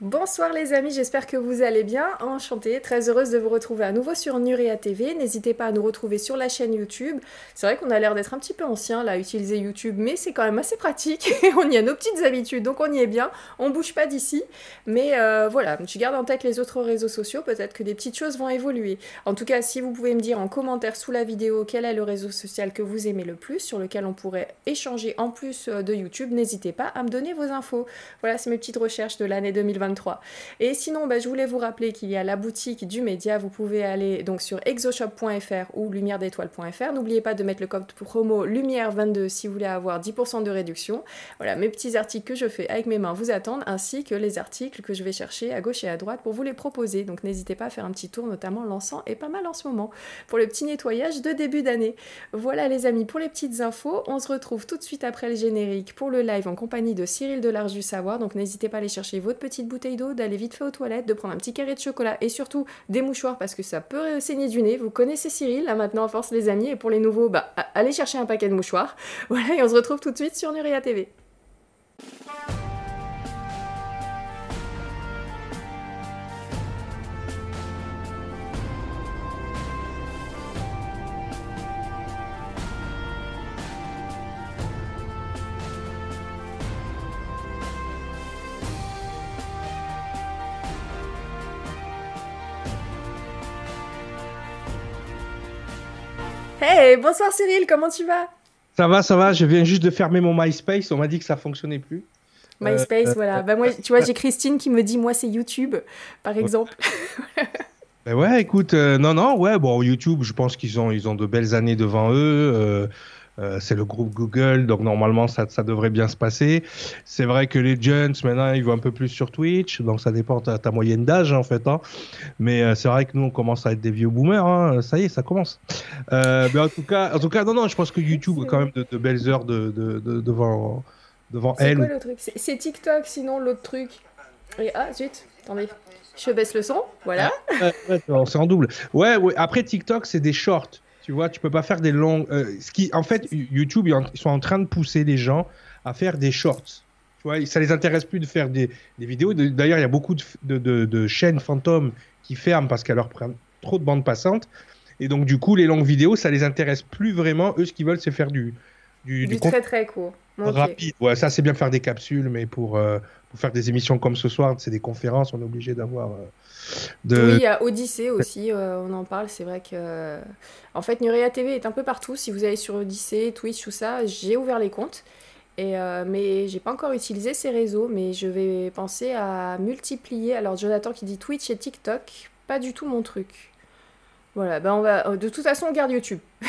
Bonsoir les amis, j'espère que vous allez bien. Enchantée, très heureuse de vous retrouver à nouveau sur Nuria TV. N'hésitez pas à nous retrouver sur la chaîne YouTube. C'est vrai qu'on a l'air d'être un petit peu ancien là à utiliser YouTube, mais c'est quand même assez pratique. on y a nos petites habitudes, donc on y est bien. On bouge pas d'ici. Mais euh, voilà, je garde en tête les autres réseaux sociaux. Peut-être que des petites choses vont évoluer. En tout cas, si vous pouvez me dire en commentaire sous la vidéo quel est le réseau social que vous aimez le plus, sur lequel on pourrait échanger en plus euh, de YouTube, n'hésitez pas à me donner vos infos. Voilà, c'est mes petites recherches de l'année 2020. Et sinon, bah, je voulais vous rappeler qu'il y a la boutique du média. Vous pouvez aller donc sur exoshop.fr ou lumière d'étoile.fr. N'oubliez pas de mettre le code promo lumière22 si vous voulez avoir 10% de réduction. Voilà, mes petits articles que je fais avec mes mains vous attendent, ainsi que les articles que je vais chercher à gauche et à droite pour vous les proposer. Donc n'hésitez pas à faire un petit tour, notamment l'encens est pas mal en ce moment pour le petit nettoyage de début d'année. Voilà les amis pour les petites infos. On se retrouve tout de suite après le générique pour le live en compagnie de Cyril Delarge du Savoir. Donc n'hésitez pas à aller chercher votre petite d'aller vite fait aux toilettes, de prendre un petit carré de chocolat et surtout des mouchoirs parce que ça peut saigner du nez. Vous connaissez Cyril, là maintenant à force les amis, et pour les nouveaux, bah allez chercher un paquet de mouchoirs. Voilà, et on se retrouve tout de suite sur Nuria TV. Hey, bonsoir Cyril, comment tu vas? Ça va, ça va. Je viens juste de fermer mon MySpace. On m'a dit que ça fonctionnait plus. MySpace, euh, voilà. Bah, moi, tu vois, j'ai Christine qui me dit, moi, c'est YouTube, par exemple. ben ouais, écoute, euh, non, non, ouais, bon, YouTube, je pense qu'ils ont, ils ont de belles années devant eux. Euh, c'est le groupe Google, donc normalement ça, ça devrait bien se passer. C'est vrai que les jeunes maintenant ils vont un peu plus sur Twitch, donc ça dépend de ta, moyenne d'âge en fait. Hein. Mais euh, c'est vrai que nous on commence à être des vieux boomers, hein. ça y est, ça commence. Euh, mais en tout cas, en tout cas, non non, je pense que YouTube a quand même de, belles heures de, de, devant devant elle. C'est quoi le truc? C'est TikTok sinon l'autre truc. Et ah zut, attendez. Je baisse le son, voilà. c'est en double. Ouais, ouais. Après TikTok, c'est des shorts. Tu vois, tu peux pas faire des longues. Euh, ce qui, en fait, YouTube, ils sont en train de pousser les gens à faire des shorts. Tu vois, ça les intéresse plus de faire des, vidéos. D'ailleurs, il y a beaucoup de, chaînes fantômes qui ferment parce qu'elles leur prennent trop de bandes passantes. Et donc, du coup, les longues vidéos, ça les intéresse plus vraiment. Eux, ce qu'ils veulent, c'est faire du, du, très très court. Rapide. Ouais, ça, c'est bien faire des capsules, mais pour, euh, pour faire des émissions comme ce soir, c'est des conférences, on est obligé d'avoir. Euh, oui, il y a Odyssée aussi, euh, on en parle. C'est vrai que. En fait, Nuria TV est un peu partout. Si vous allez sur Odyssée, Twitch, tout ça, j'ai ouvert les comptes. Et euh, mais j'ai pas encore utilisé ces réseaux, mais je vais penser à multiplier. Alors Jonathan qui dit Twitch et TikTok, pas du tout mon truc. Voilà, ben on va. De toute façon, on garde YouTube.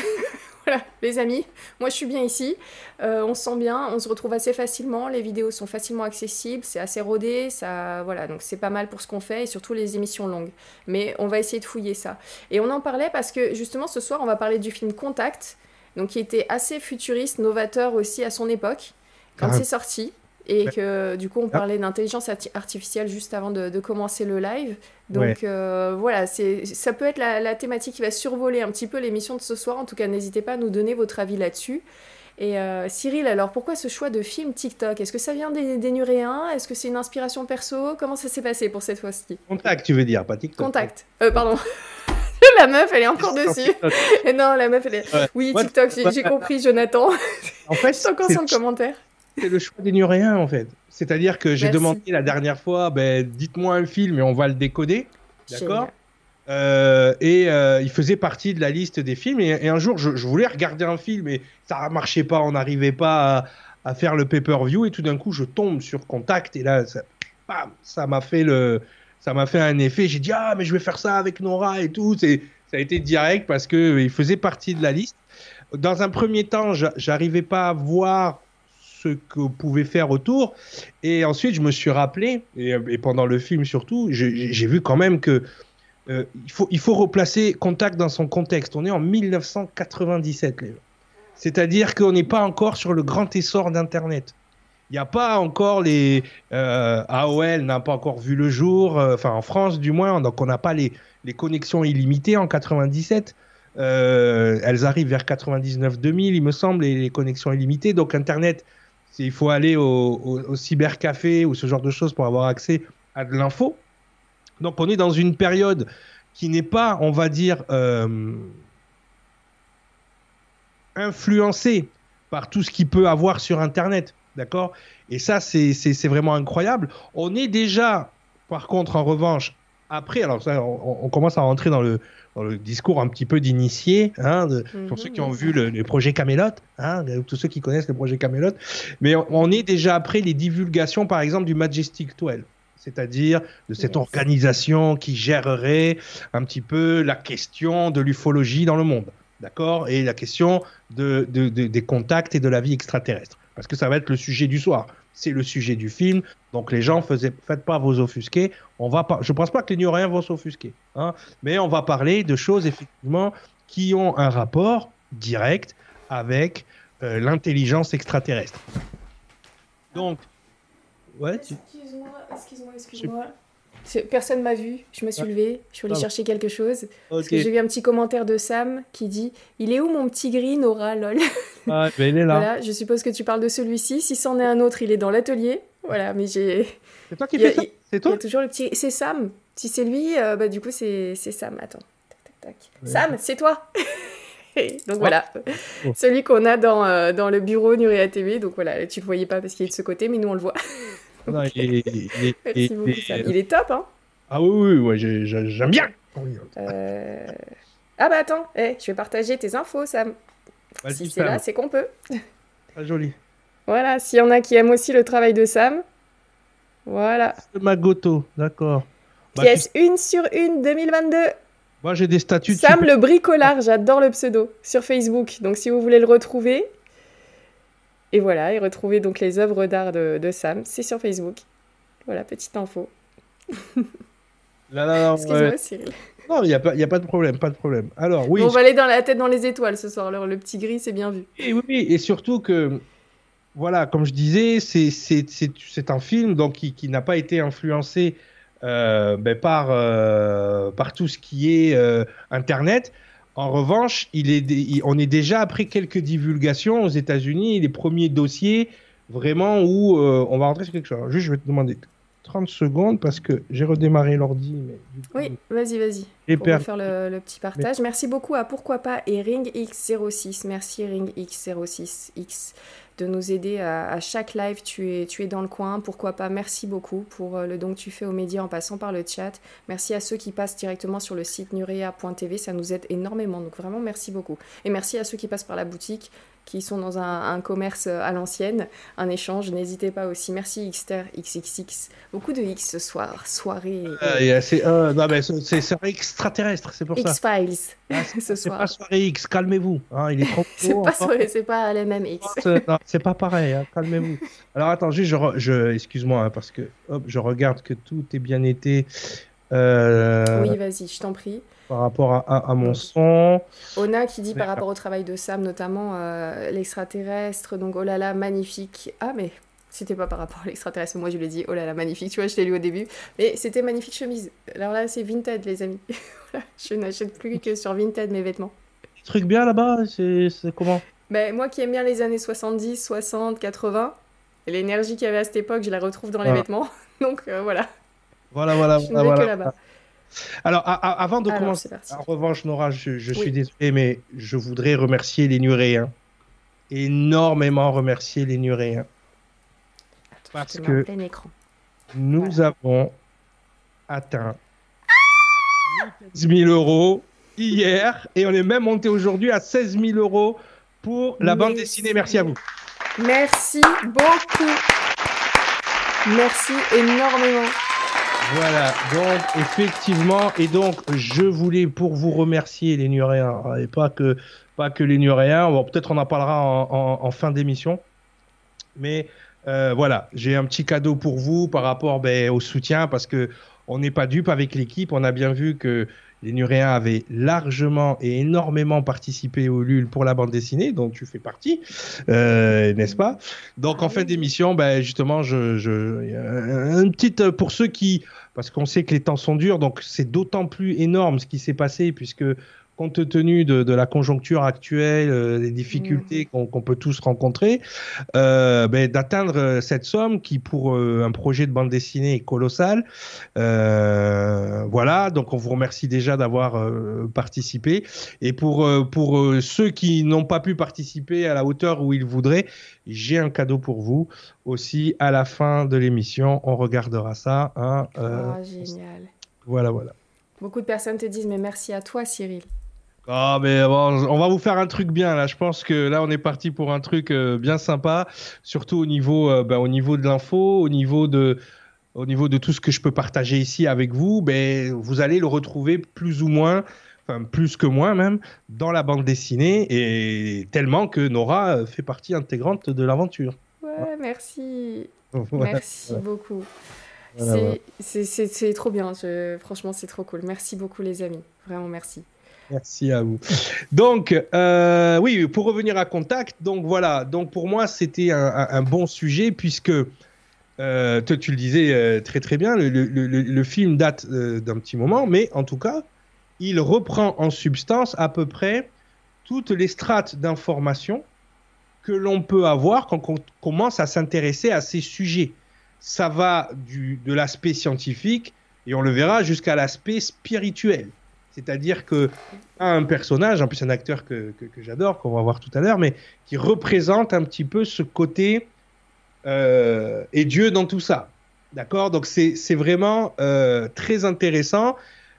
les amis, moi je suis bien ici, euh, on se sent bien, on se retrouve assez facilement, les vidéos sont facilement accessibles, c'est assez rodé, ça, voilà, donc c'est pas mal pour ce qu'on fait et surtout les émissions longues. Mais on va essayer de fouiller ça. Et on en parlait parce que justement ce soir on va parler du film Contact, donc qui était assez futuriste, novateur aussi à son époque quand ah. c'est sorti. Et que du coup, on ah. parlait d'intelligence artificielle juste avant de, commencer le live. Donc euh, voilà, c'est, ça peut être la, thématique qui va survoler un petit peu l'émission de ce soir. En tout cas, n'hésitez pas à nous donner votre avis là-dessus. Et euh, Cyril, alors pourquoi ce choix de film TikTok? Est-ce que ça vient des, des Nuréens? Est-ce que c'est une inspiration perso? Comment ça s'est passé pour cette fois-ci? Contact, tu veux dire, pas TikTok. Contact. Euh, pardon. la meuf, elle est encore dessus. Et non, la meuf, elle est. Oui, TikTok, j'ai, compris, Jonathan. En fait, je suis encore sur le commentaire c'est le choix des Nuréens, en fait. C'est-à-dire que j'ai demandé la dernière fois, ben, dites-moi un film et on va le décoder. D'accord euh, Et euh, il faisait partie de la liste des films. Et, un jour, je, voulais regarder un film et ça ne marchait pas, on n'arrivait pas à, faire le pay-per-view. Et tout d'un coup, je tombe sur Contact et là, ça m'a fait le. Ça m'a fait un effet. J'ai dit ah mais je vais faire ça avec Nora et tout. C'est ça a été direct parce que il faisait partie de la liste. Dans un premier temps, j'arrivais pas à voir ce que pouvez faire autour. Et ensuite, je me suis rappelé, et, pendant le film surtout, j'ai vu quand même que euh, il, faut, il faut replacer Contact dans son contexte. On est en 1997, C'est-à-dire qu'on n'est pas encore sur le grand essor d'Internet. Il n'y a pas encore les euh, AOL n'a pas encore vu le jour, euh, enfin en France du moins, donc on n'a pas les, les, connexions illimitées en 97. elles arrivent vers 99-2000, il me semble, les connexions illimitées. Donc Internet, il faut aller au, cybercafé ou ce genre de choses pour avoir accès à de l'info. Donc on est dans une période qui n'est pas, on va dire, euh, influencée par tout ce qu'il peut avoir sur Internet. D'accord? Et ça, c'est vraiment incroyable. On est déjà, par contre, en revanche, après, alors on, commence à rentrer dans le, le discours un petit peu d'initié, hein, pour ceux qui ont vu le, projet Camelot, hein, tous ceux qui connaissent le projet Camelot. Mais on, est déjà après les divulgations, par exemple, du Majestic 12 c'est-à-dire de cette organisation qui gérerait un petit peu la question de l'ufologie dans le monde, d'accord Et la question de, des contacts et de la vie extraterrestre, parce que ça va être le sujet du soir. C'est le sujet du film, donc les gens, faisaient, faites pas vos offusqués. On va pas, je pense pas que les rien vont s'offusquer, hein, mais on va parler de choses effectivement qui ont un rapport direct avec euh, l'intelligence extraterrestre. Donc, Ouais, Excuse-moi, excuse-moi, excuse-moi. Personne m'a vu, je me suis levée, je suis allée chercher quelque chose. Que j'ai vu un petit commentaire de Sam qui dit Il est où mon petit gris, Nora lol? Ah, ben il est là. Voilà, je suppose que tu parles de celui-ci. Si c'en est un autre, il est dans l'atelier. Voilà, mais j'ai. C'est toi qui fais ça C'est toi Il y a toujours le petit. C'est Sam. Si c'est lui, euh, bah du coup, c'est Sam. Attends. Tac, tac, tac. Sam, c'est toi donc voilà, oh. celui qu'on a dans, euh, dans le bureau Nuria TV. Donc voilà, tu le voyais pas parce qu'il est de ce côté, mais nous on le voit. Non, il, est, il, est, beaucoup, il, est, top, hein Ah oui, oui, oui j'aime bien. Euh... Ah bah attends, hey, eh, je vais partager tes infos, Sam. Si c'est là, c'est qu'on peut. Pas joli. Voilà, s'il y en a qui aiment aussi le travail de Sam. Voilà. Magoto, d'accord. Pièce bah, une sur une 2022. Moi, j'ai des statuts. Sam le bricolard, j'adore le pseudo sur Facebook. Donc, si vous voulez le retrouver, et voilà, et retrouver donc les œuvres d'art de, Sam, c'est sur Facebook. Voilà, petite info. Là, là, non, Excuse-moi, Cyril. Non, il n'y a, pas, a pas de problème, pas de problème. Alors, oui. on va aller dans la tête dans les étoiles ce soir. Le petit gris, c'est bien vu. Et oui, et surtout que, voilà, comme je disais, c'est un film donc, qui, qui n'a pas été influencé euh, ben, par, euh, par tout ce qui est euh, Internet. En revanche, il est, on est déjà après quelques divulgations aux États-Unis, les premiers dossiers vraiment où on va rentrer sur quelque chose. juste, je vais te demander 30 secondes parce que j'ai redémarré l'ordi. Oui, vas-y, vas-y. Et pour faire le, le, petit partage. Merci beaucoup à Pourquoi pas et Ring X06. Merci Ring X06X de nous aider à, chaque live. Tu es, tu es dans le coin, pourquoi pas? Merci beaucoup pour euh, le don que tu fais aux médias en passant par le chat. Merci à ceux qui passent directement sur le site nurea.tv, ça nous aide énormément. Donc vraiment, merci beaucoup. Et merci à ceux qui passent par la boutique qui sont dans un, commerce à l'ancienne, un échange. N'hésitez pas aussi. Merci Xter XXX. Beaucoup de X ce soir, soirée. Euh, c'est euh, non mais c'est soirée extraterrestre, c'est pour ça. X-Files. Ah, c'est pas soirée X, calmez-vous. Hein, il est trop C'est pas soirée, c'est pas les mêmes X. c'est pas pareil, hein, calmez-vous. Alors attends, juste, je, je excuse-moi hein, parce que hop, je regarde que tout est bien été. Euh... Oui, vas-y, je t'en prie par rapport à, mon son. Ona qui dit par rapport au travail de Sam, notamment euh, l'extraterrestre, donc oh là là, magnifique. Ah, mais c'était pas par rapport à l'extraterrestre, moi je l'ai dit, oh là là, magnifique, tu vois, je t'ai lu au début. Mais c'était magnifique chemise. Alors là, c'est Vinted, les amis. je n'achète plus que sur Vinted mes vêtements. Truc bien là-bas, c'est comment? Ben, Moi qui aime bien les années 70, 60, 80, l'énergie qu'il y avait à cette époque, je la retrouve dans les vêtements. Donc euh, voilà. Voilà, voilà, voilà. Alors, avant de commencer, en revanche, Nora, je, suis désolé, mais je voudrais remercier les Nuréens. Énormément remercier les Nuréens. Parce que nous avons atteint 15 000 euros hier et on est même monté aujourd'hui à 16 000 euros pour la bande dessinée. Merci à vous. Merci beaucoup. Merci énormément. Voilà, donc effectivement, et donc je voulais pour vous remercier les Nuréens, et pas que, pas que les Nuréens, bon, peut-être on en parlera en, fin d'émission, mais euh, voilà, j'ai un petit cadeau pour vous par rapport ben, au soutien, parce que on n'est pas dupe avec l'équipe, on a bien vu que les Nuréens avaient largement et énormément participé au LUL pour la bande dessinée, dont tu fais partie, euh, n'est-ce pas? Donc en fin d'émission, ben, justement, je, je, une petite pour ceux qui, parce qu'on sait que les temps sont durs, donc c'est d'autant plus énorme ce qui s'est passé puisque compte tenu de, la conjoncture actuelle, euh, des difficultés mmh. qu'on peut tous rencontrer, euh, ben, d'atteindre euh, cette somme qui, pour un projet de bande dessinée, est colossale. voilà, donc on vous remercie déjà d'avoir participé. Et pour, pour ceux qui n'ont pas pu participer à la hauteur où ils voudraient, j'ai un cadeau pour vous aussi à la fin de l'émission. On regardera ça. Hein, oh, génial. Voilà, voilà. Beaucoup de personnes te disent mais merci à toi Cyril. Ah mais on va vous faire un truc bien là. Je pense que là on est parti pour un truc euh, bien sympa, surtout au niveau, euh, bah, au niveau de l'info, au niveau de, au niveau de tout ce que je peux partager ici avec vous. Ben vous allez le retrouver plus ou moins, enfin plus que moins même, dans la bande dessinée et tellement que Nora euh, fait partie intégrante de l'aventure. Ouais, merci. Merci beaucoup. c'est trop bien. franchement, c'est trop cool. Merci beaucoup les amis. Vraiment merci. Merci à vous. Donc, euh, oui, pour revenir à Contact, donc voilà, donc pour moi, c'était un, bon sujet puisque, euh, toi, tu le disais euh, très très bien, le, film date d'un petit moment, mais en tout cas, il reprend en substance à peu près toutes les strates d'information que l'on peut avoir quand on commence à s'intéresser à ces sujets. Ça va du, de l'aspect scientifique, et on le verra, jusqu'à l'aspect spirituel. C'est-à-dire que un personnage, en plus un acteur que, j'adore, qu'on va voir tout à l'heure, mais qui représente un petit peu ce côté euh, et Dieu dans tout ça. D'accord? Donc c'est vraiment euh, très intéressant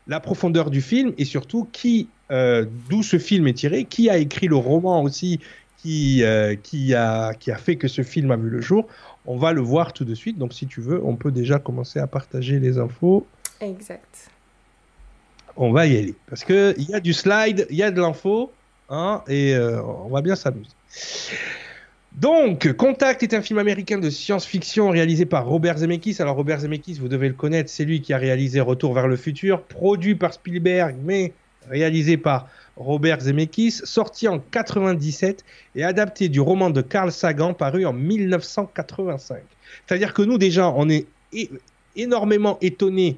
la profondeur du film et surtout qui, euh, d'où ce film est tiré, qui a écrit le roman aussi, qui, qui, a, qui a fait que ce film a vu le jour. On va le voir tout de suite. Donc si tu veux, on peut déjà commencer à partager les infos. Exact on va y aller. Parce qu'il y a du slide, il y a de l'info, hein, et euh, on va bien s'amuser. Donc, Contact est un film américain de science-fiction réalisé par Robert Zemeckis. Alors, Robert Zemeckis, vous devez le connaître, c'est lui qui a réalisé Retour vers le futur, produit par Spielberg, mais réalisé par Robert Zemeckis, sorti en 97 et adapté du roman de Carl Sagan paru en 1985. C'est-à-dire que nous, déjà, on est énormément étonnés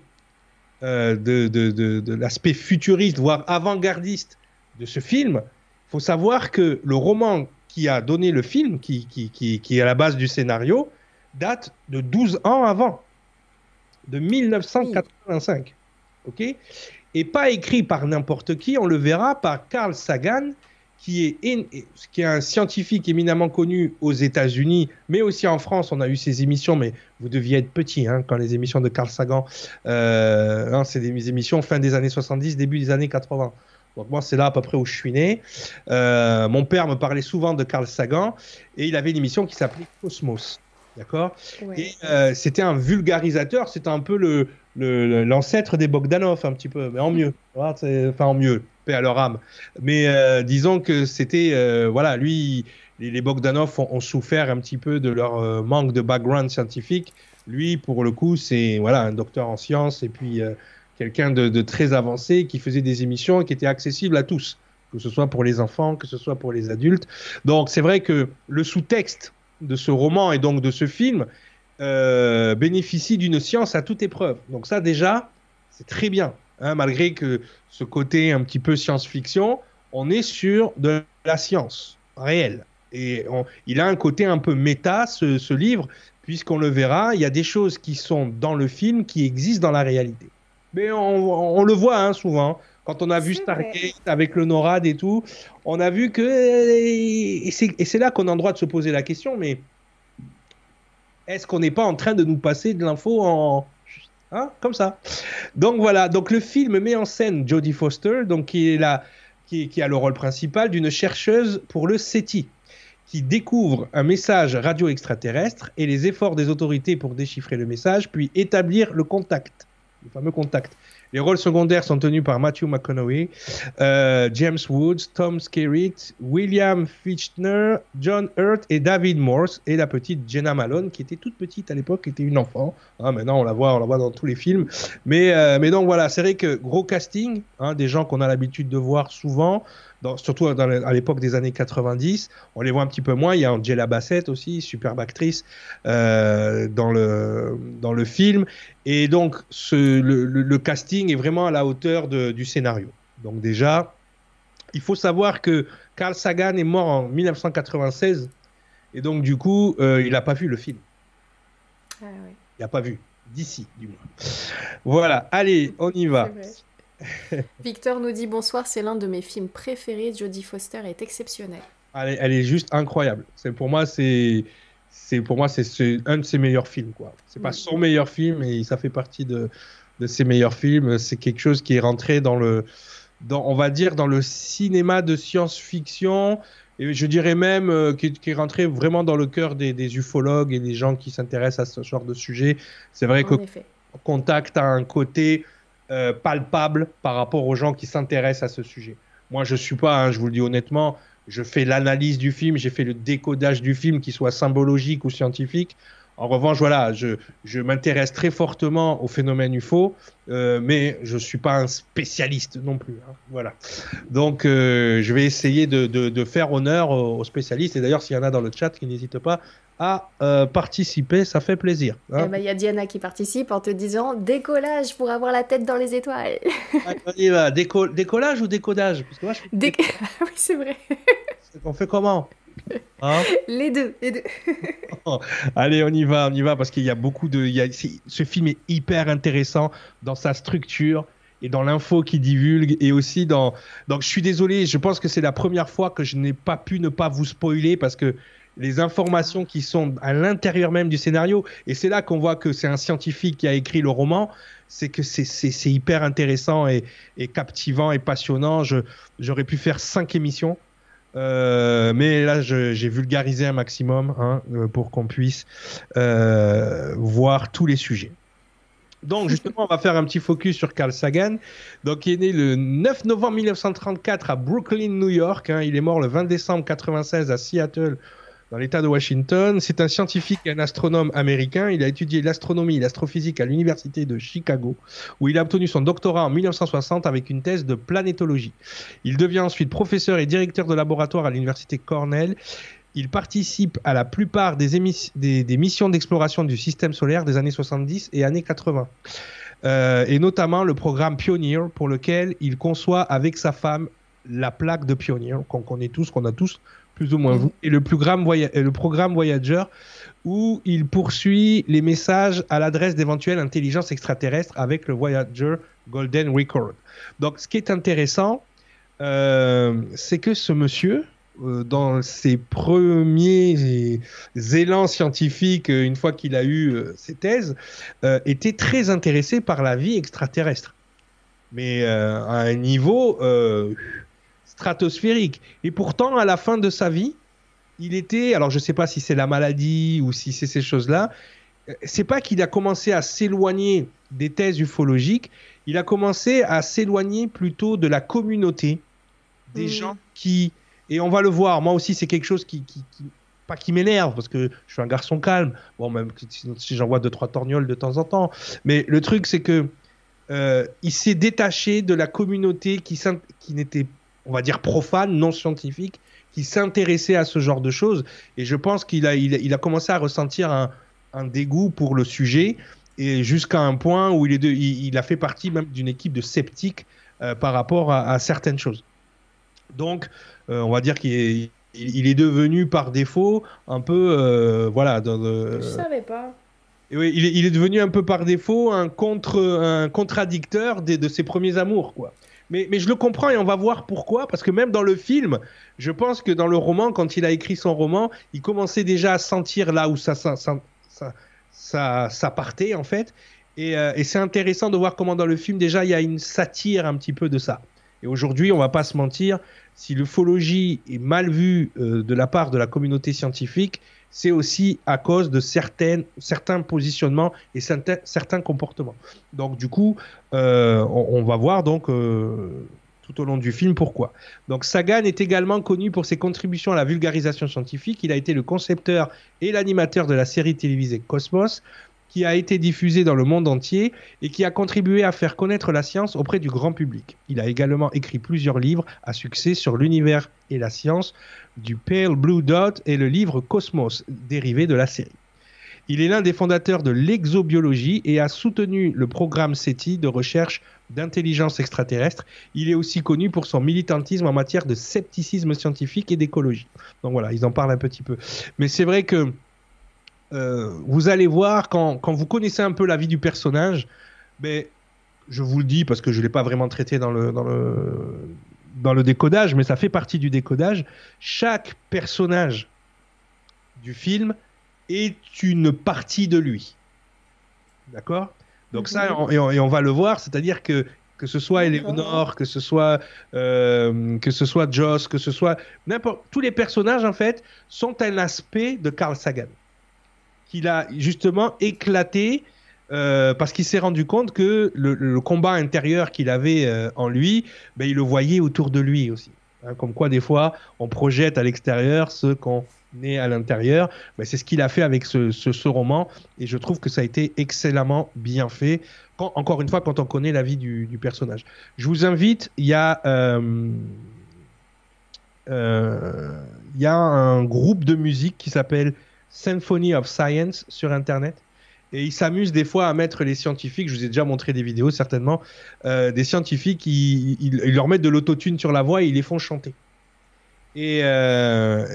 euh, de, de, l'aspect futuriste, voire avant-gardiste de ce film, il faut savoir que le roman qui a donné le film, qui, qui, qui, qui, est à la base du scénario, date de 12 ans avant, de 1985. OK? Et pas écrit par n'importe qui, on le verra par Carl Sagan, qui est, qui est un scientifique éminemment connu aux États-Unis, mais aussi en France. On a eu ces émissions, mais vous deviez être petit hein, quand les émissions de Carl Sagan, euh, hein, c'est des émissions fin des années 70, début des années 80. Donc moi, c'est là à peu près où je suis né. Euh, mon père me parlait souvent de Carl Sagan et il avait une émission qui s'appelait Cosmos. D'accord? Et euh, c'était un vulgarisateur, c'était un peu le, l'ancêtre des Bogdanov, un petit peu, mais en mieux. Enfin, en mieux paix à leur âme. Mais euh, disons que c'était, euh, voilà, lui, les, Bogdanov ont, souffert un petit peu de leur euh, manque de background scientifique. Lui, pour le coup, c'est voilà un docteur en sciences et puis quelqu'un de, très avancé qui faisait des émissions qui étaient accessibles à tous, que ce soit pour les enfants, que ce soit pour les adultes. Donc c'est vrai que le sous-texte de ce roman et donc de ce film bénéficie d'une science à toute épreuve. Donc ça déjà, c'est très bien. Hein, malgré que ce côté un petit peu science-fiction, on est sur de la science réelle. Et il a un côté un peu méta, ce, livre, puisqu'on le verra, il y a des choses qui sont dans le film qui existent dans la réalité. Mais on, le voit hein, souvent. Quand on a vu Stargate avec le NORAD et tout, on a vu que. Et c'est là qu'on a le droit de se poser la question, mais est-ce qu'on n'est pas en train de nous passer de l'info en, Hein, comme ça? Donc voilà, donc le film met en scène Jodie Foster, donc qui est qui, qui a le rôle principal d'une chercheuse pour le SETI, qui découvre un message radio extraterrestre et les efforts des autorités pour déchiffrer le message, puis établir le contact, le fameux contact. Les rôles secondaires sont tenus par Matthew McConaughey, euh, James Woods, Tom Skerritt, William Fichtner, John Hurt et David Morse et la petite Jenna Malone qui était toute petite à l'époque, qui était une enfant. Hein, maintenant on la voit, on la voit dans tous les films. Mais, euh, mais donc voilà, c'est vrai que gros casting, hein, des gens qu'on a l'habitude de voir souvent surtout à l'époque des années 90. On les voit un petit peu moins. Il y a Angela Bassett aussi, superbe actrice euh, dans, le, dans le film. Et donc, ce, le, casting est vraiment à la hauteur du scénario. Donc déjà, Il faut savoir que Carl Sagan est mort en 1996 et donc du coup, euh, il n'a pas vu le film. Ah, Il n'a pas vu d'ici, du moins. Voilà, allez, on y va. Victor nous dit bonsoir, c'est l'un de mes films préférés. Jodie Foster est exceptionnelle. Elle, elle est juste incroyable. C'est pour moi, c'est c'est pour moi c'est un de ses meilleurs films quoi. C'est pas son meilleur film, mais ça fait partie de, de ses meilleurs films. C'est quelque chose qui est rentré dans le dans on va dire dans le cinéma de science-fiction et je dirais même euh, qui, est rentré vraiment dans le cœur des, des, ufologues et des gens qui s'intéressent à ce genre de sujet. C'est vrai que Contact a un côté euh, palpable par rapport aux gens qui s'intéressent à ce sujet. Moi, je suis pas, hein, je vous le dis honnêtement, je fais l'analyse du film, j'ai fait le décodage du film, qu'il soit symbologique ou scientifique. En revanche, voilà, je, je m'intéresse très fortement au phénomène UFO, euh, mais je suis pas un spécialiste non plus. Hein, voilà. Donc, euh, je vais essayer de, de, de faire honneur aux, spécialistes. Et d'ailleurs, s'il y en a dans le chat, qui n'hésite pas à euh, participer, ça fait plaisir. Hein. Eh ben, il y a Diana qui participe en te disant décollage pour avoir la tête dans les étoiles. va. décollage ou décodage? Parce que moi, je... oui, c'est vrai. On fait comment? Hein les deux, les deux. Allez, on y va, on y va, parce qu'il y a beaucoup de. Il y a, ce film est hyper intéressant dans sa structure et dans l'info qu'il divulgue et aussi dans. Donc, je suis désolé, je pense que c'est la première fois que je n'ai pas pu ne pas vous spoiler parce que les informations qui sont à l'intérieur même du scénario, et c'est là qu'on voit que c'est un scientifique qui a écrit le roman, c'est que c'est hyper intéressant et, et, captivant et passionnant. J'aurais pu faire cinq émissions euh, mais là, j'ai vulgarisé un maximum hein, euh, pour qu'on puisse euh, voir tous les sujets. Donc, justement, on va faire un petit focus sur Carl Sagan. Donc, il est né le 9 novembre 1934 à Brooklyn, New York. Hein. Il est mort le 20 décembre 1996 à Seattle, dans l'État de Washington. C'est un scientifique et un astronome américain. Il a étudié l'astronomie et l'astrophysique à l'Université de Chicago, où il a obtenu son doctorat en 1960 avec une thèse de planétologie. Il devient ensuite professeur et directeur de laboratoire à l'Université Cornell. Il participe à la plupart des, missions d'exploration du système solaire des années 70 et années 80. Euh, et notamment le programme Pioneer, pour lequel il conçoit avec sa femme la plaque de Pioneer, qu'on connaît tous, qu'on a tous plus ou moins vous, et le, programme, le programme Voyager, où il poursuit les messages à l'adresse d'éventuelles intelligences extraterrestres avec le Voyager Golden Record. Donc, ce qui est intéressant, euh, c'est que ce monsieur, euh, dans ses premiers élans scientifiques, euh, une fois qu'il a eu ses thèses, était très intéressé par la vie extraterrestre. Mais à un niveau stratosphérique. Et pourtant, à la fin de sa vie, il était, alors je ne sais pas si c'est la maladie ou si c'est ces choses-là, c'est pas qu'il a commencé à s'éloigner des thèses ufologiques, il a commencé à s'éloigner plutôt de la communauté, des gens qui, et on va le voir, moi aussi c'est quelque chose qui, qui, pas qui m'énerve parce que je suis un garçon calme, bon même si j'envoie deux trois torgnoles de temps en temps, mais le truc c'est que euh, il s'est détaché de la communauté qui, qui n'était on va dire, profane, non scientifique, qui s'intéressait à ce genre de choses. Et je pense qu'il a, il, a commencé à ressentir un, dégoût pour le sujet, et jusqu'à un point où il, est il, a fait partie même d'une équipe de sceptiques euh, par rapport à, certaines choses. Donc, euh, on va dire qu'il est, il, est devenu par défaut un peu, euh, voilà. je savais pas. Oui, il est, devenu un peu par défaut un contre, un contradicteur de ses premiers amours, quoi. Mais, je le comprends et on va voir pourquoi. Parce que même dans le film, je pense que dans le roman, quand il a écrit son roman, il commençait déjà à sentir là où ça, ça, partait, en fait. Euh, et, c'est intéressant de voir comment dans le film, déjà, il y a une satire un petit peu de ça. Et aujourd'hui, on va pas se mentir, si l'ufologie est mal vue euh, de la part de la communauté scientifique, c'est aussi à cause de certaines, certains positionnements et certains, comportements. Donc du coup, euh, on, va voir donc euh, tout au long du film pourquoi. Donc Sagan est également connu pour ses contributions à la vulgarisation scientifique. Il a été le concepteur et l'animateur de la série télévisée Cosmos, qui a été diffusé dans le monde entier et qui a contribué à faire connaître la science auprès du grand public. Il a également écrit plusieurs livres à succès sur l'univers et la science, du Pale Blue Dot et le livre Cosmos, dérivé de la série. Il est l'un des fondateurs de l'exobiologie et a soutenu le programme SETI de recherche d'intelligence extraterrestre. Il est aussi connu pour son militantisme en matière de scepticisme scientifique et d'écologie. Donc voilà, ils en parlent un petit peu. Mais c'est vrai que euh, vous allez voir, quand, vous connaissez un peu la vie du personnage, mais je vous le dis parce que je ne l'ai pas vraiment traité dans le, dans, le, dans le décodage, mais ça fait partie du décodage. Chaque personnage du film est une partie de lui. D'accord? Donc ça, mhm. et on, va le voir, c'est-à-dire que que ce soit Eleonore, que ce soit euh, que ce soit Joss, que ce soit n'importe tous les personnages en fait sont un aspect de Carl Sagan qu'il a justement éclaté euh, parce qu'il s'est rendu compte que le, combat intérieur qu'il avait euh, en lui, ben, il le voyait autour de lui aussi. Hein, comme quoi, des fois, on projette à l'extérieur ce qu'on est à l'intérieur. Ben, c'est ce qu'il a fait avec ce, roman, et je trouve que ça a été excellemment bien fait. Encore une fois, quand on connaît la vie du, personnage. Je vous invite. Euh, il y a un groupe de musique qui s'appelle Symphony of Science sur Internet. Et ils s'amusent des fois à mettre les scientifiques, je vous ai déjà montré des vidéos certainement, euh, des scientifiques, ils, leur mettent de l'autotune sur la voix et ils les font chanter. Et euh,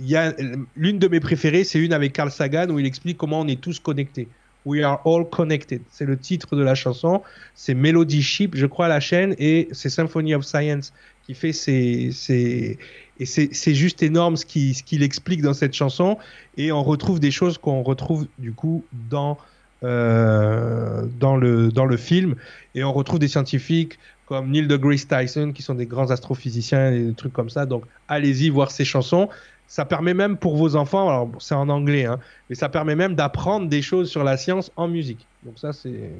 y a l'une de mes préférées, c'est une avec Carl Sagan où il explique comment on est tous connectés. We are all connected. C'est le titre de la chanson. C'est Melody Ship, je crois, la chaîne, et c'est Symphony of Science qui fait ces, ces, et c'est juste énorme ce qu'il ce qu'il explique dans cette chanson. Et on retrouve des choses qu'on retrouve du coup dans, euh, dans, le, dans le film. Et on retrouve des scientifiques comme Neil deGrasse Tyson qui sont des grands astrophysiciens et des trucs comme ça. Donc allez-y voir ces chansons. Ça permet même pour vos enfants, alors c'est en anglais, hein, mais ça permet même d'apprendre des choses sur la science en musique. Donc ça c'est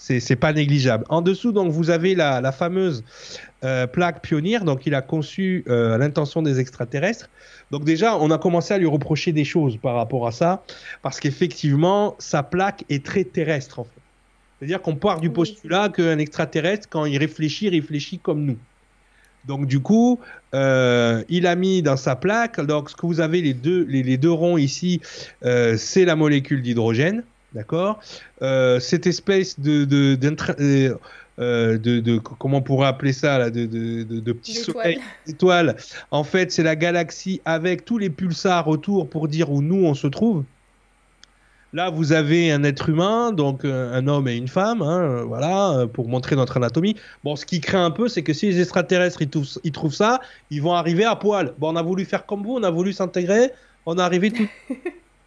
c'est pas négligeable. En dessous, donc, vous avez la, fameuse euh, plaque Pionnier. Donc, il a conçu euh, l'intention des extraterrestres. Donc, déjà, on a commencé à lui reprocher des choses par rapport à ça, parce qu'effectivement, sa plaque est très terrestre, en fait. C'est-à-dire qu'on part du postulat qu'un extraterrestre, quand il réfléchit, réfléchit comme nous. Donc du coup, euh, il a mis dans sa plaque, donc ce que vous avez les deux, les deux ronds ici, c'est la molécule d'hydrogène. D'accord euh, Cette espèce de, de, euh, euh, de, de, comment on pourrait appeler ça là, de, de, étoiles. En fait, c'est la galaxie avec tous les pulsars autour pour dire où nous on se trouve. Là, vous avez un être humain, donc un homme et une femme, hein, voilà, pour montrer notre anatomie. Bon, ce qui craint un peu, c'est que si les extraterrestres ils trouvent, ils trouvent, ça, ils vont arriver à poil. Bon, on a voulu faire comme vous, on a voulu s'intégrer, on est arrivé tout.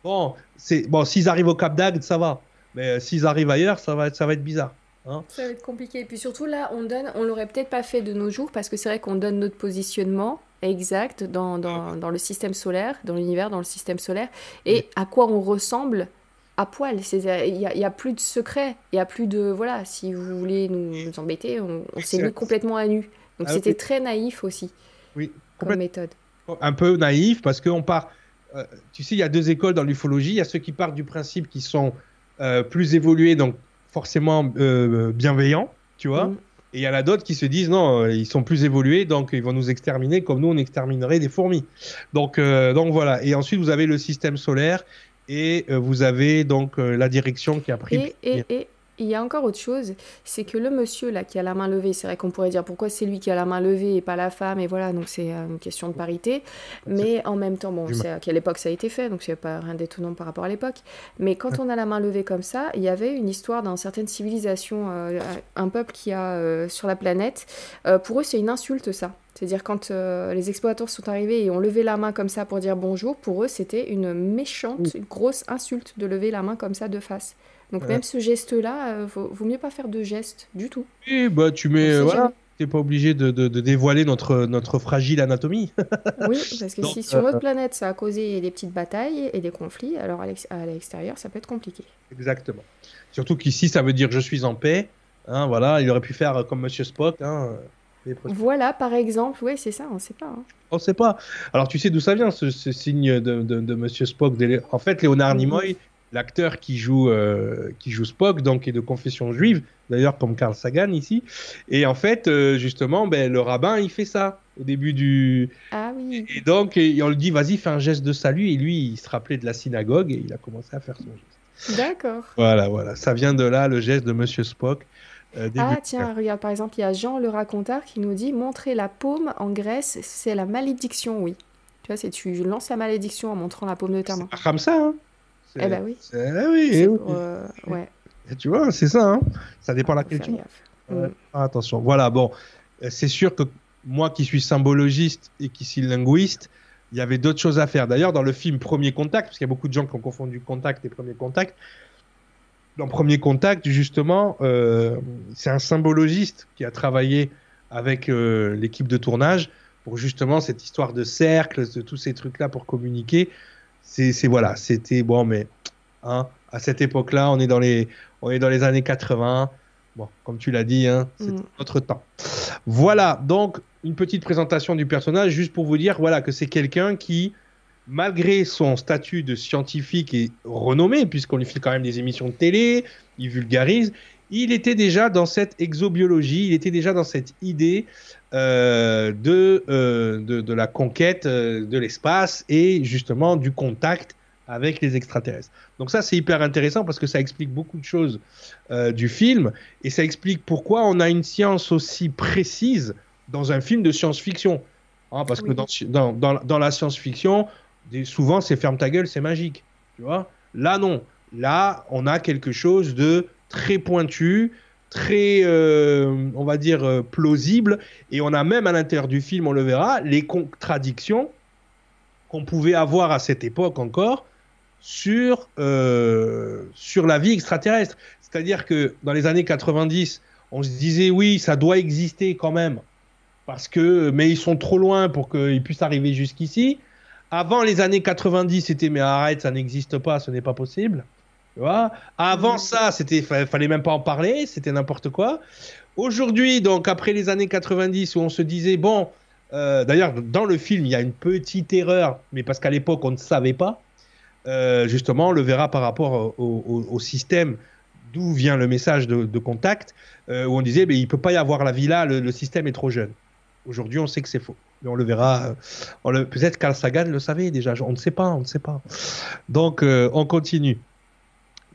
Bon, c'est bon, s'ils arrivent au Cap d'Agde, ça va. Mais euh, s'ils arrivent ailleurs, ça va être, ça va être bizarre. Hein. Ça va être compliqué. Et puis surtout là, on donne, on l'aurait peut-être pas fait de nos jours parce que c'est vrai qu'on donne notre positionnement exact dans, dans, dans le système solaire, dans l'univers, dans le système solaire, et à quoi on ressemble à poil. Il n'y a, a, plus de secret, il n'y a plus de... Voilà, si vous voulez nous, embêter, on, s'est mis complètement à nu. Donc ah, c'était très naïf aussi oui, comme méthode. Un peu naïf parce qu'on part euh, tu sais, il y a deux écoles dans l'ufologie. Il y a ceux qui partent du principe qu'ils sont euh, plus évolués, donc forcément euh, bienveillants, tu vois. Mm. Et il y en a d'autres qui se disent non, ils sont plus évolués, donc ils vont nous exterminer comme nous on exterminerait des fourmis. Donc, donc voilà. Et ensuite vous avez le système solaire et vous avez donc la direction qui a pris. et, il y a encore autre chose, c'est que le monsieur là qui a la main levée, c'est vrai qu'on pourrait dire pourquoi c'est lui qui a la main levée et pas la femme, et voilà, donc c'est euh, une question de parité. Mais en même temps, bon, c'est à quelle époque ça a été fait, donc c'est pas rien d'étonnant par rapport à l'époque. Mais quand on a la main levée comme ça, il y avait une histoire dans certaines civilisations, euh, un peuple qui a euh, sur la planète, pour eux c'est une insulte ça. C'est-à-dire quand les explorateurs sont arrivés et ont levé la main comme ça pour dire bonjour, pour eux c'était une méchante, une grosse insulte de lever la main comme ça de face. Donc même ce geste-là, euh, vaut, mieux pas faire de geste du tout. Oui, bah tu mets, voilà, t'es pas obligé de, de, dévoiler notre, notre fragile anatomie. oui, parce que si sur notre euh, planète ça a causé des petites batailles et des conflits, alors à l'extérieur ça peut être compliqué. Exactement. Surtout qu'ici ça veut dire je suis en paix. Hein, voilà, il aurait pu faire comme Monsieur Spock. Hein, voilà, par exemple, ouais, c'est ça, on sait pas. Hein. On sait pas. Alors, tu sais d'où ça vient, ce, signe de, de, Monsieur Spock En fait, Léonard Nimoy, l'acteur qui joue qui joue Spock, donc est de confession juive, d'ailleurs comme Carl Sagan ici. Et en fait, justement, ben, le rabbin il fait ça au début du. Ah oui. Et donc on lui dit vas-y fais un geste de salut et lui il se rappelait de la synagogue et il a commencé à faire son geste. D'accord. Voilà voilà, ça vient de là le geste de Monsieur Spock. Euh, ah tiens, regarde, par exemple, il y a Jean le raconteur qui nous dit montrer la paume en Grèce, c'est la malédiction, oui. Tu vois, c'est tu lances la malédiction en montrant la paume de ta main. C'est comme ça, hein Eh ben oui. Eh oui, eh oui. Euh, ouais. Et tu vois, c'est ça, hein Ça dépend de la question. Mm. attention. Voilà, bon, euh, c'est sûr que moi qui suis symbologiste et qui suis linguiste, il y avait d'autres choses à faire. D'ailleurs, dans le film Premier Contact, parce qu'il y a beaucoup de gens qui ont confondu contact et Premier Contact, dans Premier Contact, justement, euh, c'est un symbologiste qui a travaillé avec euh, l'équipe de tournage pour justement cette histoire de cercle, de tous ces trucs-là pour communiquer. C'est voilà, c'était bon, mais hein, à cette époque-là, on est dans les on est dans les années 80. Bon, comme tu l'as dit, hein, c'est mm. notre temps. Voilà, donc une petite présentation du personnage, juste pour vous dire, voilà, que c'est quelqu'un qui malgré son statut de scientifique et renommé, puisqu'on lui fait quand même des émissions de télé, il vulgarise, il était déjà dans cette exobiologie, il était déjà dans cette idée euh, euh, de, de, la conquête euh, de l'espace et justement du contact avec les extraterrestres. Donc ça c'est hyper intéressant parce que ça explique beaucoup de choses du film et ça explique pourquoi on a une science aussi précise dans un film de science-fiction. Hein, parce que dans, dans, dans la science-fiction, souvent c'est ferme ta gueule, c'est magique. Tu vois? Là, non. Là, on a quelque chose de très pointu, très, euh, on va dire, euh, plausible. Et on a même à l'intérieur du film, on le verra, les contradictions qu'on pouvait avoir à cette époque encore sur, euh, sur la vie extraterrestre. C'est-à-dire que dans les années 90, on se disait oui, ça doit exister quand même, parce que, mais ils sont trop loin pour qu'ils puissent arriver jusqu'ici. Avant les années 90, c'était mais arrête, ça n'existe pas, ce n'est pas possible. Avant ça, c'était fallait même pas en parler, c'était n'importe quoi. Aujourd'hui, donc après les années 90 où on se disait bon, euh, d'ailleurs dans le film il y a une petite erreur, mais parce qu'à l'époque on ne savait pas. Euh, justement, on le verra par rapport au, système d'où vient le message de, contact, euh, où on disait mais il peut pas y avoir la villa, le système est trop jeune. Aujourd'hui, on sait que c'est faux. Mais on le verra. Le... Peut-être Carl Sagan le savait déjà. On ne sait pas, on ne sait pas. Donc, on continue.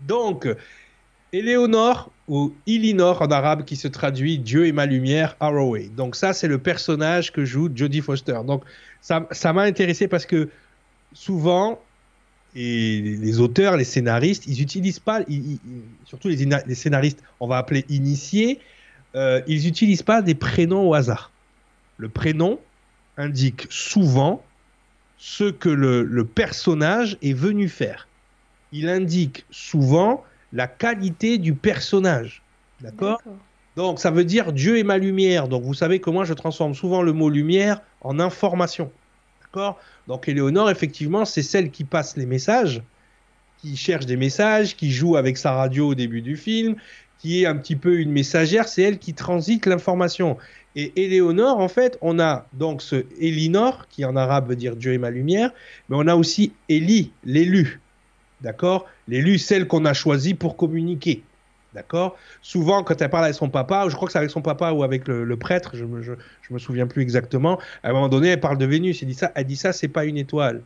Donc, Eleonore ou Ilinor en arabe qui se traduit Dieu et ma lumière, Arroway. Donc ça, c'est le personnage que joue Jodie Foster. Donc ça, m'a intéressé parce que souvent, les auteurs, les scénaristes, ils n'utilisent pas, surtout les, les, scénaristes, on va appeler initiés, euh, ils n'utilisent pas des prénoms au hasard. Le prénom indique souvent ce que le, personnage est venu faire. Il indique souvent la qualité du personnage. D'accord? Donc ça veut dire Dieu est ma lumière. Donc vous savez que moi je transforme souvent le mot lumière en information. D'accord? Donc Éléonore, effectivement, c'est celle qui passe les messages, qui cherche des messages, qui joue avec sa radio au début du film, qui est un petit peu une messagère, c'est elle qui transite l'information. Et Éléonore, en fait, on a donc ce Elinor, qui en arabe veut dire Dieu et ma lumière, mais on a aussi Élie, l'élu. D'accord? L'élu, celle qu'on a choisie pour communiquer. D'accord? Souvent, quand elle parle avec son papa, je crois que c'est avec son papa ou avec le, prêtre, je me, me souviens plus exactement, à un moment donné, elle parle de Vénus. Elle dit ça, elle dit ça, c'est pas une étoile,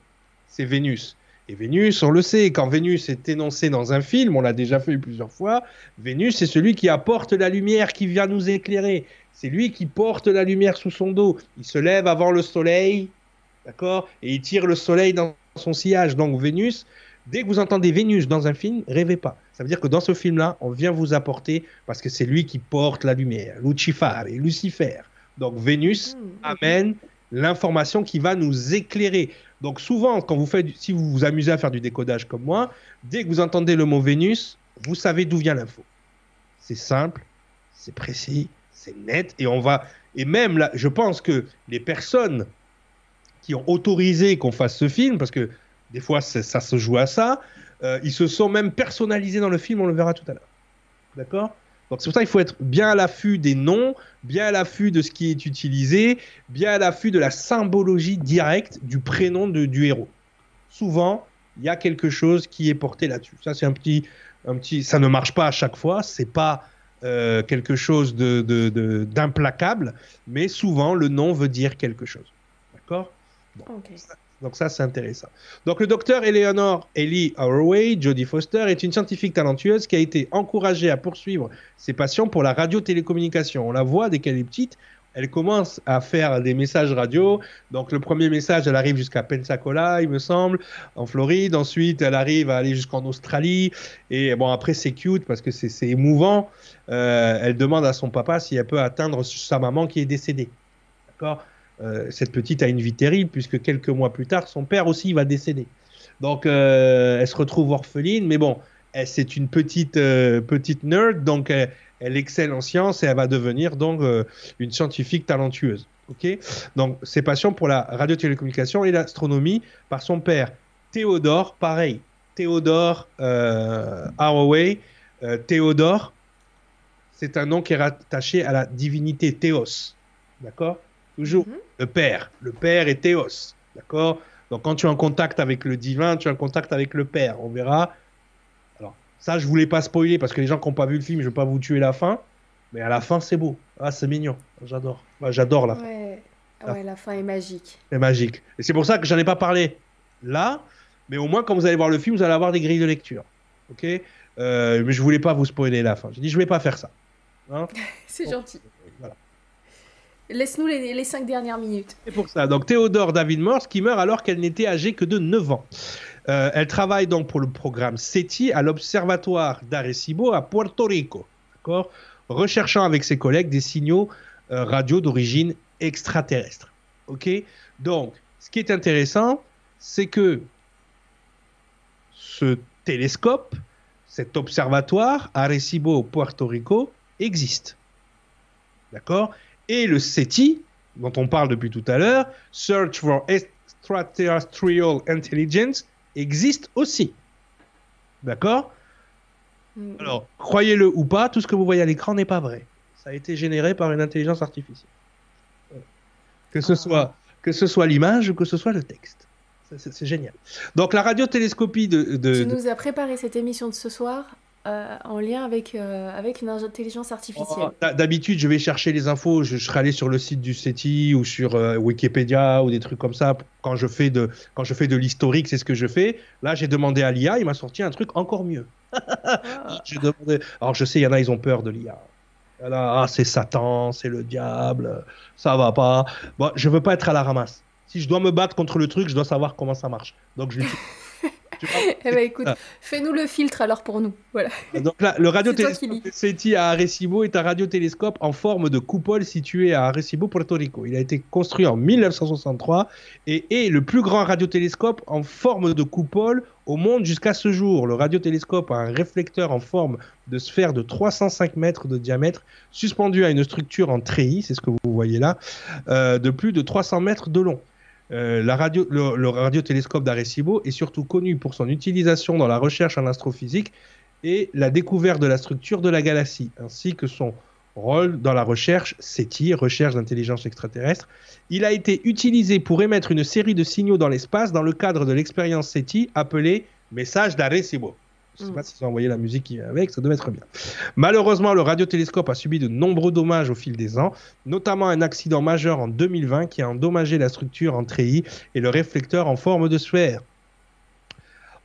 c'est Vénus. Et Vénus, on le sait, quand Vénus est énoncé dans un film, on l'a déjà fait plusieurs fois, Vénus, c'est celui qui apporte la lumière, qui vient nous éclairer. C'est lui qui porte la lumière sous son dos. Il se lève avant le soleil, d'accord? Et il tire le soleil dans son sillage. Donc Vénus, dès que vous entendez Vénus dans un film, rêvez pas. Ça veut dire que dans ce film-là, on vient vous apporter, parce que c'est lui qui porte la lumière, Lucifer et Lucifer. Donc Vénus mmh, amène l'information qui va nous éclairer. Donc souvent, quand vous faites, si vous vous amusez à faire du décodage comme moi, dès que vous entendez le mot Vénus, vous savez d'où vient l'info. C'est simple, c'est précis, c'est net, et on va, et même là, je pense que les personnes qui ont autorisé qu'on fasse ce film, parce que des fois ça se joue à ça, euh, ils se sont même personnalisés dans le film, on le verra tout à l'heure. D'accord? Donc c'est pour ça qu'il faut être bien à l'affût des noms, bien à l'affût de ce qui est utilisé, bien à l'affût de la symbologie directe du prénom de, du héros. Souvent, il y a quelque chose qui est porté là-dessus. Ça, c'est un petit, un petit. Ça ne marche pas à chaque fois. C'est pas euh, quelque chose de, d'implacable, mais souvent le nom veut dire quelque chose. D'accord? Donc ça, c'est intéressant. Donc le docteur Eleanor Ellie Holloway, Jodie Foster, est une scientifique talentueuse qui a été encouragée à poursuivre ses passions pour la radio-télécommunication. On la voit dès qu'elle est petite, elle commence à faire des messages radio. Donc le premier message, elle arrive jusqu'à Pensacola, il me semble, en Floride. Ensuite, elle arrive à aller jusqu'en Australie. Et bon, après, c'est cute parce que c'est émouvant. Euh, elle demande à son papa si elle peut atteindre sa maman qui est décédée. D'accord? Euh, Cette petite a une vie terrible puisque quelques mois plus tard, son père aussi va décéder. Donc, euh, elle se retrouve orpheline, mais bon, c'est une petite, petite nerd, donc elle excelle en sciences et elle va devenir donc euh, une scientifique talentueuse. Ok? Donc ses passions pour la radiotélécommunication et l'astronomie par son père Théodore, pareil. Théodore euh, Haraway. Euh, Théodore, c'est un nom qui est rattaché à la divinité Théos. D'accord? Toujours mhm. le père. Le père est Théos. D'accord? Donc quand tu es en contact avec le divin, tu es en contact avec le père. On verra ça, je voulais pas spoiler parce que les gens qui n'ont pas vu le film, je vais pas vous tuer la fin. Mais à la fin, c'est beau. Ah, c'est mignon. J'adore. J'adore la fin. Ouais. ouais, la fin est magique. C'est magique. Et c'est pour ça que j'en ai pas parlé là. Mais au moins, quand vous allez voir le film, vous allez avoir des grilles de lecture. Ok? Euh, Mais je voulais pas vous spoiler la fin. J'ai dit, je vais pas faire ça. Hein? C'est gentil. Laisse-nous les, cinq dernières minutes. C'est pour ça. Donc, Théodore David Morse qui meurt alors qu'elle n'était âgée que de 9 ans. Euh, elle travaille donc pour le programme SETI à l'Observatoire d'Arecibo à Puerto Rico, recherchant avec ses collègues des signaux euh, radio d'origine extraterrestre. Ok? Donc, ce qui est intéressant, c'est que ce télescope, cet observatoire Arecibo Puerto Rico existe. D'accord? Et le SETI, dont on parle depuis tout à l'heure, Search for Extraterrestrial Intelligence, existe aussi. D'accord mm. Alors, croyez-le ou pas, tout ce que vous voyez à l'écran n'est pas vrai. Ça a été généré par une intelligence artificielle. Que ce ah. soit, que ce soit l'image ou que ce soit le texte. C'est génial. Donc la radiotélescopie de, de... Tu nous as préparé cette émission de ce soir euh, en lien avec, euh, avec une intelligence artificielle. Oh, d'habitude, je vais chercher les infos, je, serai allé sur le site du SETI ou sur euh, Wikipédia ou des trucs comme ça. Quand je fais de, quand je fais de l'historique, c'est ce que je fais. Là, j'ai demandé à l'IA, il m'a sorti un truc encore mieux. Ah. Alors, je sais, il y en a, ils ont peur de l'IA. Ah, c'est Satan, c'est le diable, ça va pas. Bon, je veux pas être à la ramasse. Si je dois me battre contre le truc, je dois savoir comment ça marche. Donc, je eh ben écoute, fais-nous le filtre alors pour nous. Voilà. Donc là, le radiotélescope SETI à Arecibo est un radiotélescope en forme de coupole situé à Arecibo, Puerto Rico. Il a été construit en 1963 et est le plus grand radiotélescope en forme de coupole au monde jusqu'à ce jour. Le radiotélescope a un réflecteur en forme de sphère de 305 mètres de diamètre suspendu à une structure en treillis, c'est ce que vous voyez là, euh, de plus de 300 mètres de long. Euh, radio, le, radiotélescope d'Arecibo est surtout connu pour son utilisation dans la recherche en astrophysique et la découverte de la structure de la galaxie, ainsi que son rôle dans la recherche SETI, recherche d'intelligence extraterrestre. Il a été utilisé pour émettre une série de signaux dans l'espace dans le cadre de l'expérience SETI appelée Message d'Arecibo. Je ne sais mm. pas si ont envoyé la musique qui vient avec, ça devait être bien. Malheureusement, le radiotélescope a subi de nombreux dommages au fil des ans, notamment un accident majeur en 2020 qui a endommagé la structure en treillis et le réflecteur en forme de sphère.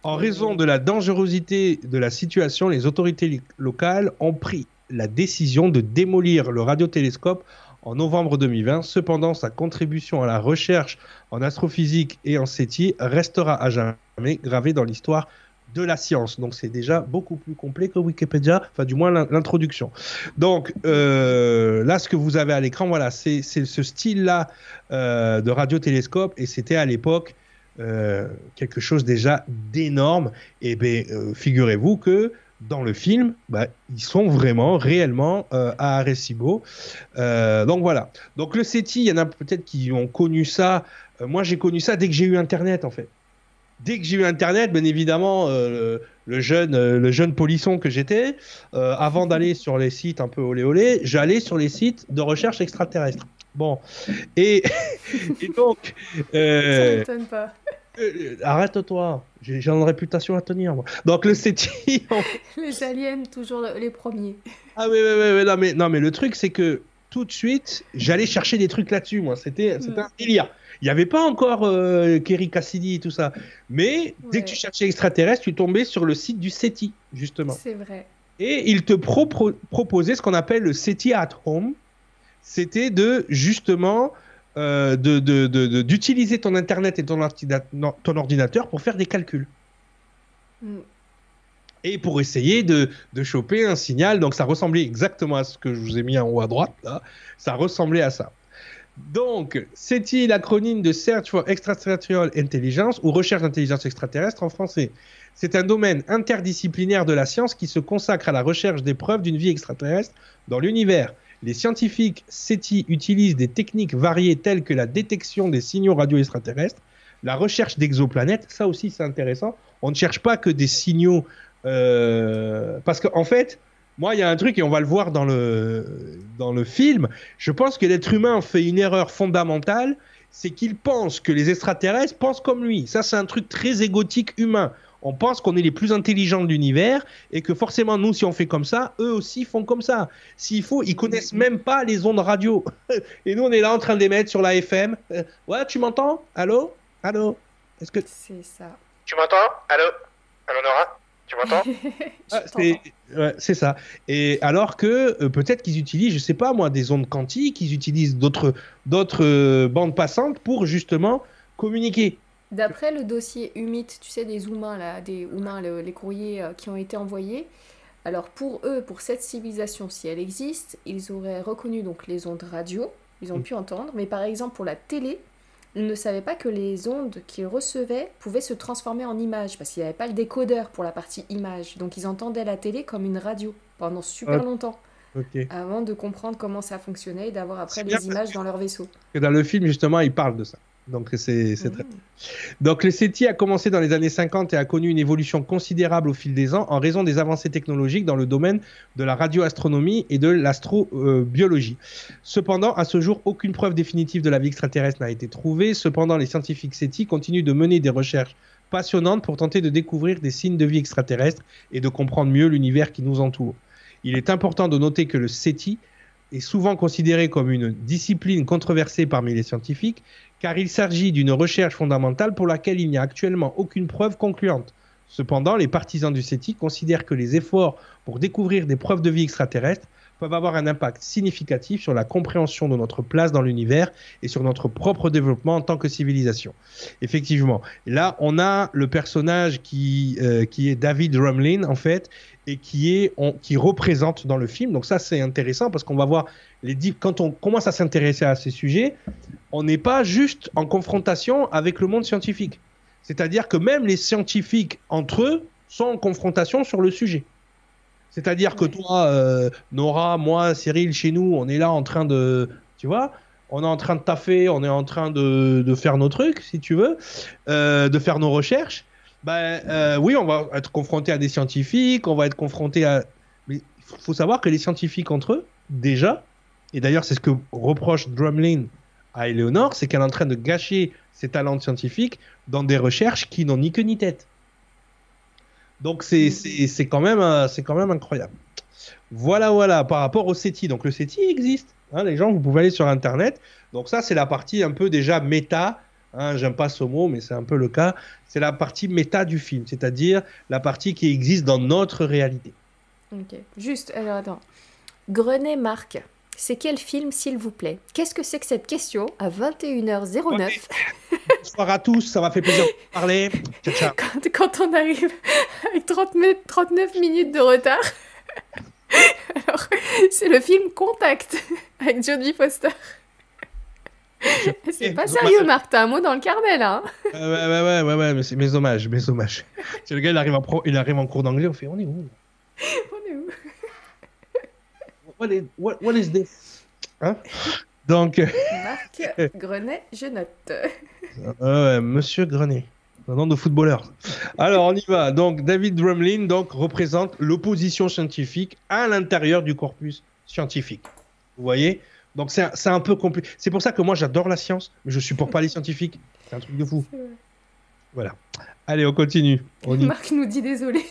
En raison de la dangerosité de la situation, les autorités locales ont pris la décision de démolir le radiotélescope en novembre 2020. Cependant, sa contribution à la recherche en astrophysique et en SETI restera à jamais gravée dans l'histoire de la science. Donc c'est déjà beaucoup plus complet que Wikipédia, enfin du moins l'introduction. Donc euh, là, ce que vous avez à l'écran, voilà, c'est ce style-là euh, de radiotélescope et c'était à l'époque euh, quelque chose déjà d'énorme. Et bien, figurez-vous que dans le film, bah, ils sont vraiment, réellement à Arecibo. donc voilà. Donc le SETI, il y en a peut-être qui ont connu ça. moi, j'ai connu ça dès que j'ai eu Internet, en fait dès que j'ai eu Internet, bien évidemment, euh, le, jeune, euh, le jeune polisson que j'étais, euh, avant d'aller sur les sites un peu olé olé, j'allais sur les sites de recherche extraterrestre. Bon. Et, donc. Ça pas. Arrête-toi, j'ai une réputation à tenir. Moi. Donc le SETI. Les aliens, toujours les premiers. Ah oui, oui, oui, non, mais, non, mais le truc, c'est que tout de suite, j'allais chercher des trucs là-dessus, moi. C'était mm. un délire. Il n'y avait pas encore euh, Kerry Cassidy et tout ça. Mais dès que tu cherchais extraterrestre, tu tombais sur le site du SETI, justement. C'est vrai. Et il te proposait ce qu'on appelle le SETI at Home. C'était de, justement, euh, d'utiliser ton Internet et ton, ordinateur pour faire des calculs. Mm. Et pour essayer de, de, choper un signal. Donc ça ressemblait exactement à ce que je vous ai mis en haut à droite. Là. Ça ressemblait à ça. Donc, c'est-il l'acronyme de Search for Extraterrestrial Intelligence ou Recherche d'intelligence extraterrestre en français? C'est un domaine interdisciplinaire de la science qui se consacre à la recherche des preuves d'une vie extraterrestre dans l'univers. Les scientifiques SETI utilisent des techniques variées telles que la détection des signaux radio extraterrestres, la recherche d'exoplanètes, ça aussi c'est intéressant. On ne cherche pas que des signaux, euh, parce qu'en en fait, moi, il y a un truc, et on va le voir dans le, dans le film, je pense que l'être humain fait une erreur fondamentale, c'est qu'il pense que les extraterrestres pensent comme lui. Ça, c'est un truc très égotique humain. On pense qu'on est les plus intelligents de l'univers et que forcément, nous, si on fait comme ça, eux aussi font comme ça. S'il faut, ils connaissent même pas les ondes radio. et nous, on est là en train d'émettre sur la FM. Euh, ouais, tu m'entends? Allô? Allô? Est-ce que... C'est ça. Tu m'entends? Allô? Allô, Nora? Tu m'entends ah, C'est ça. Et alors que euh, peut-être qu'ils utilisent, je sais pas moi, des ondes quantiques, ils utilisent d'autres euh, bandes passantes pour justement communiquer. D'après le dossier HUMIT, tu sais, des humains, là, des humains, les courriers euh, qui ont été envoyés, alors pour eux, pour cette civilisation, si elle existe, ils auraient reconnu donc les ondes radio, ils ont mm. pu entendre, mais par exemple pour la télé, ne savaient pas que les ondes qu'ils recevaient pouvaient se transformer en images, parce qu'il n'y avait pas le décodeur pour la partie image. Donc ils entendaient la télé comme une radio pendant super longtemps. Avant de comprendre comment ça fonctionnait et d'avoir après les images dans leur vaisseau. dans le film, justement, ils parlent de ça. Donc c'est très... Donc le SETI a commencé dans les années 50 et a connu une évolution considérable au fil des ans en raison des avancées technologiques dans le domaine de la radioastronomie et de l'astrobiologie. Cependant, à ce jour, aucune preuve définitive de la vie extraterrestre n'a été trouvée. Cependant, les scientifiques SETI continuent de mener des recherches passionnantes pour tenter de découvrir des signes de vie extraterrestre et de comprendre mieux l'univers qui nous entoure. Il est important de noter que le SETI est souvent considéré comme une discipline controversée parmi les scientifiques, car il s'agit d'une recherche fondamentale pour laquelle il n'y a actuellement aucune preuve concluante. Cependant, les partisans du SETI considèrent que les efforts pour découvrir des preuves de vie extraterrestre peuvent avoir un impact significatif sur la compréhension de notre place dans l'univers et sur notre propre développement en tant que civilisation. Effectivement, là, on a le personnage qui, euh, qui est David Rumlin, en fait, et qui, est, qui représente dans le film. Donc ça, c'est intéressant parce qu'on va voir les quand on commence à s'intéresser à ces sujets, on n'est pas juste en confrontation avec le monde scientifique. C'est-à-dire que même les scientifiques entre eux sont en confrontation sur le sujet. C'est-à-dire que toi, euh, Nora, moi, Cyril, chez nous, on est là en train de, tu vois, on est en train de taffer, on est en train de, de faire nos trucs, si tu veux, euh, de faire nos recherches. Ben euh, oui, on va être confronté à des scientifiques, on va être confronté à. Mais il faut savoir que les scientifiques entre eux, déjà, et d'ailleurs c'est ce que reproche Drumlin à Eleonore, c'est qu'elle est en train de gâcher ses talents scientifiques dans des recherches qui n'ont ni queue ni tête. Donc c'est mm. quand, même, euh, quand même incroyable. Voilà, voilà, par rapport au SETI. Donc le SETI existe. Hein, les gens, vous pouvez aller sur Internet. Donc ça, c'est la partie un peu déjà méta. Hein, J'aime pas ce mot, mais c'est un peu le cas. C'est la partie méta du film, c'est-à-dire la partie qui existe dans notre réalité. Ok. Juste, alors attends. Grenet Marc, c'est quel film, s'il vous plaît? Qu'est-ce que c'est que cette question à 21h09 Bonsoir à tous, ça m'a fait plaisir de parler. Ciao, ciao. Quand, on arrive avec 39 minutes de retard. Alors, c'est le film Contact avec Jodie Foster. C'est pas sérieux, Marc, t'as un mot dans le carnet là. Hein ouais, ouais, ouais, ouais, ouais, mais c'est mes hommages, mes hommages. C'est le gars, il arrive, en pro... il arrive en cours d'anglais, on fait on est où? On est où? What is, what, what is this? Hein? Donc. Marc Grenet, je note. Euh, Monsieur Grenet. Un nom de footballeur. Alors, on y va. Donc, David Drumlin donc, représente l'opposition scientifique à l'intérieur du corpus scientifique. Vous voyez? Donc, c'est un, peu compliqué. C'est pour ça que moi, j'adore la science, mais je supporte pas les scientifiques. C'est un truc de fou. Voilà. Allez, on continue. Marc nous dit désolé.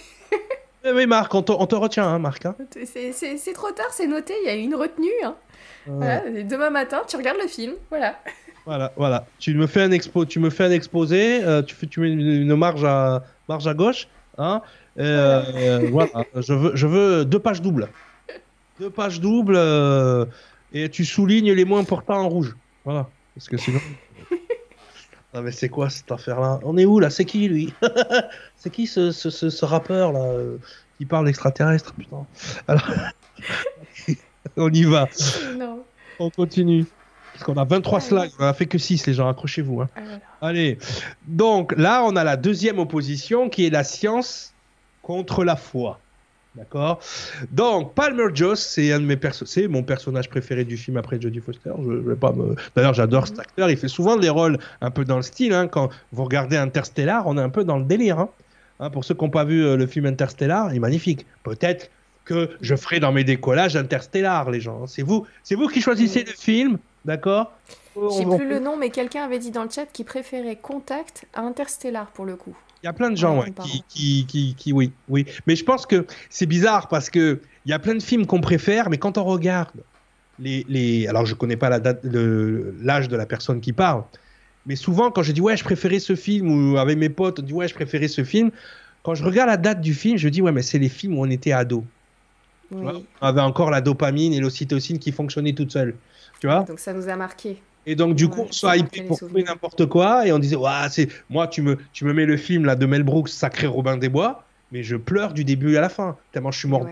Eh oui, Marc, on te, retient, hein, Marc. Hein. C'est trop tard, c'est noté, il y a une retenue. Hein. demain matin, tu regardes le film, voilà. Voilà, voilà. Tu me fais un expo, tu me fais un exposé, euh, tu fais, tu mets une, marge à marge à gauche, hein. Euh, voilà. Je veux, je veux deux pages doubles, deux pages doubles, euh, et tu soulignes les mots importants en rouge. Voilà, parce que sinon. Ah mais c'est quoi cette affaire-là? On est où là? C'est qui lui? C'est qui ce, ce, ce, rappeur là qui parle d'extraterrestre Putain? Alors, on y va. Non. On continue. Parce qu'on a 23 slides, on a fait que 6 les gens, accrochez-vous. Hein. Ah, Allez, donc là on a la deuxième opposition qui est la science contre la foi. D'accord Donc, Palmer Joss, c'est un de mes c'est mon personnage préféré du film après Jodie Foster. Je, vais pas me... D'ailleurs, j'adore cet acteur. Il fait souvent des rôles un peu dans le style. Hein. Quand vous regardez Interstellar, on est un peu dans le délire. Hein. Hein, pour ceux qui n'ont pas vu euh, le film Interstellar, il est magnifique. Peut-être que je ferai dans mes décollages Interstellar, les gens. C'est vous, c'est vous qui choisissez le film, d'accord? J'ai plus le nom, mais quelqu'un avait dit dans le chat qu'il préférait Contact à Interstellar pour le coup. Il y a plein de gens qui, qui, qui, oui, oui. Mais je pense que c'est bizarre parce que il y a plein de films qu'on préfère, mais quand on regarde les, les... alors je connais pas la date, l'âge de la personne qui parle, mais souvent quand je dis ouais je préférais ce film ou avec mes potes on dit ouais je préférais ce film, quand je regarde la date du film, je dis ouais mais c'est les films où on était ado. on avait encore la dopamine et l'ocytocine qui fonctionnaient toutes seules. Tu vois? Donc ça nous a marqué. Et donc, du coup, on soit hypé pour trouver n'importe quoi. Et on disait, ouais, c'est moi, tu me, tu me mets le film là, de Mel Brooks, Sacré Robin des Bois, mais je pleure du début à la fin, tellement je suis mort.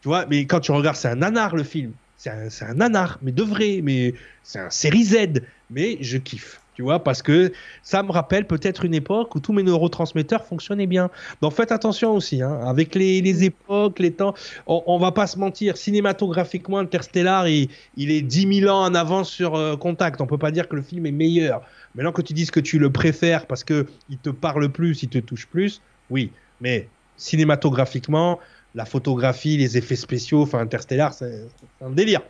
Tu vois, mais quand tu regardes, c'est un nanar le film. C'est un, un nanar, mais de vrai. Mais c'est un série Z. Mais je kiffe tu vois, parce que ça me rappelle peut-être une époque où tous mes neurotransmetteurs fonctionnaient bien. Donc faites attention aussi, hein, avec les, époques, les temps, on, on, va pas se mentir, cinématographiquement, Interstellar, il, il est 10 000 ans en avance sur euh, Contact, on peut pas dire que le film est meilleur. Maintenant que tu dises que tu le préfères parce que il te parle plus, il te touche plus, oui, mais cinématographiquement, la photographie, les effets spéciaux, enfin Interstellar, c'est un délire.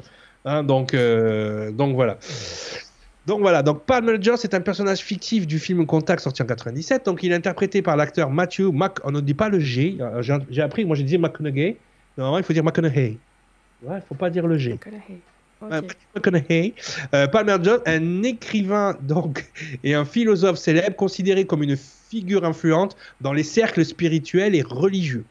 Hein, donc, euh, donc voilà. Donc voilà, donc Palmer Joss est un personnage fictif du film Contact sorti en 97. Donc il est interprété par l'acteur Matthew Mac. On ne dit pas le G. Euh, j'ai appris, moi j'ai dit McConaughey. Normalement, il faut dire McConaughey. Ouais, il faut pas dire le G. McConaughey. Euh, Palmer Joss, un écrivain donc et un philosophe célèbre considéré comme une figure influente dans les cercles spirituels et religieux.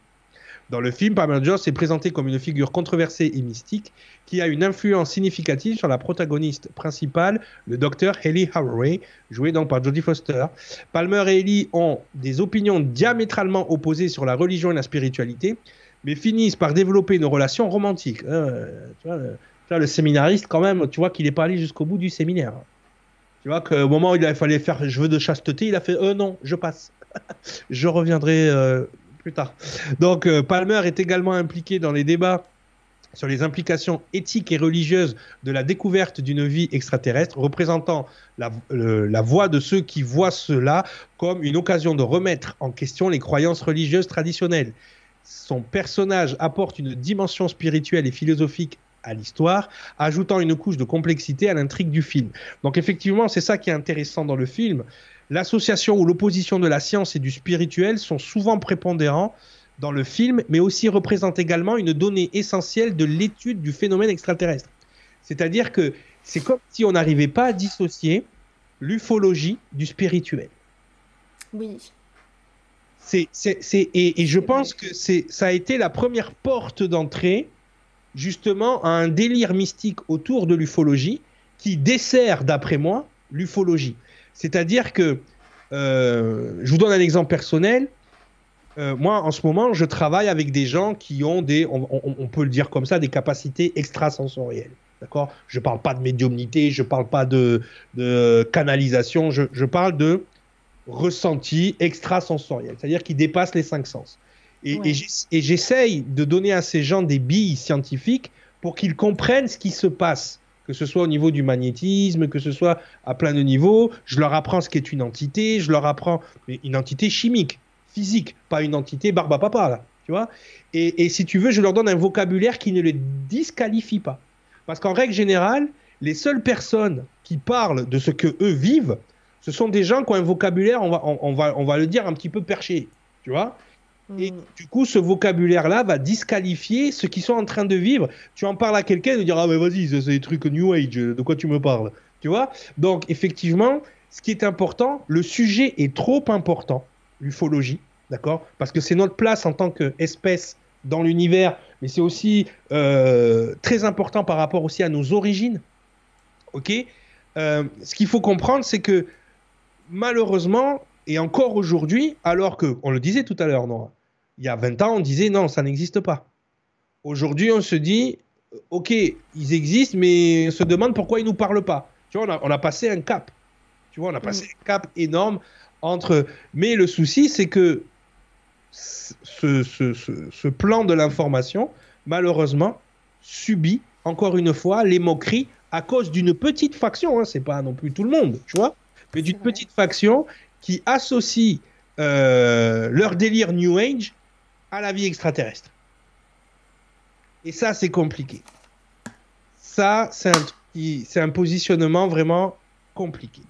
Dans le film, Palmer Joss est présenté comme une figure controversée et mystique qui a une influence significative sur la protagoniste principale, le docteur Haley Howery, joué donc par Jodie Foster. Palmer et Haley ont des opinions diamétralement opposées sur la religion et la spiritualité, mais finissent par développer une relation romantique. Euh, tu vois, le, séminariste, quand même, tu vois qu'il n'est pas allé jusqu'au bout du séminaire. Tu vois qu'au moment où il fallait faire je veux de chasteté, il a fait euh non, je passe. je reviendrai euh, plus tard. Donc euh, Palmer est également impliqué dans les débats sur les implications éthiques et religieuses de la découverte d'une vie extraterrestre, représentant la, la, voix de ceux qui voient cela comme une occasion de remettre en question les croyances religieuses traditionnelles. Son personnage apporte une dimension spirituelle et philosophique à l'histoire, ajoutant une couche de complexité à l'intrigue du film. Donc effectivement, c'est ça qui est intéressant dans le film, L'association ou l'opposition de la science et du spirituel sont souvent prépondérants dans le film, mais aussi représentent également une donnée essentielle de l'étude du phénomène extraterrestre. C'est-à-dire que c'est comme si on n'arrivait pas à dissocier l'ufologie du spirituel. Oui. C'est, et, et, je pense que c'est, ça a été la première porte d'entrée justement à un délire mystique autour de l'ufologie qui dessert, d'après moi, l'ufologie. C'est-à-dire que, euh, je vous donne un exemple personnel. Euh, moi, en ce moment, je travaille avec des gens qui ont des, on, peut le dire comme ça, des capacités extrasensorielles. D'accord? Je ne parle pas de médiumnité, je ne parle pas de, canalisation, je, parle de ressenti extrasensoriel, c'est-à-dire qui dépassent les cinq sens. Et, et j'essaye de donner à ces gens des billes scientifiques pour qu'ils comprennent ce qui se passe que ce soit au niveau du magnétisme, que ce soit à plein de niveaux. Je leur apprends ce qu'est une entité, je leur apprends une entité chimique, physique, pas une entité barbe à papa, là, tu vois. Et, si tu veux, je leur donne un vocabulaire qui ne les disqualifie pas. Parce qu'en règle générale, les seules personnes qui parlent de ce que eux vivent Ce sont des gens qui ont un vocabulaire, on va, on, va, on va le dire, un petit peu perché. Tu vois et mm. du coup, ce vocabulaire-là va disqualifier ceux qui sont en train de vivre. Tu en parles à quelqu'un, il dira Ah, mais vas-y, c'est des trucs New Age, de quoi tu me parles? Tu vois? Donc, effectivement, ce qui est important, le sujet est trop important, l'ufologie, d'accord? Parce que c'est notre place en tant qu'espèce dans l'univers, mais c'est aussi euh, très important par rapport aussi à nos origines. Ok? Euh, Ce qu'il faut comprendre, c'est que malheureusement, et encore aujourd'hui, alors que, on le disait tout à l'heure, Nora, il y a 20 ans, on disait non, ça n'existe pas. Aujourd'hui, on se dit, ok, ils existent, mais on se demande pourquoi ils ne nous parlent pas. Tu vois, on a, passé un cap. Tu vois, on a passé mm. un cap énorme entre. Mais le souci, c'est que ce, ce, plan de l'information, malheureusement, subit encore une fois les moqueries à cause d'une petite faction. Hein, c'est pas non plus tout le monde, tu vois, mais d'une petite faction qui associe euh, leur délire New Age à la vie extraterrestre. Et ça, c'est compliqué. Ça, c'est un, un positionnement vraiment compliqué.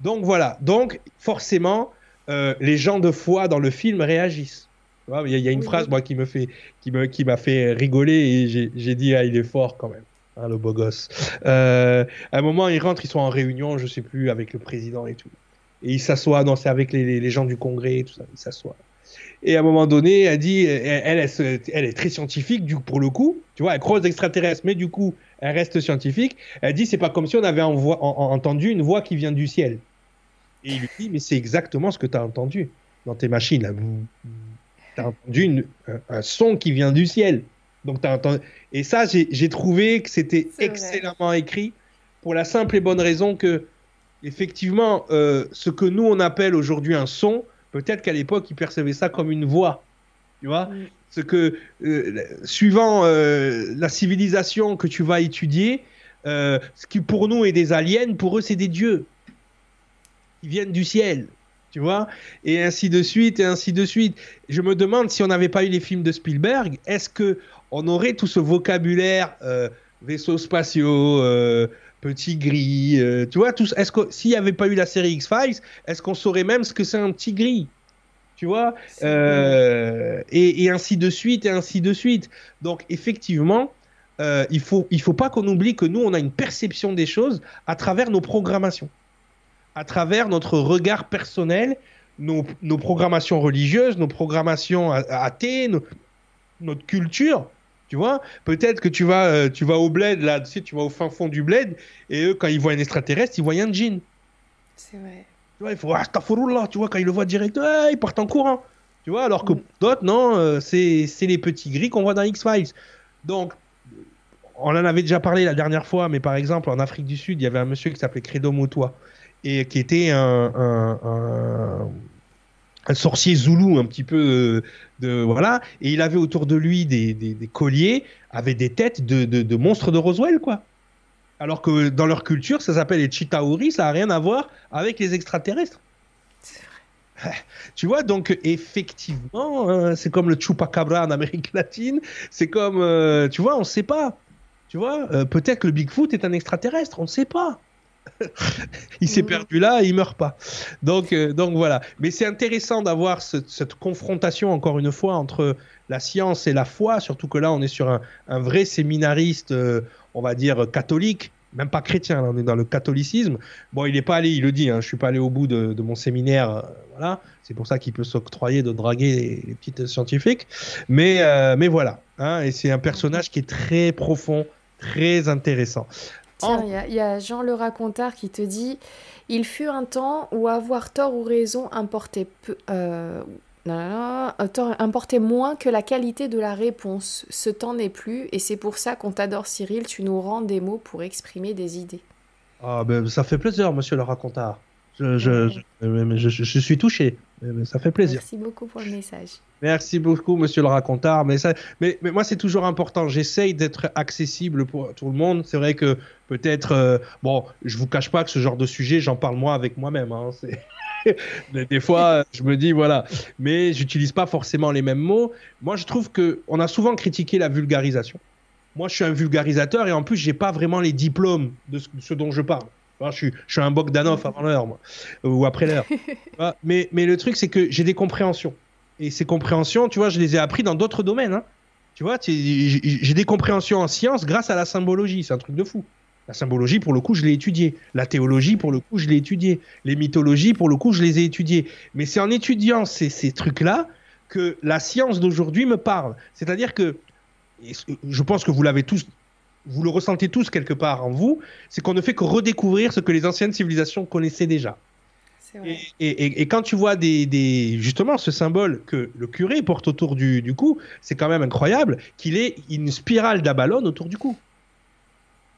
Donc voilà. Donc forcément, euh, les gens de foi dans le film réagissent. Il y, a une phrase moi qui me fait, qui me, qui m'a fait rigoler et j'ai dit ah il est fort quand même, hein, le beau gosse. Euh, à un moment ils rentrent, ils sont en réunion, je sais plus avec le président et tout, et ils s'assoient. Non, c'est avec les, les, gens du Congrès et tout ça. Ils s'assoient. Et à un moment donné, elle dit, elle, elle, est très scientifique, du, pour le coup, tu vois, elle croise extraterrestre, mais du coup, elle reste scientifique. Elle dit, c'est pas comme si on avait entendu une voix qui vient du ciel. Et il lui dit, mais c'est exactement ce que tu as entendu dans tes machines. Tu as entendu un, son qui vient du ciel. Donc, as entendu... Et ça, j'ai trouvé que c'était excellemment écrit pour la simple et bonne raison que, effectivement, euh, ce que nous, on appelle aujourd'hui un son, Peut-être qu'à l'époque, ils percevaient ça comme une voix. Tu vois mm. Ce que, euh, suivant euh, la civilisation que tu vas étudier, euh, ce qui pour nous est des aliens, pour eux, c'est des dieux. Ils viennent du ciel. Tu vois Et ainsi de suite, et ainsi de suite. Je me demande si on n'avait pas eu les films de Spielberg, est-ce que on aurait tout ce vocabulaire vaisseaux spatiaux, petit gris, euh, tu vois, est-ce que s'il n'y avait pas eu la série X-Files, est-ce qu'on saurait même ce que c'est un petit gris tu vois, euh, et, ainsi de suite, et ainsi de suite. Donc, effectivement, euh, il faut, il faut pas qu'on oublie que nous, on a une perception des choses à travers nos programmations, à travers notre regard personnel, nos, programmations religieuses, nos programmations athées, notre culture. Tu vois, peut-être que tu vas, euh, tu vas au bled, là, tu sais, tu vas au fin fond du bled, et eux, quand ils voient un extraterrestre, ils voient un djinn. C'est vrai. Tu vois, il faut, ah, tu vois, quand ils le voient direct, ils partent en courant. Tu vois, alors que mm. d'autres, non, euh, c'est les petits gris qu'on voit dans X-Files. Donc, on en avait déjà parlé la dernière fois, mais par exemple, en Afrique du Sud, il y avait un monsieur qui s'appelait Credo Motoa, et qui était un un sorcier zoulou un petit peu euh, de, voilà. Et il avait autour de lui des, des, colliers avec des têtes de, de, monstres de Roswell quoi. Alors que dans leur culture ça s'appelle les chitauri ça a rien à voir avec les extraterrestres. Tu vois, donc effectivement, hein, c'est comme le chupacabra en Amérique latine, c'est comme, euh, tu vois, on ne sait pas. Tu vois, euh, peut-être que le Bigfoot est un extraterrestre, on ne sait pas il s'est perdu là, il meurt pas. Donc, euh, donc voilà. Mais c'est intéressant d'avoir cette confrontation encore une fois entre la science et la foi, surtout que là on est sur un, vrai séminariste, euh, on va dire catholique, même pas chrétien, on est dans le catholicisme. Bon, il n'est pas allé, il le dit, hein, je suis pas allé au bout de, mon séminaire, euh, voilà. C'est pour ça qu'il peut s'octroyer de draguer les, petites scientifiques. Mais, mais voilà. Hein, et c'est un personnage qui est très profond, très intéressant. Tiens, il y, a Jean le racontard qui te dit Il fut un temps où avoir tort ou raison importait, peu, euh, importait moins que la qualité de la réponse. Ce temps n'est plus, et c'est pour ça qu'on t'adore, Cyril. Tu nous rends des mots pour exprimer des idées. Ah, ben, ça fait plaisir, monsieur le racontard. Je, je, je, suis touché. Ça fait plaisir. Merci beaucoup pour le message. Merci beaucoup, monsieur le racontard. Mais, ça, mais, mais moi, c'est toujours important. J'essaye d'être accessible pour tout le monde. C'est vrai que peut-être, euh, bon, je vous cache pas que ce genre de sujet, j'en parle moi avec moi-même. Hein, des fois, je me dis voilà, mais j'utilise pas forcément les mêmes mots. Moi, je trouve que on a souvent critiqué la vulgarisation. Moi, je suis un vulgarisateur et en plus, j'ai pas vraiment les diplômes de ce, dont je parle. Je, suis, je suis un Bogdanov avant l'heure, moi, ou après l'heure. mais, mais le truc, c'est que j'ai des compréhensions. Et ces compréhensions, tu vois, je les ai appris dans d'autres domaines. Hein. Tu vois, j'ai des compréhensions en sciences grâce à la symbologie. C'est un truc de fou. La symbologie, pour le coup, je l'ai étudiée. La théologie, pour le coup, je l'ai étudiée. Les mythologies, pour le coup, je les ai étudiées. Mais c'est en étudiant ces, ces trucs-là que la science d'aujourd'hui me parle. C'est-à-dire que, je pense que vous l'avez tous, vous le ressentez tous quelque part en vous, c'est qu'on ne fait que redécouvrir ce que les anciennes civilisations connaissaient déjà. Et, et, et, quand tu vois des, des, justement ce symbole que le curé porte autour du, du cou, c'est quand même incroyable qu'il ait une spirale d'abalone autour du cou.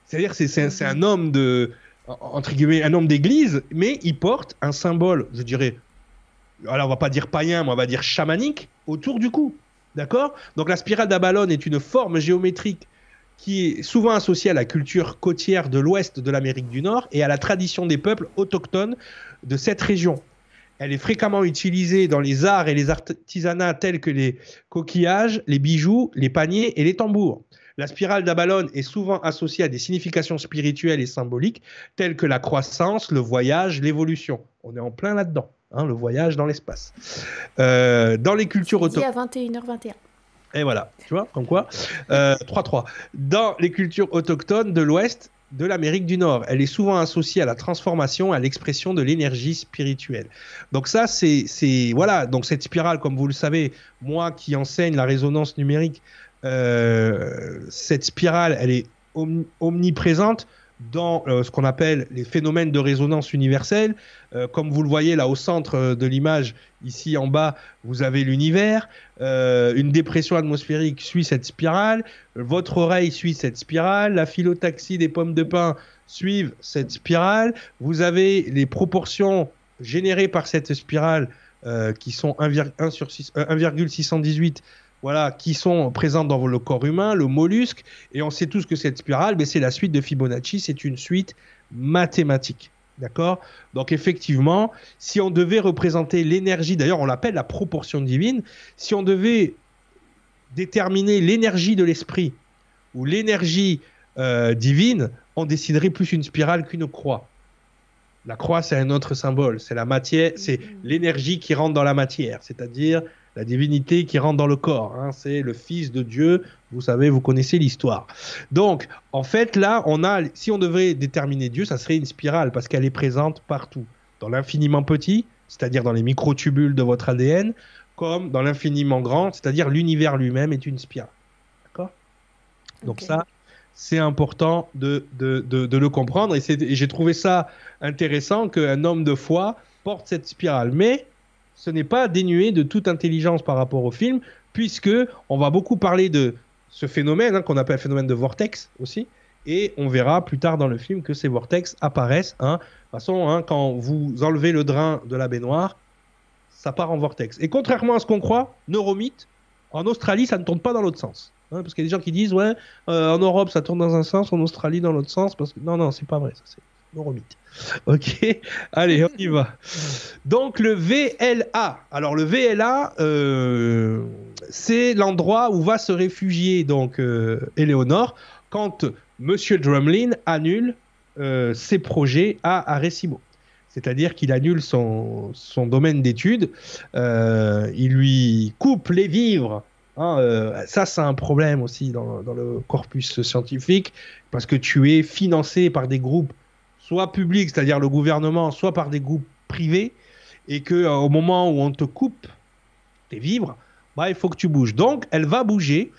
C'est-à-dire c'est c'est un homme de entre guillemets un homme d'église, mais il porte un symbole, je dirais. Alors on va pas dire païen, mais on va dire chamanique autour du cou. D'accord? Donc la spirale d'Abalone est une forme géométrique qui est souvent associée à la culture côtière de l'ouest de l'Amérique du Nord et à la tradition des peuples autochtones de cette région. Elle est fréquemment utilisée dans les arts et les artisanats tels que les coquillages, les bijoux, les paniers et les tambours. La spirale d'Abalone est souvent associée à des significations spirituelles et symboliques telles que la croissance, le voyage, l'évolution. On est en plein là-dedans, hein, le voyage dans l'espace. Euh, dans les cultures autochtones. à 21h21. Et voilà, tu vois, comme quoi. 3-3. Euh, dans les cultures autochtones de l'Ouest, de l'Amérique du Nord. Elle est souvent associée à la transformation, à l'expression de l'énergie spirituelle. Donc ça, c'est voilà. Donc cette spirale, comme vous le savez, moi qui enseigne la résonance numérique, euh, cette spirale, elle est omniprésente dans euh, ce qu'on appelle les phénomènes de résonance universelle. Euh, comme vous le voyez là au centre de l'image, ici en bas, vous avez l'univers. une dépression atmosphérique suit cette spirale. Votre oreille suit cette spirale. La philotaxie des pommes de pin suivent cette spirale. Vous avez les proportions générées par cette spirale qui sont 1,618 voilà, qui sont présentes dans le corps humain, le mollusque, et on sait tous que cette spirale, mais c'est la suite de Fibonacci, c'est une suite mathématique. D'accord? Donc effectivement, si on devait représenter l'énergie, d'ailleurs on l'appelle la proportion divine, si on devait déterminer l'énergie de l'esprit ou l'énergie euh, divine, on déciderait plus une spirale qu'une croix. La croix, c'est un autre symbole, c'est la matière, c'est mmh. l'énergie qui rentre dans la matière, c'est-à-dire la divinité qui rentre dans le corps. Hein, c'est le Fils de Dieu. Vous savez, vous connaissez l'histoire. Donc, en fait, là, on a, si on devait déterminer Dieu, ça serait une spirale parce qu'elle est présente partout, dans l'infiniment petit, c'est-à-dire dans les microtubules de votre ADN, comme dans l'infiniment grand, c'est-à-dire l'univers lui-même est une spirale. D'accord? Donc ça, c'est important de, de, de, le comprendre et, et j'ai trouvé ça intéressant qu'un homme de foi porte cette spirale. Mais ce n'est pas dénué de toute intelligence par rapport au film, puisque on va beaucoup parler de ce phénomène hein, qu'on appelle phénomène de vortex aussi, et on verra plus tard dans le film que ces vortex apparaissent. Hein. De toute façon, hein, quand vous enlevez le drain de la baignoire, ça part en vortex. Et contrairement à ce qu'on croit, neuromythe, en Australie, ça ne tourne pas dans l'autre sens. parce qu'il y a des gens qui disent, ouais, euh, en Europe, ça tourne dans un sens, en Australie, dans l'autre sens. Parce que... Non, non, c'est pas vrai. Ça, c'est neuromythe. Ok, allez, on y va. Donc le VLA. Alors le VLA, euh, c'est l'endroit où va se réfugier donc euh, Eleonore quand Monsieur Drumlin annule euh, ses projets à Arecibo. C'est-à-dire qu'il annule son, son domaine d'études, il lui coupe les vivres hein, ça, c'est un problème aussi dans, dans, le corpus scientifique, parce que tu es financé par des groupes soit public, c'est-à-dire le gouvernement, soit par des groupes privés, et que euh, au moment où on te coupe tes vivres, bah, il faut que tu bouges. Donc, elle va bouger.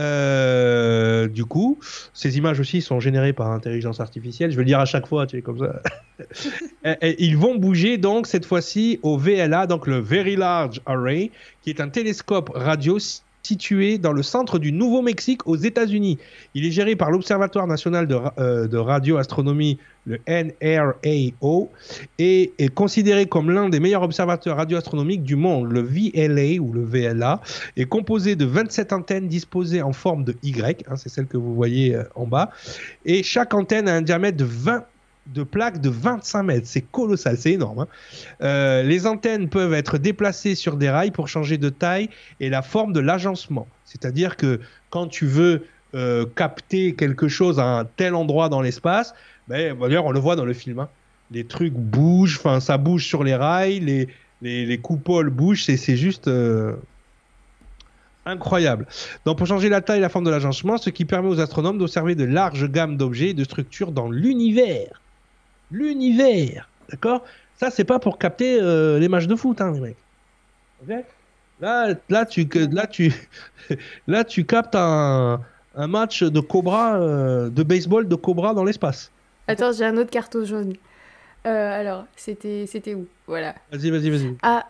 Euh, du coup, ces images aussi sont générées par intelligence artificielle. Je vais le dire à chaque fois, tu es comme ça. ils vont bouger donc cette fois-ci au VLA, donc le Very Large Array, qui est un télescope radio situé dans le centre du Nouveau-Mexique aux États-Unis. Il est géré par l'Observatoire national de, euh, radioastronomie, le NRAO, et est considéré comme l'un des meilleurs observateurs radioastronomiques du monde. Le VLA ou le VLA est composé de 27 antennes disposées en forme de Y, hein, c'est celle que vous voyez euh, en bas, et chaque antenne a un diamètre de 20 de plaques de 25 mètres. C'est colossal, c'est énorme. Hein. Euh, les antennes peuvent être déplacées sur des rails pour changer de taille et la forme de l'agencement. C'est-à-dire que quand tu veux euh, capter quelque chose à un tel endroit dans l'espace. Ben, D'ailleurs, on le voit dans le film. Hein. Les trucs bougent, enfin, ça bouge sur les rails, les, les, les coupoles bougent, c'est juste euh, incroyable. Donc, pour changer la taille et la forme de l'agencement, ce qui permet aux astronomes d'observer de larges gammes d'objets et de structures dans l'univers. L'univers, d'accord? Ça, c'est pas pour capter euh, les matchs de foot, hein, les mecs. Ok? Là, là, tu, là, tu, là, tu captes un, un match de Cobra, euh, de baseball de Cobra dans l'espace. Attends, j'ai un autre carton jaune. Euh, alors, c'était, c'était où? Voilà. Vas-y, vas-y, vas-y. À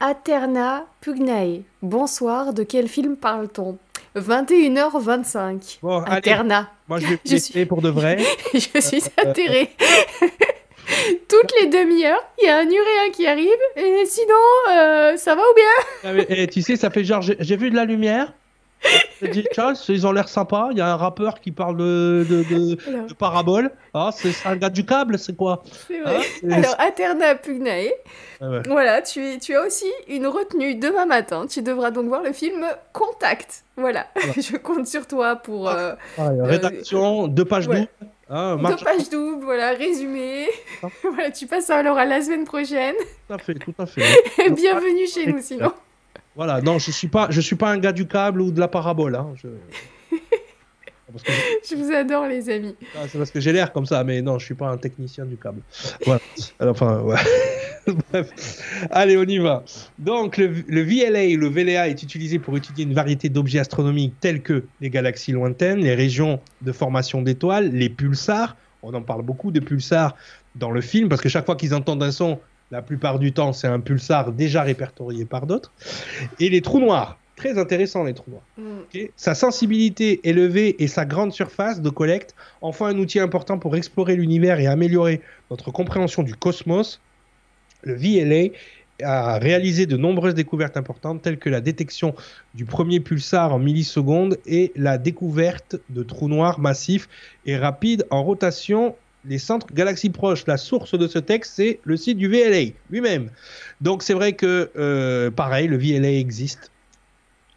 Aterna Pugnae. Bonsoir, de quel film parle-t-on? 21h25. Bon, allez. Aterna. Moi, je vais Je suis- pour de vrai. Je suis atterrée. Toutes les demi-heures, il y a un uréen qui arrive, et sinon, euh, ça va ou bien? Eh, tu sais, ça fait genre, j'ai vu de la lumière. J'ai dit, tiens, ils ont l'air sympas. Il y a un rappeur qui parle de, de, de, Alors, de parabole. Ah, c'est un gars du câble, c'est quoi c'est vrai. Ah, c'est- Alors, Aterna Pugnae, Ah ouais. voilà, tu, es- tu as aussi une retenue demain matin. Tu devras donc voir le film Contact. Voilà, Voilà. je compte sur toi pour euh, Pareil, rédaction, deux pages ouais. doubles. Hein, deux pages doubles, voilà, résumé. Ah. voilà, tu passes à l'oral la semaine prochaine. Tout à fait, tout à fait. Bienvenue chez nous, sinon. Voilà, non, je suis pas, je suis pas un gars du câble ou de la parabole. Hein. Je... Parce que Je vous adore, les amis. Ah, c'est parce que j'ai l'air comme ça, mais non, je suis pas un technicien du câble. Voilà. Alors, Enfin, ouais. Bref. Allez, on y va. Donc, le, le VLA, le VLA est utilisé pour étudier une variété d'objets astronomiques tels que les galaxies lointaines, les régions de formation d'étoiles, les pulsars. On en parle beaucoup de pulsars dans le film parce que chaque fois qu'ils entendent un son, la plupart du temps, c'est un pulsar déjà répertorié par d'autres. Et les trous noirs. Très intéressant, les trous noirs. Mm. Sa sensibilité élevée et sa grande surface de collecte en font un outil important pour explorer l'univers et améliorer notre compréhension du cosmos. Le VLA a réalisé de nombreuses découvertes importantes telles que la détection du premier pulsar en millisecondes et la découverte de trous noirs massifs et rapides en rotation des centres galaxies proches. La source de ce texte, c'est le site du VLA lui-même. Donc c'est vrai que, euh, pareil, le VLA existe.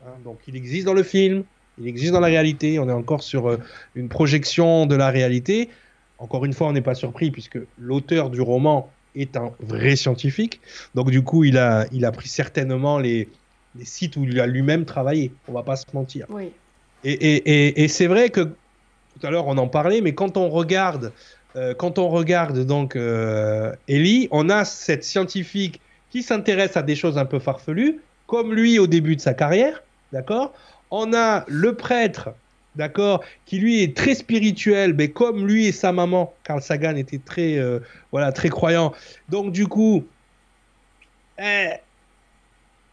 Hein, donc il existe dans le film, il existe dans la réalité. On est encore sur euh, une projection de la réalité. Encore une fois, on n'est pas surpris puisque l'auteur du roman est un vrai scientifique. Donc du coup, il a, il a pris certainement les, les sites où il a lui-même travaillé. On va pas se mentir. Oui. Et, et- et- et c'est vrai que tout à l'heure on en parlait, mais quand on regarde, euh, quand on regarde donc euh, Ellie, on a cette scientifique qui s'intéresse à des choses un peu farfelues, comme lui au début de sa carrière, d'accord? On a le prêtre, d'accord, qui lui est très spirituel, mais comme lui et sa maman, Carl Sagan était très, euh, voilà, très croyant. Donc du coup, eh,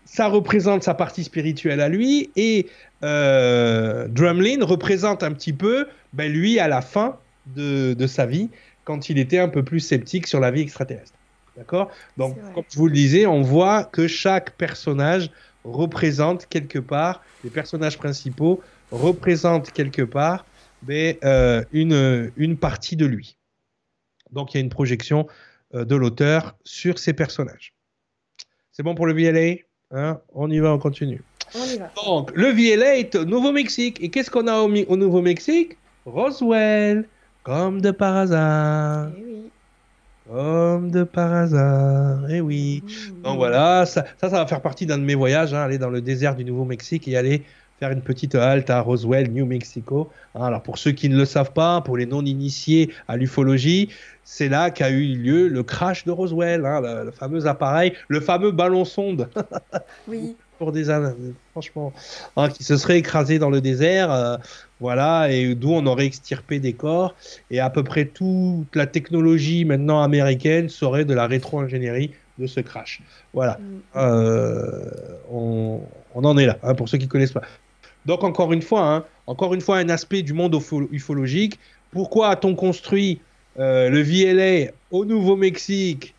ça représente sa partie spirituelle à lui et Drumlin représente un petit peu ben, lui à la fin de, de sa vie quand il était un peu plus sceptique sur la vie extraterrestre. D'accord? Donc, comme je vous le disais, on voit que chaque personnage représente quelque part, les personnages principaux représentent quelque part ben, euh, une, une partie de lui. Donc, il y a une projection euh, de l'auteur sur ces personnages. C'est bon pour le VLA Hein? On y va, on continue. On y va. Donc, le VLA est au Nouveau-Mexique. Et qu'est-ce qu'on a au Nouveau-Mexique? Roswell, comme de par hasard. Eh oui. Comme de par hasard. Eh oui. Mmh. Donc voilà, ça, ça, ça va faire partie d'un de mes voyages, hein, aller dans le désert du Nouveau-Mexique et aller faire une petite halte à Roswell, New Mexico. Hein, alors pour ceux qui ne le savent pas, pour les non-initiés à l'ufologie, c'est là qu'a eu lieu le crash de Roswell, hein, le, le fameux appareil, le fameux ballon sonde Oui. pour des franchement, hein, qui se serait écrasé dans le désert, euh, voilà, et d'où on aurait extirpé des corps, et à peu près toute la technologie maintenant américaine serait de la rétro-ingénierie de ce crash. Voilà, Mm. Euh, on, on en est là, hein, pour ceux qui connaissent pas. Donc encore une fois, hein, encore une fois, un aspect du monde ufo- ufologique. Pourquoi a-t-on construit euh, le VLA au Nouveau-Mexique,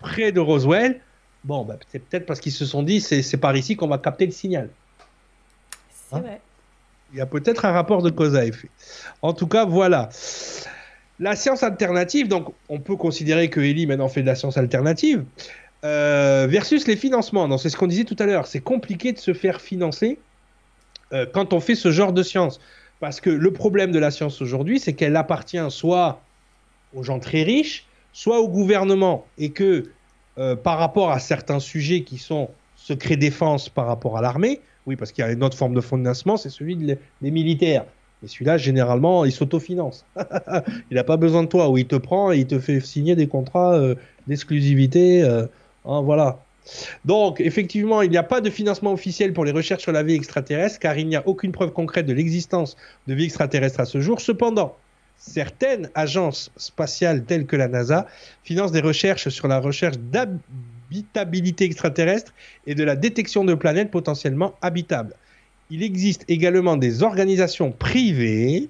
près de Roswell? Bon, bah, c'est peut-être parce qu'ils se sont dit, c'est c'est par ici qu'on va capter le signal. C'est Hein vrai. Il y a peut-être un rapport de cause à effet. En tout cas, voilà. La science alternative, donc on peut considérer que Ellie maintenant fait de la science alternative, euh, versus les financements. Donc c'est ce qu'on disait tout à l'heure. C'est compliqué de se faire financer euh, quand on fait ce genre de science. Parce que le problème de la science aujourd'hui, c'est qu'elle appartient soit aux gens très riches, soit au gouvernement. Et que euh, par rapport à certains sujets qui sont secret défense par rapport à l'armée, oui, parce qu'il y a une autre forme de financement, c'est celui des militaires. Et celui-là, généralement, il s'autofinance. il n'a pas besoin de toi, ou il te prend et il te fait signer des contrats euh, d'exclusivité. Euh, hein, voilà. Donc, effectivement, il n'y a pas de financement officiel pour les recherches sur la vie extraterrestre, car il n'y a aucune preuve concrète de l'existence de vie extraterrestre à ce jour. Cependant, certaines agences spatiales telles que la NASA financent des recherches sur la recherche d'habitabilité extraterrestre et de la détection de planètes potentiellement habitables. Il existe également des organisations privées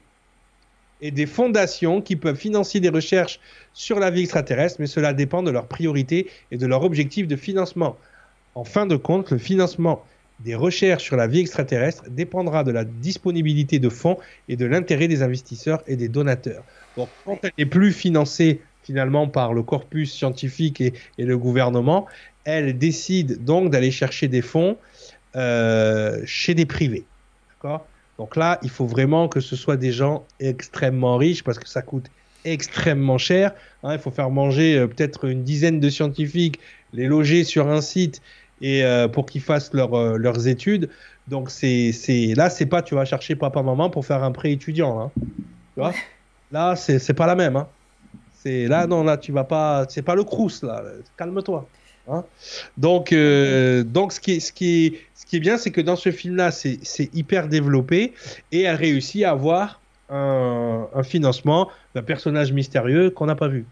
et des fondations qui peuvent financer des recherches sur la vie extraterrestre, mais cela dépend de leurs priorités et de leur objectif de financement. En fin de compte, le financement des recherches sur la vie extraterrestre dépendra de la disponibilité de fonds et de l'intérêt des investisseurs et des donateurs. Donc, quand elle n'est plus financée finalement par le corpus scientifique et, le gouvernement, elle décide donc d'aller chercher des fonds euh, chez des privés. D'accord? Donc là, il faut vraiment que ce soit des gens extrêmement riches parce que ça coûte extrêmement cher. Hein. il faut faire manger euh, peut-être une dizaine de scientifiques, les loger sur un site et euh, pour qu'ils fassent euh, leurs études. Donc c'est c'est là c'est pas tu vas chercher papa maman pour faire un prêt étudiant hein. Tu vois? Là c'est c'est pas la même hein. C'est là non là tu vas pas c'est pas le crous là. Calme-toi. Hein. donc euh, donc ce qui est ce qui est ce qui est bien c'est que dans ce film là c'est c'est hyper développé et elle réussit à avoir un, un financement d'un personnage mystérieux qu'on n'a pas vu.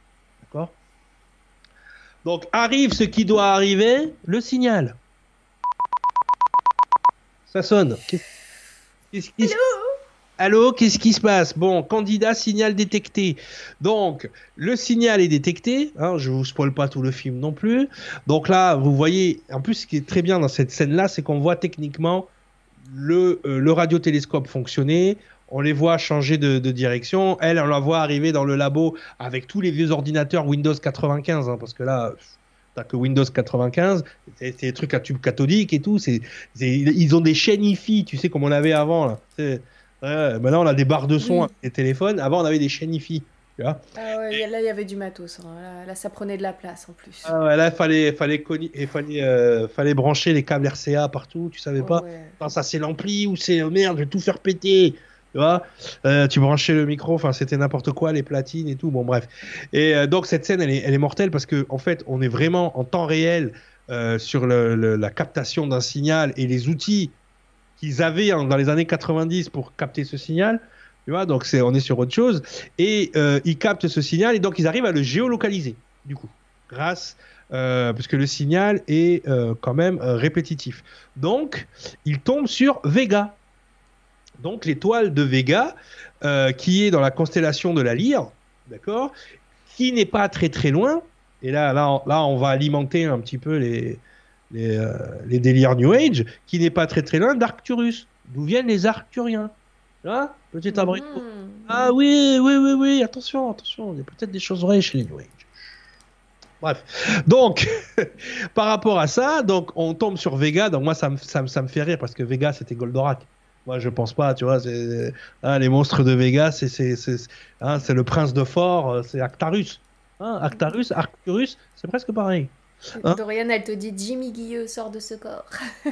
Donc arrive ce qui doit arriver, le signal. Ça sonne. Qu'est-ce qui Allô, qu'est-ce qui se passe? Bon, candidat signal détecté. Donc, le signal est détecté. Hein, je vous spoil pas tout le film non plus. Donc là, vous voyez, en plus, ce qui est très bien dans cette scène-là, c'est qu'on voit techniquement le, euh, le radiotélescope fonctionner on les voit changer de, direction. Elle, on la voit arriver dans le labo avec tous les vieux ordinateurs Windows 95, hein, parce que là, t'as que Windows 95, c'est des trucs à tube cathodique et tout. ils ont des chaînes IFI, tu sais, comme on avait avant. Là. maintenant, on a des barres de son et téléphones. Avant, on avait des chaînes IFI. ah ouais, là il y avait du matos. Hein. Là, ça prenait de la place en plus. Ah ouais, là il fallait, fallait, fallait, euh, fallait brancher les câbles RCA partout. Tu savais pas. ça c'est l'ampli ou c'est merde, je vais tout faire péter tu vois euh, tu branchais le micro enfin c'était n'importe quoi les platines et tout bon bref. Et euh, donc cette scène elle est, elle est mortelle parce que en fait on est vraiment en temps réel euh, sur la captation d'un signal et les outils qu'ils avaient dans les années 90 pour capter ce signal. Tu vois donc c'est on est sur autre chose. Et ils captent ce signal et donc ils arrivent à le géolocaliser du coup grâce parce que le signal est quand même répétitif. Donc ils tombent sur Vega donc l'étoile de Vega, euh, qui est dans la constellation de la Lyre, d'accord, qui n'est pas très très loin. Et là, là, là, on va alimenter un petit peu les, les, euh, délires New Age, qui n'est pas très très loin d'Arcturus, d'où viennent les Arcturiens. Là, petit abricot. Hmm. Ah oui, oui, oui, oui, attention, attention, il y a peut-être des choses vraies chez les New Age. Bref, donc par rapport à ça, donc on tombe sur Vega. Donc moi ça me, ça, ça me fait rire parce que Vega c'était Goldorak. Moi, je pense pas, tu vois. Hein, les monstres de Vegas, c'est hein, le prince de Fort, euh, c'est Actarus. Hein, Actarus, Arcturus, c'est presque pareil. Dorian, elle te dit Jimmy Guilleux sort de ce corps.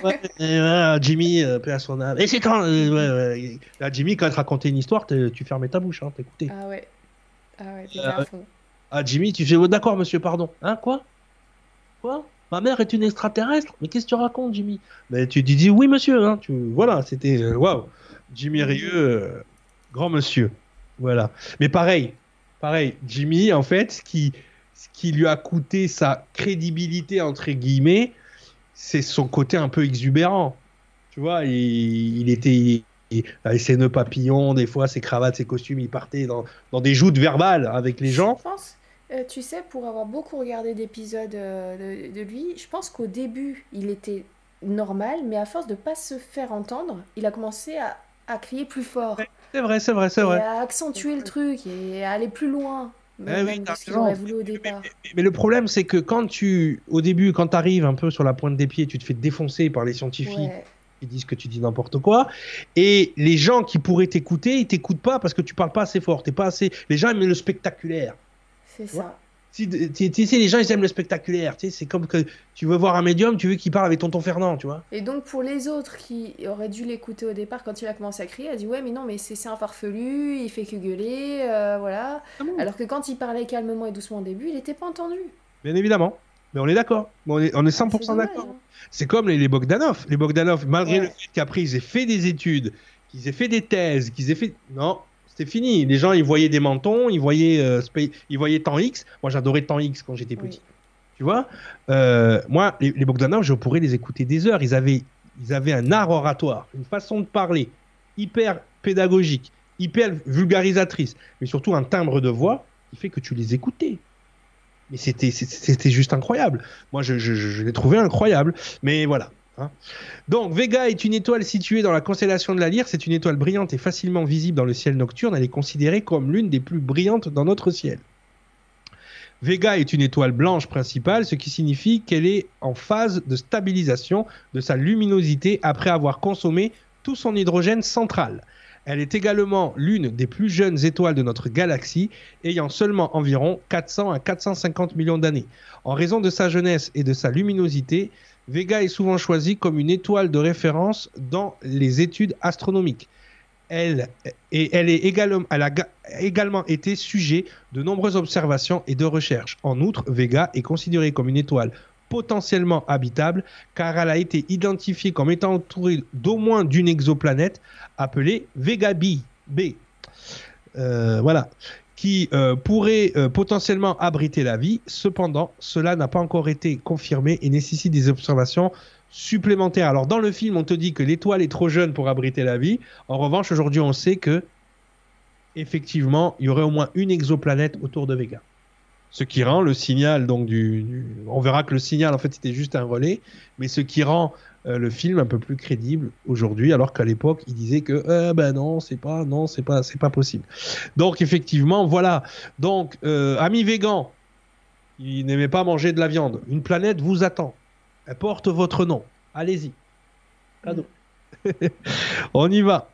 ouais, Jimmy, euh, paix à son âme. Et c'est quand euh, Là, Jimmy, quand elle te racontait une histoire, tu fermais ta bouche, hein, t'écoutais. Ah ouais. Ah ouais, t'es à fond. Ah, Jimmy, tu fais oh, d'accord, monsieur, pardon. Hein, quoi? Quoi? Ma mère est une extraterrestre Mais qu'est-ce que tu racontes, Jimmy? Mais tu dis oui, monsieur. Hein, tu... Voilà, c'était. Euh, waouh Jimmy Rieux, euh, grand monsieur. Voilà. Mais pareil, pareil, Jimmy, en fait, ce qui, ce qui lui a coûté sa crédibilité, entre guillemets, c'est son côté un peu exubérant. Tu vois, il, était. avec ses nœuds papillons, des fois, ses cravates, ses costumes, il partait dans, dans des joutes verbales avec les gens. Je pense euh, tu sais, pour avoir beaucoup regardé d'épisodes euh, de, lui, je pense qu'au début, il était normal, mais à force de pas se faire entendre, il a commencé à, à crier plus fort. C'est vrai, c'est vrai, c'est vrai. Et à accentuer le truc et à aller plus loin. Mais, oui, voulu au départ. Mais, le problème, c'est que quand tu, au début, quand tu arrives un peu sur la pointe des pieds, tu te fais défoncer par les scientifiques. ils disent que tu dis n'importe quoi. Et les gens qui pourraient t'écouter, ils t'écoutent pas parce que tu parles pas assez fort. T'es pas assez. Les gens aiment le spectaculaire. C'est ça. Si, tu sais, les gens ils aiment le spectaculaire. C'est comme que tu veux voir un médium, tu veux qu'il parle avec tonton Fernand, tu vois. Et donc pour les autres qui auraient dû l'écouter au départ quand il a commencé à crier, elle a dit ouais mais non mais c'est un farfelu, il fait que gueuler, euh, voilà. Ah Alors que quand il parlait calmement et doucement au début, il n'était pas entendu. Bien évidemment. Mais on est d'accord. On est, on est 100% d'accord. Hein. C'est comme les, les, Bogdanov. Les Bogdanov, malgré le fait qu'après ils aient fait des études, qu'ils aient fait des thèses, qu'ils aient fait. Non, c'était fini. Les gens, ils voyaient des mentons, ils voyaient, euh, ils voyaient temps X. Moi, j'adorais temps X quand j'étais petit. Tu vois? Euh, Moi, les, les, Bogdanov, je pourrais les écouter des heures. Ils avaient, ils avaient un art oratoire, une façon de parler hyper pédagogique, hyper vulgarisatrice, mais surtout un timbre de voix qui fait que tu les écoutais. Mais c'était, c'était juste incroyable. Moi, je, je, l'ai trouvé incroyable. Mais voilà. Hein. Donc, Vega est une étoile située dans la constellation de la Lyre. C'est une étoile brillante et facilement visible dans le ciel nocturne. Elle est considérée comme l'une des plus brillantes dans notre ciel. Vega est une étoile blanche principale, ce qui signifie qu'elle est en phase de stabilisation de sa luminosité après avoir consommé tout son hydrogène central. Elle est également l'une des plus jeunes étoiles de notre galaxie, ayant seulement environ 400 à 450 millions d'années. En raison de sa jeunesse et de sa luminosité, Vega est souvent choisie comme une étoile de référence dans les études astronomiques. Elle, a également été sujet de nombreuses observations et de recherches. En outre, Vega est considérée comme une étoile potentiellement habitable car elle a été identifiée comme étant entourée d'au moins d'une exoplanète appelée Vega B. B. Euh, voilà qui euh, pourrait euh, potentiellement abriter la vie. Cependant, cela n'a pas encore été confirmé et nécessite des observations supplémentaires. Alors dans le film, on te dit que l'étoile est trop jeune pour abriter la vie. En revanche, aujourd'hui, on sait que effectivement, il y aurait au moins une exoplanète autour de Vega ce qui rend le signal donc du, on verra que le signal en fait c'était juste un relais mais ce qui rend euh, le film un peu plus crédible aujourd'hui alors qu'à l'époque il disait que euh, ben non c'est pas non c'est pas c'est pas possible. Donc effectivement voilà. Donc euh, ami végan il n'aimait pas manger de la viande. Une planète vous attend. Elle porte votre nom. Allez-y. Cadeau. On y va.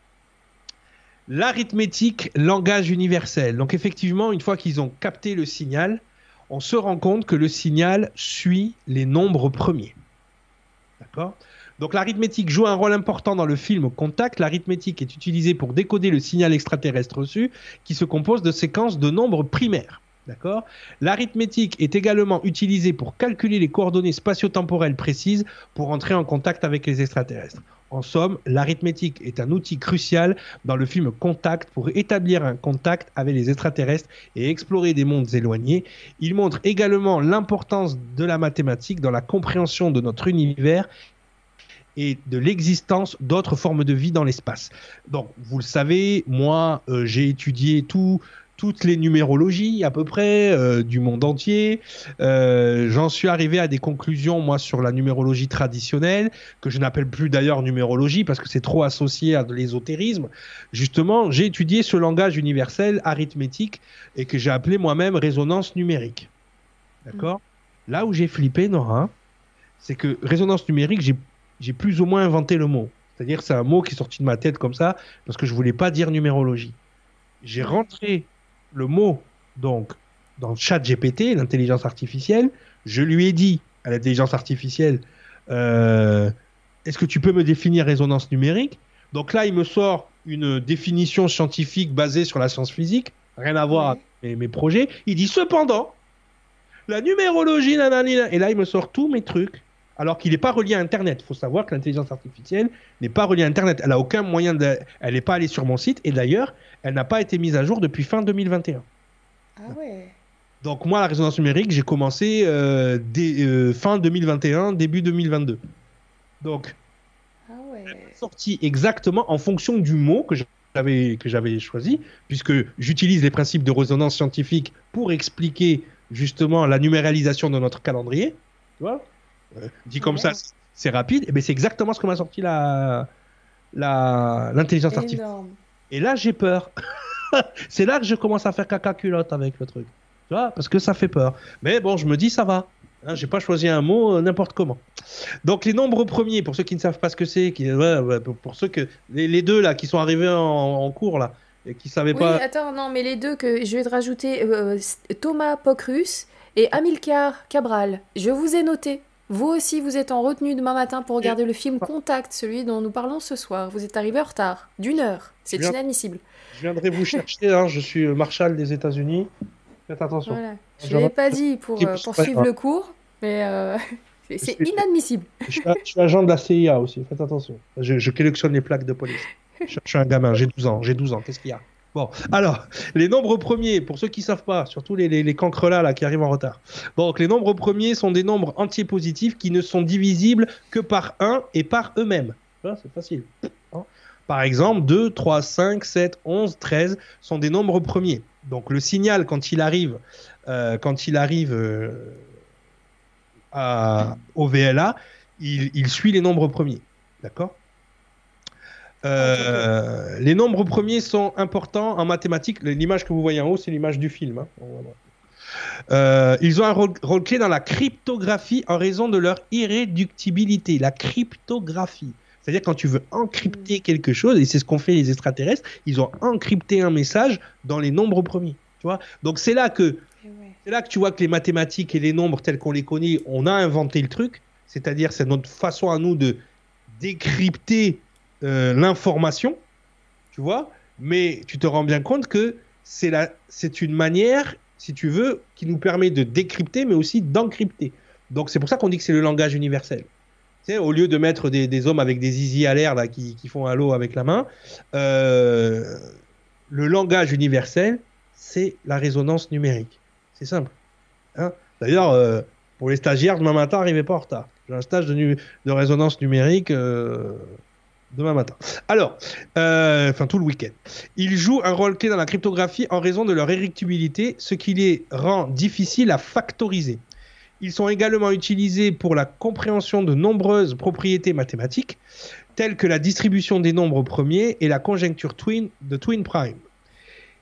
L'arithmétique, langage universel. Donc effectivement, une fois qu'ils ont capté le signal, on se rend compte que le signal suit les nombres premiers. D'accord? Donc l'arithmétique joue un rôle important dans le film Contact. L'arithmétique est utilisée pour décoder le signal extraterrestre reçu qui se compose de séquences de nombres primaires. D'accord? L'arithmétique est également utilisée pour calculer les coordonnées spatio-temporelles précises pour entrer en contact avec les extraterrestres. En somme, l'arithmétique est un outil crucial dans le film Contact pour établir un contact avec les extraterrestres et explorer des mondes éloignés. Il montre également l'importance de la mathématique dans la compréhension de notre univers et de l'existence d'autres formes de vie dans l'espace. Donc, vous le savez, moi, euh, j'ai étudié tout, toutes les numérologies à peu près euh, du monde entier. Euh, j'en suis arrivé à des conclusions, moi, sur la numérologie traditionnelle, que je n'appelle plus d'ailleurs numérologie parce que c'est trop associé à de l'ésotérisme. Justement, j'ai étudié ce langage universel arithmétique et que j'ai appelé moi-même résonance numérique. D'accord? Là où j'ai flippé, Nora, c'est que résonance numérique, j'ai plus ou moins inventé le mot. C'est-à-dire c'est un mot qui est sorti de ma tête comme ça parce que je voulais pas dire numérologie. J'ai rentré le mot donc dans le chat GPT, l'intelligence artificielle, je lui ai dit à l'intelligence artificielle, euh, est-ce que tu peux me définir résonance numérique? Donc là, il me sort une définition scientifique basée sur la science physique, rien à voir avec mes, projets. Il dit cependant, la numérologie, nanana, et là, il me sort tous mes trucs. Alors qu'il n'est pas relié à Internet. Il faut savoir que l'intelligence artificielle n'est pas reliée à Internet. Elle n'a aucun moyen de. Elle n'est pas allée sur mon site. Et d'ailleurs, elle n'a pas été mise à jour depuis fin 2021. Ah ouais. Donc moi, la résonance numérique, j'ai commencé euh, dès, euh, fin 2021, début 2022. Donc, ah ouais. sorti exactement en fonction du mot que j'avais que j'avais choisi, puisque j'utilise les principes de résonance scientifique pour expliquer justement la numéralisation de notre calendrier. Tu vois? Dit comme ça, c'est rapide. Et ben c'est exactement ce que m'a sorti la l'intelligence artificielle. Et là, j'ai peur. c'est là que je commence à faire caca culotte avec le truc. Tu vois Parce que ça fait peur. Mais bon, je me dis, ça va. Hein, J'ai pas choisi un mot n'importe comment. Donc les nombres premiers, pour ceux qui ne savent pas ce que c'est, qui, pour ceux que les, deux là qui sont arrivés en, cours là et qui savaient oui, pas. attends, non, mais les deux que je vais te rajouter, Thomas Pocrus et Amilcar Cabral. Je vous ai noté. Vous aussi, vous êtes en retenue demain matin pour regarder le film Contact, celui dont nous parlons ce soir. Vous êtes arrivé en retard, d'une heure. C'est inadmissible. Je viendrai vous chercher, hein. je suis Marshal des États-Unis. Faites attention. Je ne l'ai pas dit pour, euh, suivre le cours, mais euh, c'est inadmissible. Je suis, agent de la CIA aussi, faites attention. Je, je collectionne les plaques de police. Je, suis un gamin, j'ai 12 ans. J'ai 12 ans, qu'est-ce qu'il y a? Bon, alors, les nombres premiers, pour ceux qui ne savent pas, surtout les, les, les là, qui arrivent en retard. Donc, les nombres premiers sont des nombres entiers positifs qui ne sont divisibles que par 1 et par eux-mêmes. C'est facile. Hein. par exemple, 2, 3, 5, 7, 11, 13 sont des nombres premiers. Donc, le signal, quand il arrive, euh, quand il arrive euh, à, au VLA, il suit les nombres premiers. D'accord? Euh, les nombres premiers sont importants en mathématiques. L'image que vous voyez en haut, c'est l'image du film. Hein. Euh, ils ont un rôle, clé dans la cryptographie en raison de leur irréductibilité. La cryptographie. C'est-à-dire quand tu veux encrypter quelque chose, et c'est ce qu'ont fait les extraterrestres, ils ont encrypté un message dans les nombres premiers. Tu vois? Donc c'est là que c'est là que tu vois que les mathématiques et les nombres tels qu'on les connaît, on a inventé le truc. C'est-à-dire c'est notre façon à nous de décrypter euh, l'information, tu vois, mais tu te rends bien compte que c'est c'est une manière, si tu veux, qui nous permet de décrypter, mais aussi d'encrypter. Donc c'est pour ça qu'on dit que c'est le langage universel. Tu au lieu de mettre des, hommes avec des zizi à l'air là qui, qui, font l'eau avec la main, euh, le langage universel, c'est la résonance numérique. C'est simple. Hein D'ailleurs, euh, pour les stagiaires, demain matin, n'arrivez pas en retard. J'ai un stage de, de résonance numérique demain matin. Alors, euh, enfin tout le week-end. Ils jouent un rôle clé dans la cryptographie en raison de leur érectibilité, ce qui les rend difficiles à factoriser. Ils sont également utilisés pour la compréhension de nombreuses propriétés mathématiques, telles que la distribution des nombres premiers et la conjecture twin de twin prime.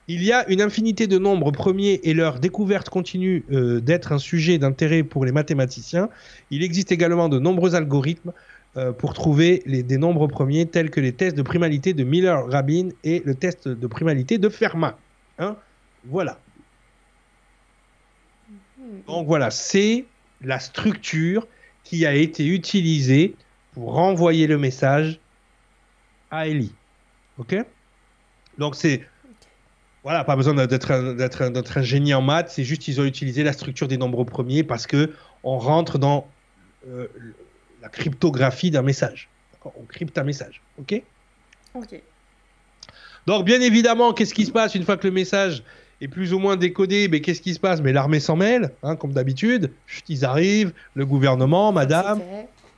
Il y a une infinité de nombres premiers et leur découverte continue euh, d'être un sujet d'intérêt pour les mathématiciens. Il existe également de nombreux algorithmes euh, pour trouver les, des nombres premiers tels que les tests de primalité de Miller-Rabin et le test de primalité de Fermat. Hein voilà. Mm-hmm. Donc voilà, c'est la structure qui a été utilisée pour renvoyer le message à Ellie. Ok? Donc c'est voilà, pas besoin d'être un, génie en maths, c'est juste qu'ils ont utilisé la structure des nombres premiers parce que on rentre dans euh, la cryptographie d'un message. On crypte un message. OK? OK. Donc, bien évidemment, qu'est-ce qui se passe une fois que le message est plus ou moins décodé? Mais qu'est-ce qui se passe? Mais l'armée s'en mêle, hein, comme d'habitude. Ils arrivent, le gouvernement, madame.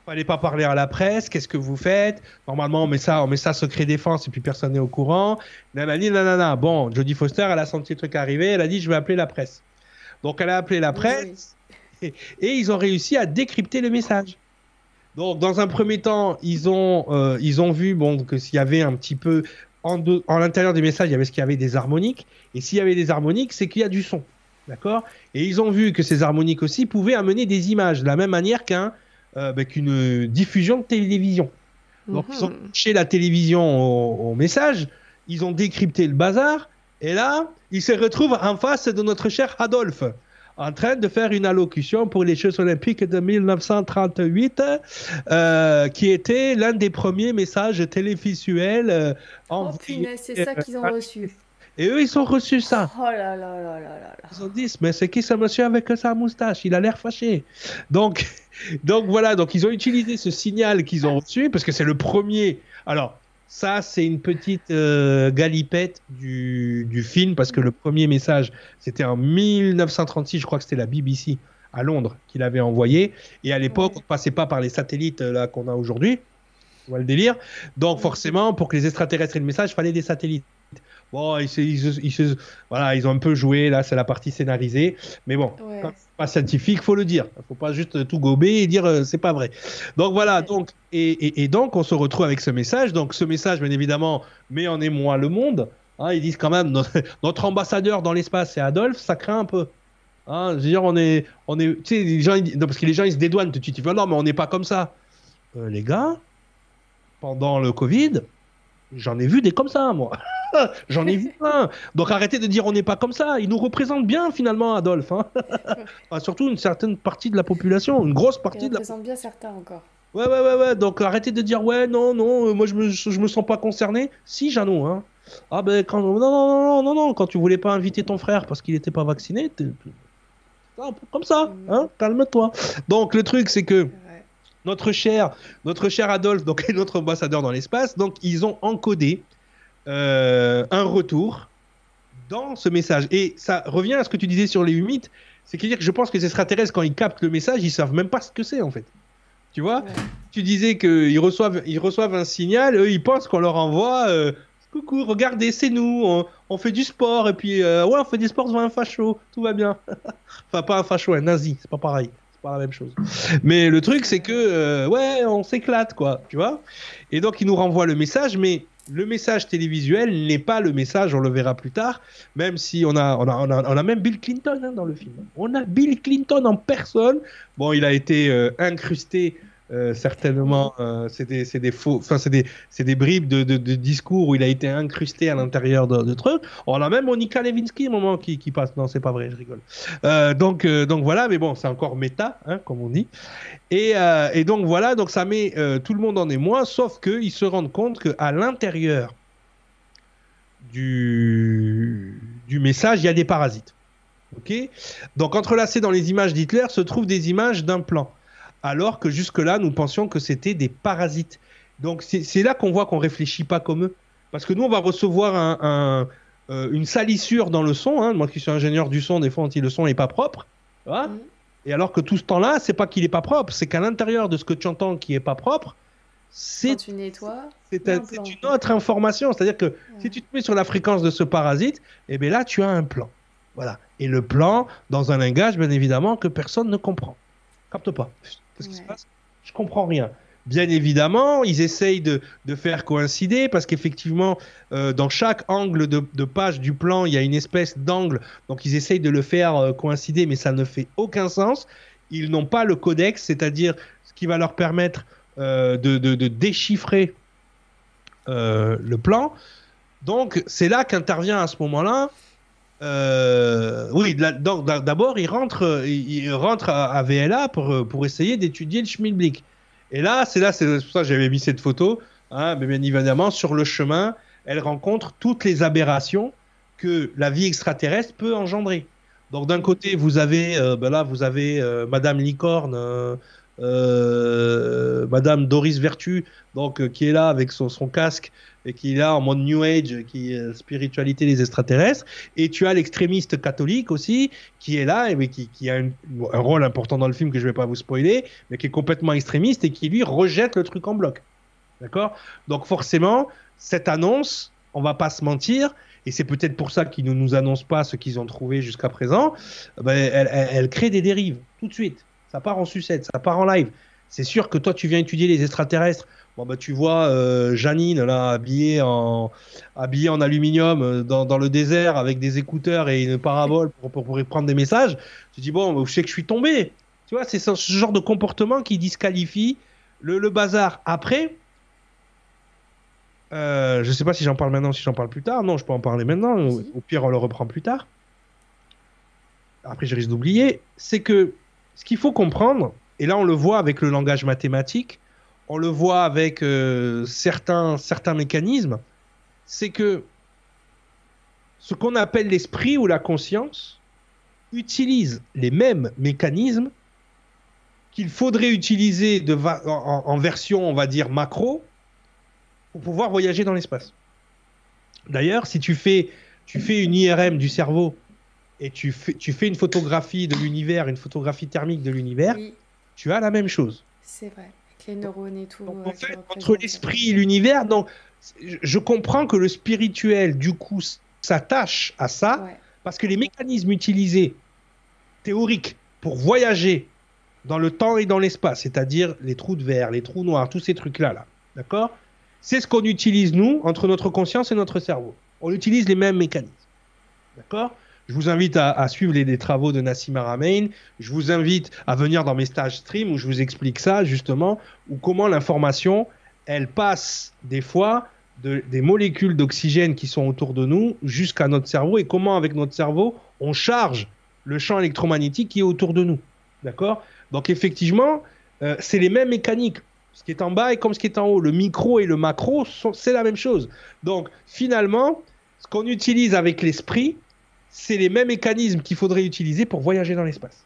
Fallait pas parler à la presse. Qu'est-ce que vous faites? Normalement, on met ça, on met ça secret défense et puis personne n'est au courant. Nanani, nanana. Bon, Jodie Foster, elle a senti le truc arriver. Elle a dit, je vais appeler la presse. Donc, elle a appelé la presse et ils ont réussi à décrypter le message. Donc, dans un premier temps, ils ont, euh, ils ont vu bon, que s'il y avait un petit peu en, en l'intérieur des messages, il y avait ce qu'il y avait des harmoniques. Et s'il y avait des harmoniques, c'est qu'il y a du son. D'accord? Et ils ont vu que ces harmoniques aussi pouvaient amener des images, de la même manière qu'un, euh, ben, qu'une diffusion de télévision. Donc, ils ont mhm. touché la télévision au, au, message, ils ont décrypté le bazar, et là, ils se retrouvent en face de notre cher Adolphe en train de faire une allocution pour les Jeux Olympiques de 1938, euh, qui était l'un des premiers messages télévisuels euh, Oh punaise, c'est ça qu'ils ont reçu. Et eux, ils ont reçu ça. Oh là là là là là. Ils ont dit, mais c'est qui ce monsieur avec sa moustache? Il a l'air fâché. Donc, donc voilà, donc ils ont utilisé ce signal qu'ils ont reçu, parce que c'est le premier. Alors, ça, c'est une petite euh, galipette du, du, film, parce que le premier message, c'était en 1936, je crois que c'était la BBC à Londres qui l'avait envoyé. Et à l'époque, on ne passait pas par les satellites euh, là qu'on a aujourd'hui. On voit le délire. Donc forcément, pour que les extraterrestres aient le message, il fallait des satellites. Bon, ils, ils, voilà, ils ont un peu joué, là, c'est la partie scénarisée. Mais bon, ouais. Pas scientifique, faut le dire. Il faut pas juste tout gober et dire euh, c'est pas vrai. Donc voilà, donc, et, et, et, donc on se retrouve avec ce message. Donc ce message, bien évidemment, met en émoi le monde. Hein, ils disent quand même, notre, notre ambassadeur dans l'espace, c'est Adolphe, ça craint un peu. Hein, je veux dire, on est, on est, tu sais, les gens, parce que les gens ils se dédouanent tout de suite. Ils disent non, mais on n'est pas comme ça. Euh, les gars, pendant le Covid, j'en ai vu des comme ça, moi. J'en ai vu plein. Donc arrêtez de dire on n'est pas comme ça. Il nous représente bien finalement, Adolphe. Hein. surtout une certaine partie de la population, une grosse partie Il de la. représente bien certains encore. Ouais, ouais, ouais, ouais. Donc arrêtez de dire ouais, non, non, euh, moi je me, je me sens pas concerné. Si, Jeannot, hein. Ah ben quand non, non, non, non, non, quand tu voulais pas inviter ton frère parce qu'il était pas vacciné, comme ça, Mm. hein. Calme-toi. Donc le truc c'est que notre cher, notre cher Adolphe, donc est notre ambassadeur dans l'espace, donc ils ont encodé un retour dans ce message. Et ça revient à ce que tu disais sur les humides, c'est que je pense que les extraterrestres, quand ils captent le message, ils savent même pas ce que c'est en fait. Tu vois? Ouais. Tu disais qu'ils reçoivent, ils reçoivent un signal, eux ils pensent qu'on leur envoie euh, Coucou, regardez, c'est nous, on, on fait du sport, et puis euh, ouais, on fait du sport devant un facho, tout va bien. enfin, pas un facho, un nazi, c'est pas pareil, c'est pas la même chose. Mais le truc, c'est que euh, ouais, on s'éclate, quoi, tu vois? Et donc, ils nous renvoient le message, mais le message télévisuel n'est pas le message, on le verra plus tard, même si on a, on a, on a, même Bill Clinton hein, dans le film. On a Bill Clinton en personne. Bon, il a été euh, incrusté. Euh, certainement, euh, c'est des, faux, enfin c'est des, des bribes de, de, de discours où il a été incrusté à l'intérieur de, de trucs. On a même Monica Lewinsky au moment qui, qui passe. Non, c'est pas vrai, je rigole. Euh, donc, donc voilà, mais bon, c'est encore méta, hein, comme on dit. Et, et donc voilà, donc ça met tout le monde en émoi, sauf qu'ils se rendent compte qu'à l'intérieur du, du message, il y a des parasites. Ok? Donc entrelacés dans les images d'Hitler se trouvent des images d'un plan, alors que jusque-là, nous pensions que c'était des parasites. Donc c'est là qu'on voit qu'on réfléchit pas comme eux. Parce que nous, on va recevoir un, un, euh, une salissure dans le son. hein. Moi qui suis ingénieur du son, des fois, on dit le son n'est pas propre. Mhm. et alors que tout ce temps-là, c'est pas qu'il est pas propre, c'est qu'à l'intérieur de ce que tu entends qui est pas propre, c'est Quand tu nettoies, c'est il y a un- un c'est plan. une autre information. C'est-à-dire que si tu te mets sur la fréquence de ce parasite, et bien là, tu as un plan. Voilà. Et le plan, dans un langage, bien évidemment, que personne ne comprend. Capte pas. Qu'est-ce qui se passe Je comprends rien. Bien évidemment, ils essayent de, de faire coïncider parce qu'effectivement, euh, dans chaque angle de, de page du plan, il y a une espèce d'angle. Donc, ils essayent de le faire euh, coïncider, mais ça ne fait aucun sens. Ils n'ont pas le codex, c'est-à-dire ce qui va leur permettre euh, de, de- déchiffrer le plan. Donc, c'est là qu'intervient à ce moment-là. Euh, oui, d'abord, il rentre, il rentre à, VLA pour, essayer d'étudier le Schmilblick. Et là, c'est là, c'est pour ça que j'avais mis cette photo. hein, mais bien évidemment, sur le chemin, elle rencontre toutes les aberrations que la vie extraterrestre peut engendrer. Donc, d'un côté, vous avez, euh, ben là, vous avez euh, Madame Licorne, euh, Madame Doris Vertu, donc qui est là avec son casque et qui est là en mode New Age, qui est euh, spiritualité des extraterrestres. Et tu as l'extrémiste catholique aussi, qui est là et qui, a un rôle important dans le film que je vais pas vous spoiler, mais qui est complètement extrémiste et qui lui rejette le truc en bloc. D'accord? Donc forcément, cette annonce, on va pas se mentir, et c'est peut-être pour ça qu'ils ne nous annoncent pas ce qu'ils ont trouvé jusqu'à présent, ben, elle crée des dérives tout de suite. Ça part en sucette, ça part en live. C'est sûr que toi, tu viens étudier les extraterrestres. Bon, bah, tu vois euh, Janine, là, habillée en, habillée en aluminium euh, dans, dans le désert avec des écouteurs et une parabole pour, pour, pour y prendre des messages. Tu dis, bon, je sais que je suis tombé? Tu vois, c'est ce, ce genre de comportement qui disqualifie le, le bazar. Après, euh, je sais pas si j'en parle maintenant, si j'en parle plus tard. Non, je peux en parler maintenant. Au, au pire, on le reprend plus tard. Après, je risque d'oublier. C'est que ce qu'il faut comprendre, et là on le voit avec le langage mathématique, on le voit avec euh, certains, certains mécanismes, c'est que ce qu'on appelle l'esprit ou la conscience utilise les mêmes mécanismes qu'il faudrait utiliser de en, en version, on va dire, macro, pour pouvoir voyager dans l'espace. D'ailleurs, si tu fais, tu fais une IRM du cerveau et tu fais, tu fais une photographie de l'univers, une photographie thermique de l'univers, Oui, tu as la même chose. c'est vrai. Les neurones et tout. Donc, euh, en fait, entre l'esprit et l'univers, donc, je- comprends que le spirituel, du coup, s'attache à ça, Ouais. parce que les mécanismes utilisés, théoriques, pour voyager dans le temps et dans l'espace, c'est-à-dire les trous de verre, les trous noirs, tous ces trucs-là, là, d'accord C'est ce qu'on utilise, nous, entre notre conscience et notre cerveau. On utilise les mêmes mécanismes. D'accord Je vous invite à, suivre les, travaux de Nassim Aramein. Je vous invite à venir dans mes stages stream où je vous explique ça justement, ou comment l'information, elle passe des fois des molécules d'oxygène qui sont autour de nous jusqu'à notre cerveau et comment avec notre cerveau on charge le champ électromagnétique qui est autour de nous. D'accord? Donc effectivement, euh, c'est les mêmes mécaniques. Ce qui est en bas est comme ce qui est en haut. Le micro et le macro, c'est la même chose. Donc finalement, ce qu'on utilise avec l'esprit, c'est les mêmes mécanismes qu'il faudrait utiliser pour voyager dans l'espace.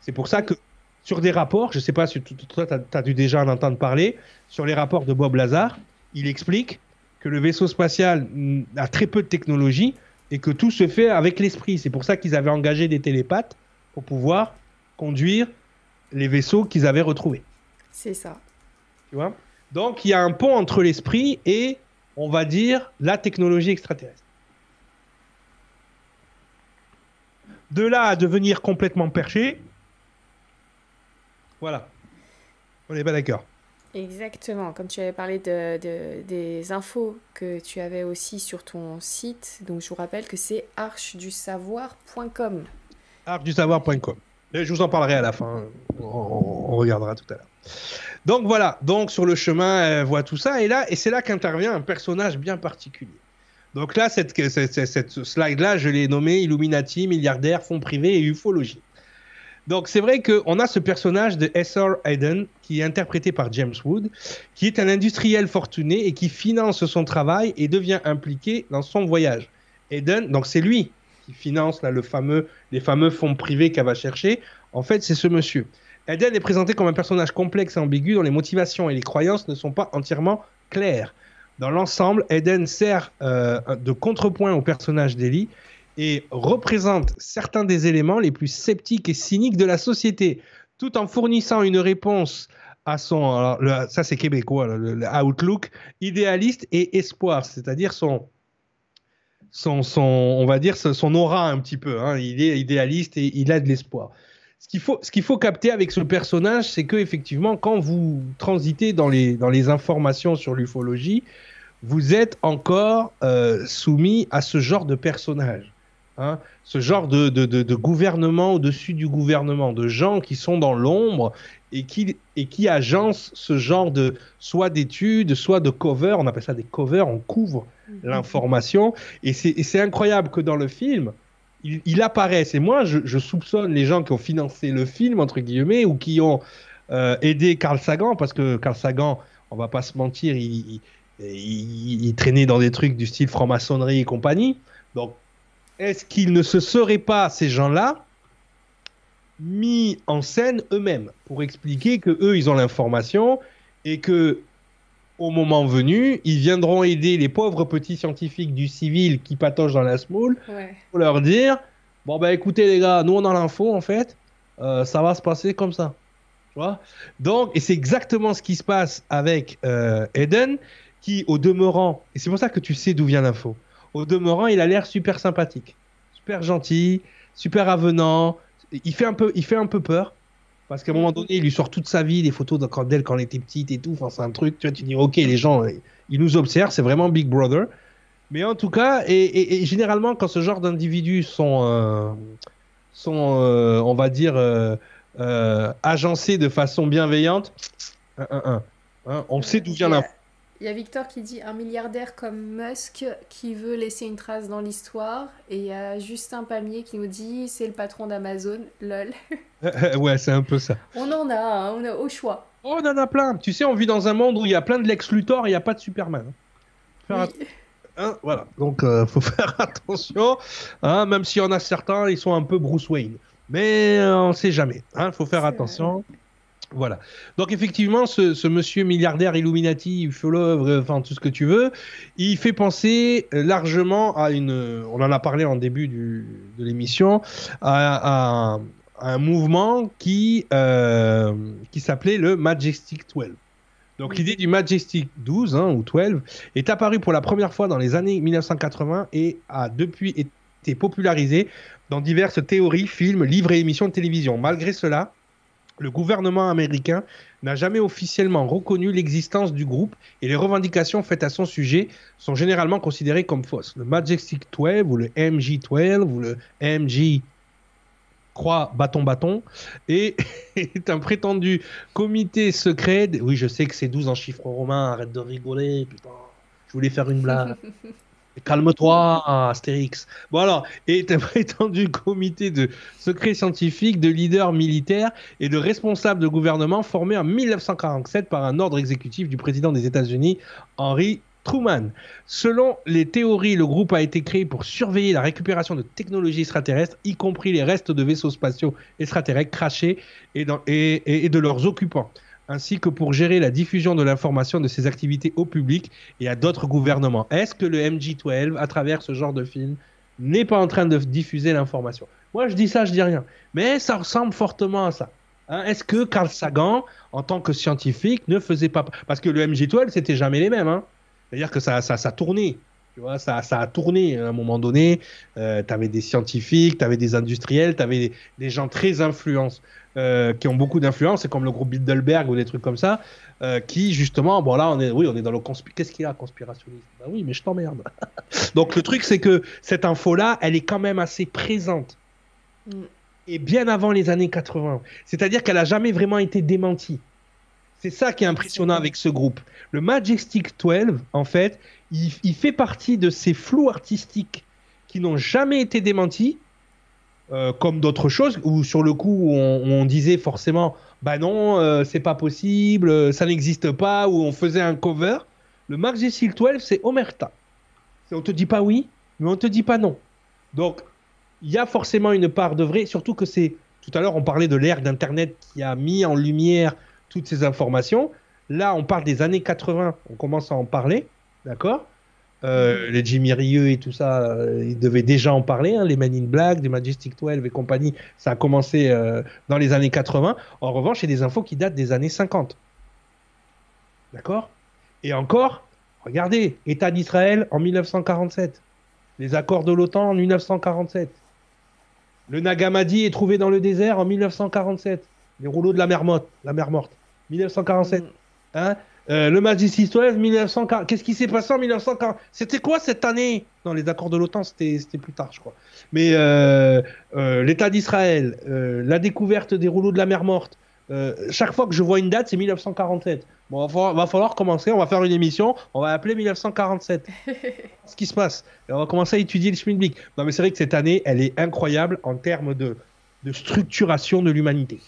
C'est pour ça que sur des rapports, je ne sais pas si toi tu as, dû déjà en entendre parler, sur les rapports de Bob Lazar, il explique que le vaisseau spatial a très peu de technologie et que tout se fait avec l'esprit. C'est pour ça qu'ils avaient engagé des télépathes pour pouvoir conduire les vaisseaux qu'ils avaient retrouvés. C'est ça. Tu vois? Donc il y a un pont entre l'esprit et, on va dire, la technologie extraterrestre. De là à devenir complètement perché, voilà. On n'est pas d'accord. Exactement, comme tu avais parlé de, des infos que tu avais aussi sur ton site, donc je vous rappelle que c'est archedusavoir.com. Archedusavoir.com. Je vous en parlerai à la fin, on, regardera tout à l'heure. Donc voilà, donc sur le chemin, elle voit tout ça, et là, et c'est là qu'intervient un personnage bien particulier. Donc là, cette, cette, slide-là, je l'ai nommé Illuminati, milliardaire, fonds privés et ufologie. Donc c'est vrai qu'on a ce personnage de S.R. Hayden qui est interprété par James Wood, qui est un industriel fortuné et qui finance son travail et devient impliqué dans son voyage. Hayden, donc c'est lui qui finance là, le fameux, les fameux fonds privés qu'elle va chercher. En fait, c'est ce monsieur. Hayden est présenté comme un personnage complexe et ambigu dont les motivations et les croyances ne sont pas entièrement claires. Dans l'ensemble, Eden sert euh, de contrepoint au personnage d'Ellie et représente certains des éléments les plus sceptiques et cyniques de la société, tout en fournissant une réponse à son, alors, ça c'est québécois, le, outlook idéaliste et espoir, c'est-à-dire son, son, on va dire son aura un petit peu. Hein. il est idéaliste et il a de l'espoir. Ce qu'il faut, qu'il faut capter avec ce personnage, c'est que effectivement, quand vous transitez dans les, dans les informations sur l'ufologie, vous êtes encore euh, soumis à ce genre de personnage. Hein, ce genre de, de, gouvernement au-dessus du gouvernement, de gens qui sont dans l'ombre et qui, et qui agencent ce genre de soit d'études, soit de cover, on appelle ça des covers, on couvre mhm. l'information. Et c'est incroyable que dans le film, il, il apparaisse. Et moi, je, soupçonne les gens qui ont financé le film, entre guillemets, ou qui ont euh, aidé Carl Sagan, parce que Carl Sagan, on va pas se mentir, il, il, il traînait dans des trucs du style franc-maçonnerie et compagnie. Donc, est-ce qu'ils ne se seraient pas, ces gens-là, mis en scène eux-mêmes pour expliquer que eux, ils ont l'information et que au moment venu, ils viendront aider les pauvres petits scientifiques du civil qui patochent dans la small pour leur dire bon bah écoutez les gars, nous on a l'info en fait, euh, ça va se passer comme ça. Tu vois? Donc et c'est exactement ce qui se passe avec euh, Eden qui au demeurant et c'est pour ça que tu sais d'où vient l'info. Au demeurant, il a l'air super sympathique, super gentil, super avenant. Il fait un peu, il fait un peu peur. Parce qu'à un moment donné, il lui sort toute sa vie, des photos d'elle quand elle était petite et tout. Enfin, c'est un truc, tu vois, tu dis, ok, les gens, ils nous observent, c'est vraiment Big Brother. Mais en tout cas, et, généralement, quand ce genre d'individus sont, euh, sont euh, on va dire, euh, agencés de façon bienveillante, hein, on sait d'où vient l'info. Il y a Victor qui dit un milliardaire comme Musk qui veut laisser une trace dans l'histoire. Et il y a Justin Pamier qui nous dit c'est le patron d'Amazon. Lol. ouais, c'est un peu ça. On en a, hein, on a au choix. Oh, on en a plein. Tu sais, on vit dans un monde où il y a plein de Lex Luthor et il n'y a pas de Superman. Hein. Hein, voilà, donc euh, faut faire attention. même s'il y en a certains, ils sont un peu Bruce Wayne. Mais euh, on ne sait jamais. Il faut faire attention. Voilà. Donc effectivement, ce, monsieur milliardaire Illuminati, ufologue, enfin tout ce que tu veux, il fait penser largement à une, on en a parlé en début de l'émission, à, un mouvement qui, euh, qui s'appelait le Majestic 12. Donc l'idée du Majestic 12 hein, ou 12 est apparue pour la première fois dans les années 1980 et a depuis été popularisée dans diverses théories, films, livres et émissions de télévision. Malgré cela, Le gouvernement américain n'a jamais officiellement reconnu l'existence du groupe et les revendications faites à son sujet sont généralement considérées comme fausses. Le Majestic 12 ou le MG12 ou le MG croix bâton bâton et est un prétendu comité secret. Oui, je sais que c'est 12 en chiffres romains, arrête de rigoler, putain. Je voulais faire une blague. Calme-toi, Astérix. Bon alors, est un prétendu comité de secret scientifique, de leaders militaires et de responsables de gouvernement formé en 1947 par un ordre exécutif du président des États-Unis, Henry Truman. Selon les théories, le groupe a été créé pour surveiller la récupération de technologies extraterrestres, y compris les restes de vaisseaux spatiaux extraterrestres crachés et, et de leurs occupants ainsi que pour gérer la diffusion de l'information de ses activités au public et à d'autres gouvernements. Est-ce que le MJ12, à travers ce genre de film, n'est pas en train de diffuser l'information? Moi, je dis ça, je dis rien. Mais ça ressemble fortement à ça. Hein. Est-ce que Carl Sagan, en tant que scientifique, ne faisait pas... Parce que le MJ12, c'était jamais les mêmes. Hein. C'est-à-dire que ça, ça, ça tournait. Tu vois, ça, ça a tourné à un moment donné. Euh, tu avais des scientifiques, tu avais des industriels, tu avais des, des, gens très influents. Euh, qui ont beaucoup d'influence, comme le groupe Bilderberg ou des trucs comme ça, euh, qui justement, bon là, on est, oui, on est dans le Qu'est-ce qu'il y a, conspirationniste? Bah oui, mais je t'emmerde. Donc le truc, c'est que cette info-là, elle est quand même assez présente. Mm. Et bien avant les années 80. C'est-à-dire qu'elle a jamais vraiment été démentie. C'est ça qui est impressionnant avec ce groupe. Le Majestic 12, en fait, il, fait partie de ces flous artistiques qui n'ont jamais été démentis, euh, comme d'autres choses où sur le coup on, disait forcément bah non euh, c'est pas possible ça n'existe pas ou on faisait un cover. Le G 12 c'est Omerta. On te dit pas oui mais on te dit pas non. Donc il y a forcément une part de vrai surtout que c'est tout à l'heure on parlait de l'ère d'internet qui a mis en lumière toutes ces informations là on parle des années 80 on commence à en parler d'accord? Euh, les Jimmy Rieux et tout ça, euh, ils devaient déjà en parler, hein, les Men in Black, des Majestic 12 et compagnie, ça a commencé euh, dans les années 80. En revanche, il y a des infos qui datent des années 50. D'accord? Et encore, regardez, État d'Israël en 1947, les accords de l'OTAN en 1947. Le Nagamadi est trouvé dans le désert en 1947. Les rouleaux de la mer morte, la mer morte. 1947. Mm. Hein? Euh, le Majestic 12, 1940. Qu'est-ce qui s'est passé en 1940 C'était quoi cette année? Non, les accords de l'OTAN, c'était plus tard, je crois. Mais euh, euh, l'État d'Israël, la découverte des rouleaux de la mer morte. chaque fois que je vois une date, c'est 1947. Bon, va, va falloir commencer. On va faire une émission. On va appeler 1947. Ce qui se passe? Et on va commencer à étudier le Schmidblick. Non, mais c'est vrai que cette année, elle est incroyable en termes de, de structuration de l'humanité.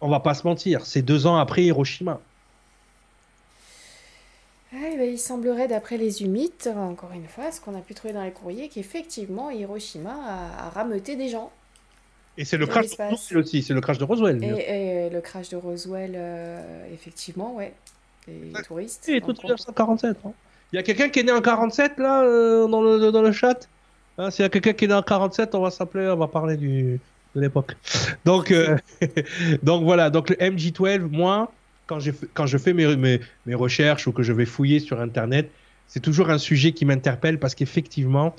On va pas se mentir, c'est deux ans après Hiroshima. Ah, bah, il semblerait, d'après les humites, encore une fois, ce qu'on a pu trouver dans les courriers, qu'effectivement, Hiroshima a, rameuté des gens. Et c'est le crash de Roswell aussi, c'est le crash de Roswell. Et, le crash de Roswell, euh, effectivement, ouais. Les touristes. Et tout 1947. Hein. Il y a quelqu'un qui est né en 47 là, euh, dans, le, dans le chat? Hein, S'il y a quelqu'un qui est né en 47, on va s'appeler, on va parler du, de l'époque. Donc, euh, donc voilà, donc le MJ12, moi, quand, quand je fais mes, mes, mes, recherches ou que je vais fouiller sur Internet, c'est toujours un sujet qui m'interpelle parce qu'effectivement,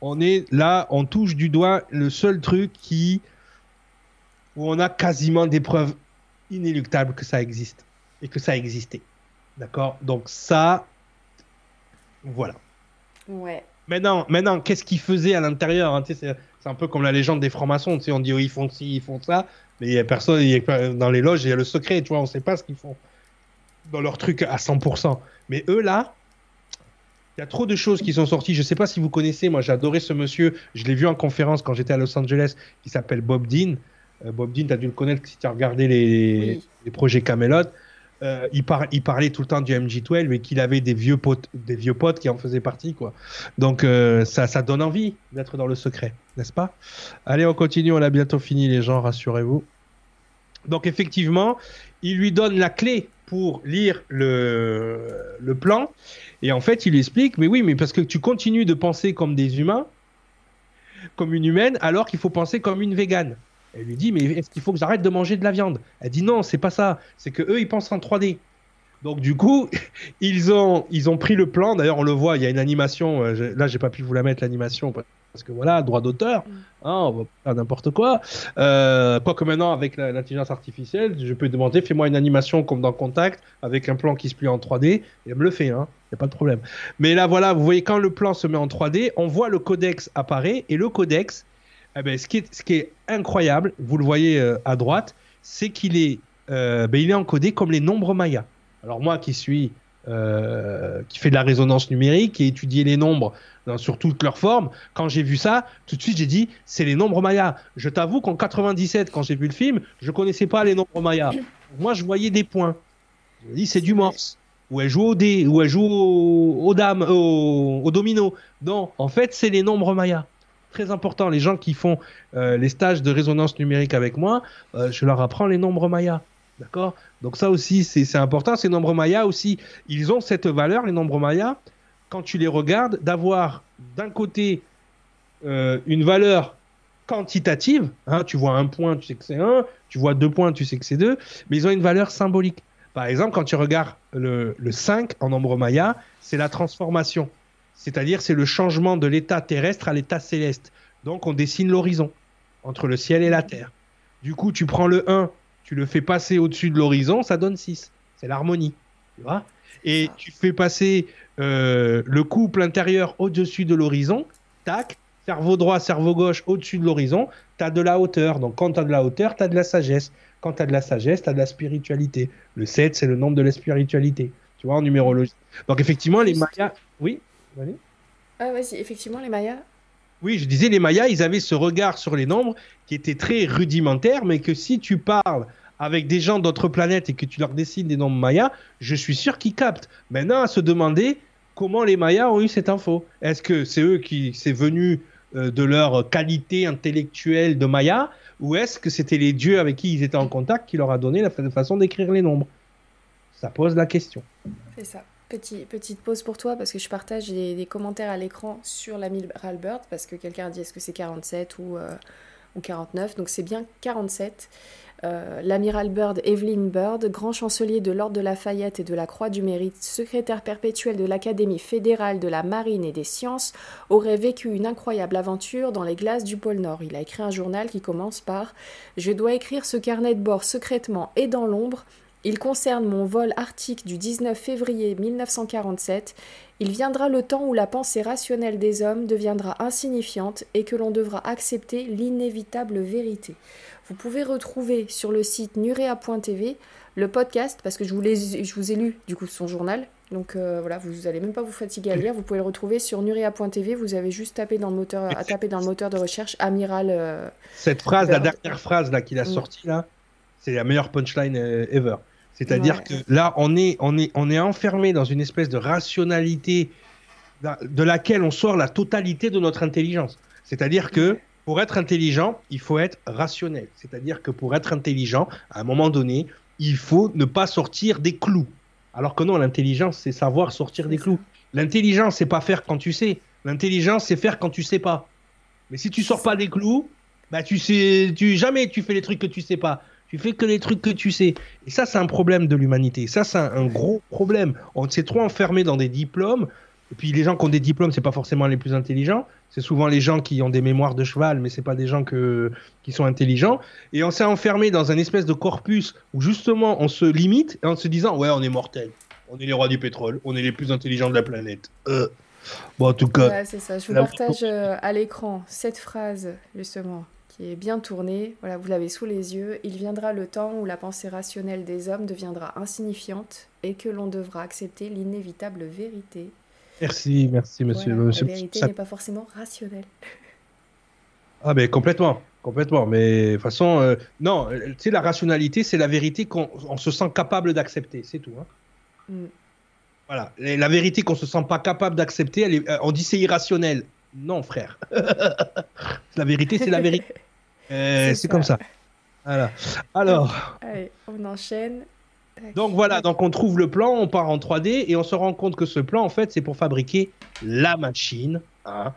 on est là, on touche du doigt le seul truc qui, où on a quasiment des preuves inéluctables que ça existe et que ça a existé. D'accord? Donc ça, voilà. Ouais. Maintenant, maintenant qu'est-ce qu'ils faisaient à l'intérieur hein, c'est un peu comme la légende des francs-maçons, on dit oh, ils font ci, ils font ça, mais il y a personne, il y a, dans les loges, il y a le secret, tu vois, on sait pas ce qu'ils font dans leur truc à 100%. Mais eux, là, il y a trop de choses qui sont sorties. Je sais pas si vous connaissez, moi j'ai adoré ce monsieur, je l'ai vu en conférence quand j'étais à Los Angeles, qui s'appelle Bob Dean. Euh, Bob Dean, tu as dû le connaître si tu as regardé les, les projets Camelot. Euh, il, parlait tout le temps du MJ12 et qu'il avait des vieux potes, des vieux potes qui en faisaient partie, quoi. Donc euh, ça, donne envie d'être dans le secret, n'est-ce pas? Allez, on continue, on a bientôt fini, les gens, rassurez-vous. Donc effectivement, il lui donne la clé pour lire le, le plan et en fait, il lui explique, mais oui, mais parce que tu continues de penser comme des humains, comme une humaine, alors qu'il faut penser comme une végane. Elle lui dit, mais est-ce qu'il faut que j'arrête de manger de la viande? Elle dit non, c'est pas ça. C'est que eux, ils pensent en 3D. Donc du coup, ils ont, ils ont pris le plan. D'ailleurs, on le voit, il y a une animation. Euh, là, j'ai pas pu vous la mettre l'animation parce que voilà, droit d'auteur, mm. hein, on va faire n'importe quoi. Euh, que maintenant, avec l'intelligence artificielle, je peux demander, fais-moi une animation comme dans Contact, avec un plan qui se plie en 3D, et elle me le fait, hein, il n'y a pas de problème. Mais là, voilà, vous voyez, quand le plan se met en 3D, on voit le codex apparaître, et le codex, eh ben, ce, qui est, qui incroyable, vous le voyez euh, à droite, c'est qu'il est, euh, ben, est encodé comme les nombres mayas. Alors moi qui suis euh, qui fait de la résonance numérique et étudier les nombres sur toutes leurs formes, quand j'ai vu ça, tout de suite j'ai dit c'est les nombres mayas. Je t'avoue qu'en 97, quand j'ai vu le film, je connaissais pas les nombres mayas. Moi je voyais des points. Je dit c'est du morse. Ou elle joue au dé, ou elle joue au, dames, au, domino. Non, en fait c'est les nombres mayas très important. Les gens qui font euh, les stages de résonance numérique avec moi, euh, je leur apprends les nombres mayas. D'accord? Donc ça aussi, c'est important. Ces nombres mayas aussi, ils ont cette valeur, les nombres mayas, quand tu les regardes, d'avoir d'un côté euh, une valeur quantitative, hein, tu vois un point, tu sais que c'est un, tu vois deux points, tu sais que c'est deux, mais ils ont une valeur symbolique. Par exemple, quand tu regardes le, le 5 en nombre maya, c'est la transformation. C'est-à-dire, c'est le changement de l'état terrestre à l'état céleste. Donc, on dessine l'horizon entre le ciel et la terre. Du coup, tu prends le 1, tu le fais passer au-dessus de l'horizon, ça donne 6. C'est l'harmonie. Tu vois? Et tu fais passer euh, le couple intérieur au-dessus de l'horizon, tac, cerveau droit, cerveau gauche au-dessus de l'horizon, tu as de la hauteur. Donc quand tu as de la hauteur, tu as de la sagesse. Quand tu as de la sagesse, tu as de la spiritualité. Le 7, c'est le nombre de la spiritualité. Tu vois, en numérologie. Donc effectivement, les Mayas. Oui? Ah, vas-y, effectivement, les Mayas. Oui, je disais, les Mayas, ils avaient ce regard sur les nombres qui était très rudimentaire, mais que si tu parles avec des gens d'autres planètes et que tu leur dessines des nombres mayas, je suis sûr qu'ils captent. Maintenant, à se demander comment les mayas ont eu cette info. Est-ce que c'est eux qui c'est venu euh, de leur qualité intellectuelle de maya ou est-ce que c'était les dieux avec qui ils étaient en contact qui leur a donné la façon d'écrire les nombres? Ça pose la question. C'est ça. Petit, petite pause pour toi parce que je partage des, commentaires à l'écran sur l'ami Bird parce que quelqu'un dit est-ce que c'est 47 ou, euh, ou 49 donc c'est bien 47 euh, l'amiral Bird, Evelyn Bird, grand chancelier de l'Ordre de Lafayette et de la Croix du Mérite, secrétaire perpétuel de l'Académie fédérale de la marine et des sciences, aurait vécu une incroyable aventure dans les glaces du pôle Nord. Il a écrit un journal qui commence par Je dois écrire ce carnet de bord secrètement et dans l'ombre. Il concerne mon vol arctique du 19 février 1947. Il viendra le temps où la pensée rationnelle des hommes deviendra insignifiante et que l'on devra accepter l'inévitable vérité. Vous pouvez retrouver sur le site nurea.tv le podcast, parce que je vous, je vous ai lu du coup son journal. Donc euh, voilà, vous n'allez même pas vous fatiguer à lire. Vous pouvez le retrouver sur nurea.tv. Vous avez juste tapé dans le moteur, à taper dans le moteur de recherche Amiral. Euh, Cette phrase, la dernière phrase là qu'il a mm. sortie là, c'est la meilleure punchline euh, ever. C'est-à-dire que là, on est, on, est, on est enfermé dans une espèce de rationalité de laquelle on sort la totalité de notre intelligence. C'est-à-dire que pour être intelligent, il faut être rationnel. C'est-à-dire que pour être intelligent, à un moment donné, il faut ne pas sortir des clous. Alors que non, l'intelligence, c'est savoir sortir des clous. L'intelligence, c'est pas faire quand tu sais. L'intelligence, c'est faire quand tu sais pas. Mais si tu sors pas des clous, bah tu sais, tu jamais tu fais les trucs que tu sais pas. Tu fais que les trucs que tu sais. Et ça, c'est un problème de l'humanité. Ça, c'est un, gros problème. On s'est trop enfermé dans des diplômes. Et puis les gens qui ont des diplômes, c'est pas forcément les plus intelligents. C'est souvent les gens qui ont des mémoires de cheval, mais c'est pas des gens que, qui sont intelligents. Et on s'est enfermé dans un espèce de corpus où justement on se limite en se disant ouais on est mortel, on est les rois du pétrole, on est les plus intelligents de la planète. Euh. Bon en tout cas. Ouais, c'est ça. Je vous partage euh, à l'écran cette phrase justement qui est bien tournée. Voilà, vous l'avez sous les yeux. Il viendra le temps où la pensée rationnelle des hommes deviendra insignifiante et que l'on devra accepter l'inévitable vérité. Merci, merci, monsieur. la vérité n'est pas forcément rationnelle. Ah, mais complètement, complètement. Mais de toute façon, euh, non, tu sais, la rationalité, c'est la vérité qu'on se sent capable d'accepter, c'est tout. Hein. Mm. Voilà, la vérité qu'on se sent pas capable d'accepter, euh, on dit c'est irrationnel. Non, frère. la vérité, c'est la vérité. c'est comme ça. Voilà. Alors. Allez, on enchaîne. Donc voilà, donc on trouve le plan, on part en 3D et on se rend compte que ce plan, en fait, c'est pour fabriquer la machine. Hein.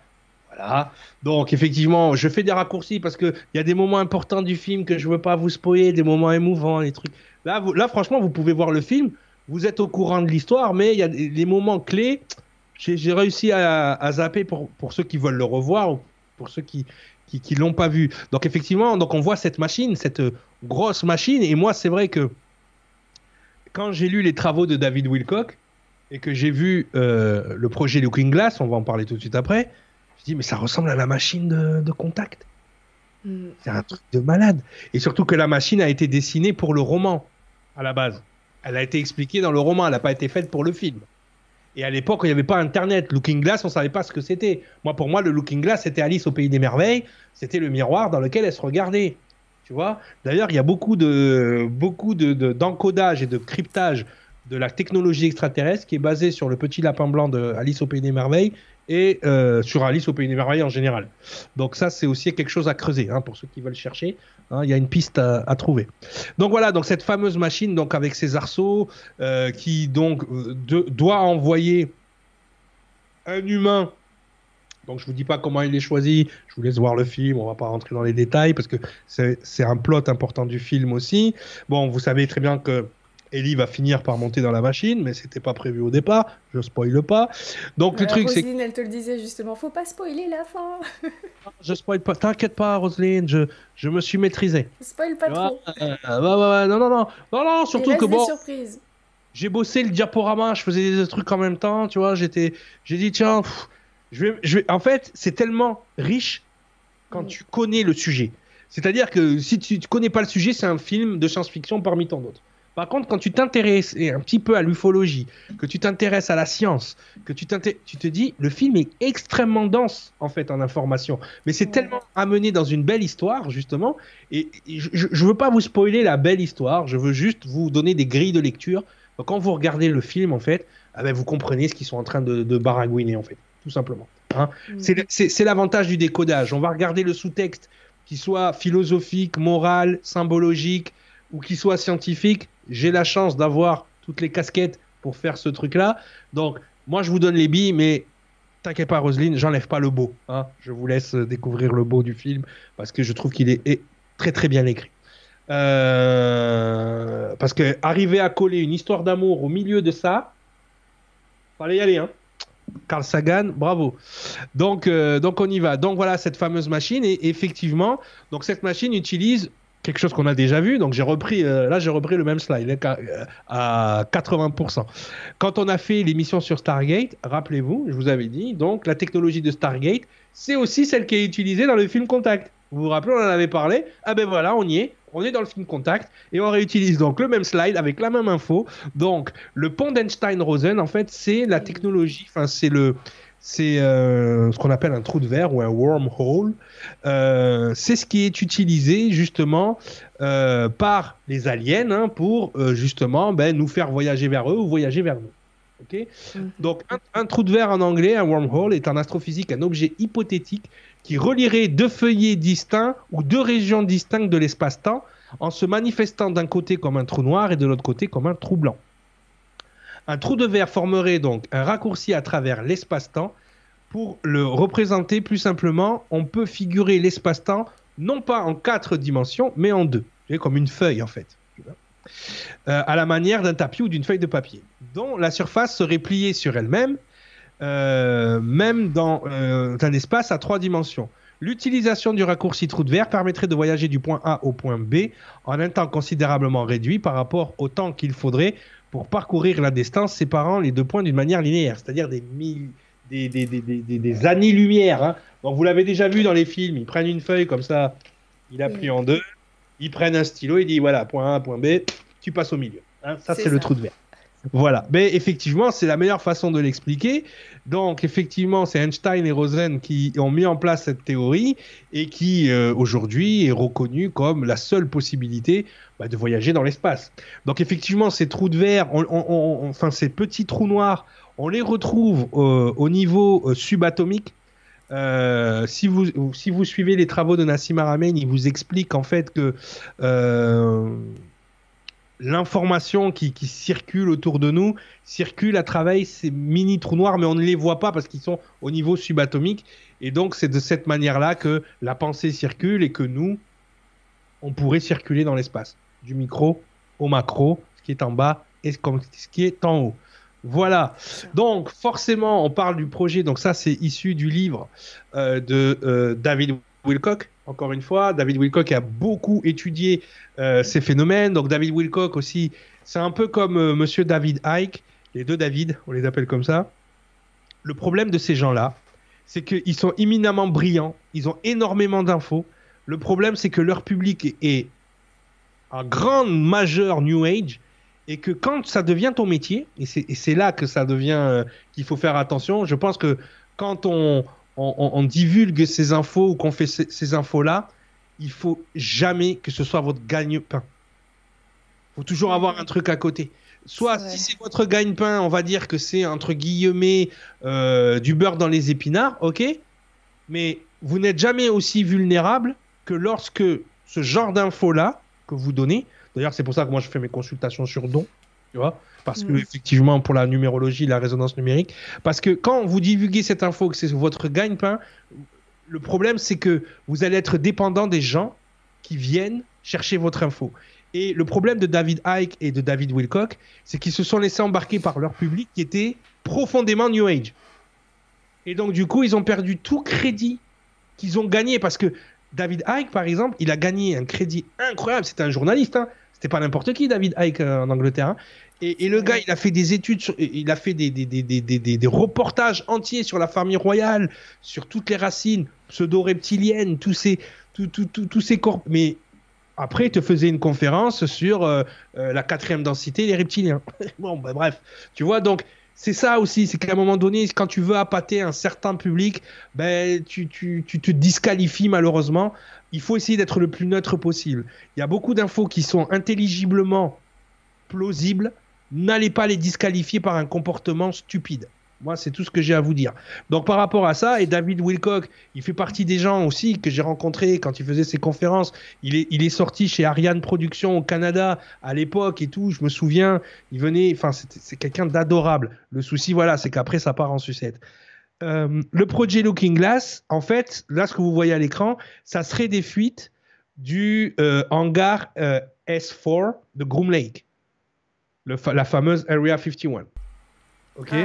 voilà. Donc effectivement, je fais des raccourcis parce qu'il y a des moments importants du film que je veux pas vous spoiler, des moments émouvants, des trucs. Là, là, franchement, vous pouvez voir le film. vous êtes au courant de l'histoire, mais il y a des moments clés. J'ai réussi à, à, zapper pour, pour ceux qui veulent le revoir ou pour ceux qui qui, qui l'ont pas vu. Donc effectivement, donc on voit cette machine, cette grosse machine, et moi c'est vrai que quand j'ai lu les travaux de David Wilcock et que j'ai vu euh, le projet Looking Glass, on va en parler tout de suite après, je dis mais ça ressemble à la machine de, de contact. Mm. C'est un truc de malade. Et surtout que la machine a été dessinée pour le roman à la base. Elle a été expliquée dans le roman, elle n'a pas été faite pour le film. Et à l'époque, il n'y avait pas Internet. Looking Glass, on ne savait pas ce que c'était. Moi, pour moi, le Looking Glass, c'était Alice au Pays des Merveilles. C'était le miroir dans lequel elle se regardait. Tu vois? D'ailleurs, il y a beaucoup de beaucoup de, d'encodage et de cryptage de la technologie extraterrestre qui est basée sur le petit lapin blanc de Alice au Pays des Merveilles et euh, sur Alice au Pays des Merveilles en général. Donc ça, c'est aussi quelque chose à creuser hein, pour ceux qui veulent chercher. Hein, il y a une piste à, trouver. Donc voilà, donc cette fameuse machine, donc avec ses arceaux, euh, qui donc euh, doit envoyer un humain. Donc je vous dis pas comment il est choisi. Je vous laisse voir le film. On va pas rentrer dans les détails parce que c'est un plot important du film aussi. Bon, vous savez très bien que Ellie va finir par monter dans la machine, mais c'était pas prévu au départ. Je spoile pas. Donc le truc, c'est. elle te le disait justement, faut pas spoiler la fin. je spoil pas. T'inquiète pas, Roselyne, je, je me suis maîtrisé. Spoil pas trop. non, non, non, non, non, surtout que bon. J'ai bossé le diaporama, je faisais des trucs en même temps, tu vois. J'étais, j'ai dit tiens, je vais, je vais. En fait, c'est tellement riche quand mm. tu connais le sujet. C'est-à-dire que si tu, tu connais pas le sujet, c'est un film de science-fiction parmi tant d'autres. Par contre, quand tu t'intéresses un petit peu à l'ufologie, que tu t'intéresses à la science, que tu, tu te dis, le film est extrêmement dense en fait en information, mais c'est tellement amené dans une belle histoire justement. Et, je ne veux pas vous spoiler la belle histoire, je veux juste vous donner des grilles de lecture. quand vous regardez le film en fait, ah ben, vous comprenez ce qu'ils sont en train de, de, baragouiner en fait, tout simplement. Hein. C'est l'avantage du décodage. On va regarder le sous-texte, qui soit philosophique, moral, symbologique ou qui soit scientifique j'ai la chance d'avoir toutes les casquettes pour faire ce truc-là. Donc, moi, je vous donne les billes, mais t'inquiète pas, Roselyne, j'enlève pas le beau. Hein. Je vous laisse découvrir le beau du film parce que je trouve qu'il est, très très bien écrit. Euh, parce que arriver à coller une histoire d'amour au milieu de ça, fallait y aller. Hein. Carl Sagan, bravo. Donc, euh, donc on y va. Donc voilà cette fameuse machine et effectivement, donc cette machine utilise quelque chose qu'on a déjà vu. Donc j'ai repris, euh, là j'ai repris le même slide hein, à, 80%. Quand on a fait l'émission sur Stargate, rappelez-vous, je vous avais dit, donc la technologie de Stargate, c'est aussi celle qui est utilisée dans le film Contact. Vous vous rappelez, on en avait parlé. Ah ben voilà, on y est. On est dans le film Contact et on réutilise donc le même slide avec la même info. Donc le pont d'Einstein-Rosen, en fait, c'est la technologie, enfin c'est le, c'est euh, ce qu'on appelle un trou de verre ou un wormhole. Euh, c'est ce qui est utilisé justement euh, par les aliens hein, pour justement ben, nous faire voyager vers eux ou voyager vers nous. Mhm. Donc un, trou de verre en anglais, un wormhole, est en astrophysique un objet hypothétique qui relierait deux feuillets distincts ou deux régions distinctes de l'espace-temps en se manifestant d'un côté comme un trou noir et de l'autre côté comme un trou blanc. Un trou de verre formerait donc un raccourci à travers l'espace-temps. Pour le représenter plus simplement, on peut figurer l'espace-temps non pas en quatre dimensions, mais en deux, comme une feuille en fait. Euh, à la manière d'un tapis ou d'une feuille de papier, dont la surface serait pliée sur elle-même, euh, même dans euh, un espace à trois dimensions. L'utilisation du raccourci trou de verre permettrait de voyager du point A au point B en un temps considérablement réduit par rapport au temps qu'il faudrait pour parcourir la distance séparant les deux points d'une manière linéaire, c'est-à-dire des, des, des, années-lumière. Hein. Donc vous l'avez déjà vu dans les films, ils prennent une feuille comme ça, il a pris en deux, ils prennent un stylo, ils disent voilà, point A, point B, tu passes au milieu. Hein. Ça, c'est le trou de verre. Voilà. Mais effectivement, c'est la meilleure façon de l'expliquer. Donc, effectivement, c'est Einstein et Rosen qui ont mis en place cette théorie et qui, euh, aujourd'hui, est reconnue comme la seule possibilité bah, de voyager dans l'espace. Donc, effectivement, ces trous de verre, enfin, ces petits trous noirs, on les retrouve euh, au niveau euh, subatomique. si, vous, si vous suivez les travaux de Nassim Haramein, il vous explique en fait que l'information qui, circule autour de nous circule à travers ces mini trous noirs, mais on ne les voit pas parce qu'ils sont au niveau subatomique. Et donc, c'est de cette manière-là que la pensée circule et que nous, on pourrait circuler dans l'espace, du micro au macro. Ce qui est en bas et ce qui est en haut. Voilà. Donc, forcément, on parle du projet. Donc, ça, c'est issu du livre euh, de euh, David Wilcock. Encore une fois, David Wilcock a beaucoup étudié euh, ces phénomènes. Donc, David Wilcock aussi, c'est un peu comme Monsieur David Icke, les deux David, on les appelle comme ça. Le problème de ces gens-là, c'est qu'ils sont éminemment brillants, ils ont énormément d'infos. Le problème, c'est que leur public est un grand majeur New Age et que quand ça devient ton métier, et c'est là que ça devient euh, qu'il faut faire attention, je pense que quand on, on, divulgue ces infos ou qu'on fait ces, infos-là, il faut jamais que ce soit votre gagne-pain. Il faut toujours avoir un truc à côté. Soit si c'est votre gagne-pain, on va dire que c'est entre guillemets euh, du beurre dans les épinards, ok? Mais vous n'êtes jamais aussi vulnérable que lorsque ce genre d'infos-là que vous donnez, D'ailleurs, c'est pour ça que moi, je fais mes consultations sur don. Tu vois Parce que, effectivement, pour la numérologie, la résonance numérique. Parce que quand vous divulguez cette info, que c'est votre gagne-pain, le problème, c'est que vous allez être dépendant des gens qui viennent chercher votre info. Et le problème de David Icke et de David Wilcock, c'est qu'ils se sont laissés embarquer par leur public qui était profondément New Age. Et donc, du coup, ils ont perdu tout crédit qu'ils ont gagné parce que David Icke, par exemple, il a gagné un crédit incroyable. C'était un journaliste. Hein. C'était pas n'importe qui, David Icke, euh, en Angleterre. Hein. Et, le gars, il a fait des études, il a fait des, des, des, des, reportages entiers sur la famille royale, sur toutes les racines pseudo-reptiliennes, tous ces, tous ces corps. Mais après, il te faisait une conférence sur euh, euh, la quatrième densité des reptiliens. bon, ben, bref. Tu vois, donc, c'est ça aussi, c'est qu'à un moment donné, quand tu veux appâter un certain public, ben, tu, tu, tu te disqualifies malheureusement il faut essayer d'être le plus neutre possible. Il y a beaucoup d'infos qui sont intelligiblement plausibles. N'allez pas les disqualifier par un comportement stupide. Moi, c'est tout ce que j'ai à vous dire. Donc, par rapport à ça, et David Wilcock, il fait partie des gens aussi que j'ai rencontrés quand il faisait ses conférences. Il est, sorti chez Ariane Productions au Canada à l'époque et tout. Je me souviens, il venait, enfin, c'est quelqu'un d'adorable. Le souci, voilà, c'est qu'après, ça part en sucette. Euh, le projet Looking Glass, en fait, là, ce que vous voyez à l'écran, ça serait des fuites du euh, hangar euh, S4 de Groom Lake, la fameuse Area 51.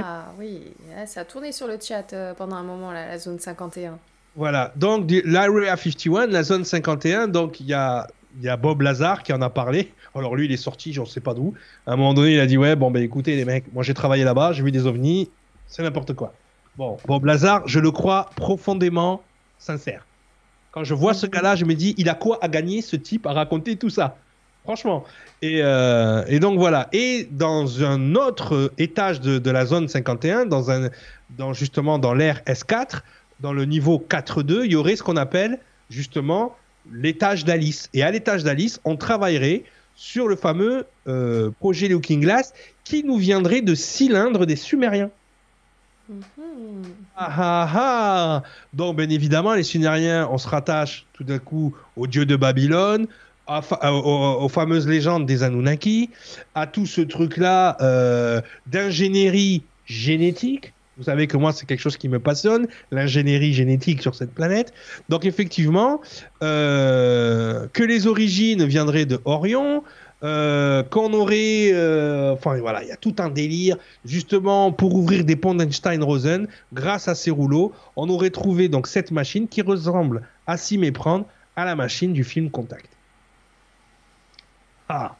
Ah oui, ça a tourné sur le chat pendant un moment, la zone 51. Voilà, donc l'Area 51, la zone 51, donc il y a, y a Bob Lazar qui en a parlé. Alors lui, il est sorti, je ne sais pas d'où. À un moment donné, il a dit Ouais, bon, ben écoutez, les mecs, moi j'ai travaillé là-bas, j'ai vu des ovnis, c'est n'importe quoi. Bon, Bob Lazar, je le crois profondément sincère. Quand je vois ce mhm. gars-là, je me dis, il a quoi à gagner ce type à raconter tout ça? Franchement. Et, euh, donc voilà. Et dans un autre étage de, la zone 51, dans un, dans justement dans l'ère S4, dans le niveau 4.2, il y aurait ce qu'on appelle justement l'étage d'Alice. Et à l'étage d'Alice, on travaillerait sur le fameux euh, projet Looking Glass qui nous viendrait de cylindres des Sumériens. Mhm. Ah, ah, ah. Donc, bien évidemment, les Sumériens, on se rattache tout d'un coup au dieu de Babylone, aux, fameuses légendes des Anunnaki, à tout ce truc-là euh, d'ingénierie génétique. Vous savez que moi, c'est quelque chose qui me passionne, l'ingénierie génétique sur cette planète. Donc, effectivement, euh, que les origines viendraient de Orion, euh, qu'on aurait, euh, enfin voilà, il y a tout un délire. Justement, pour ouvrir des ponts d'Einstein-Rosen, grâce à ces rouleaux, on aurait trouvé donc cette machine qui ressemble à s'y méprendre à la machine du film Contact. Ah.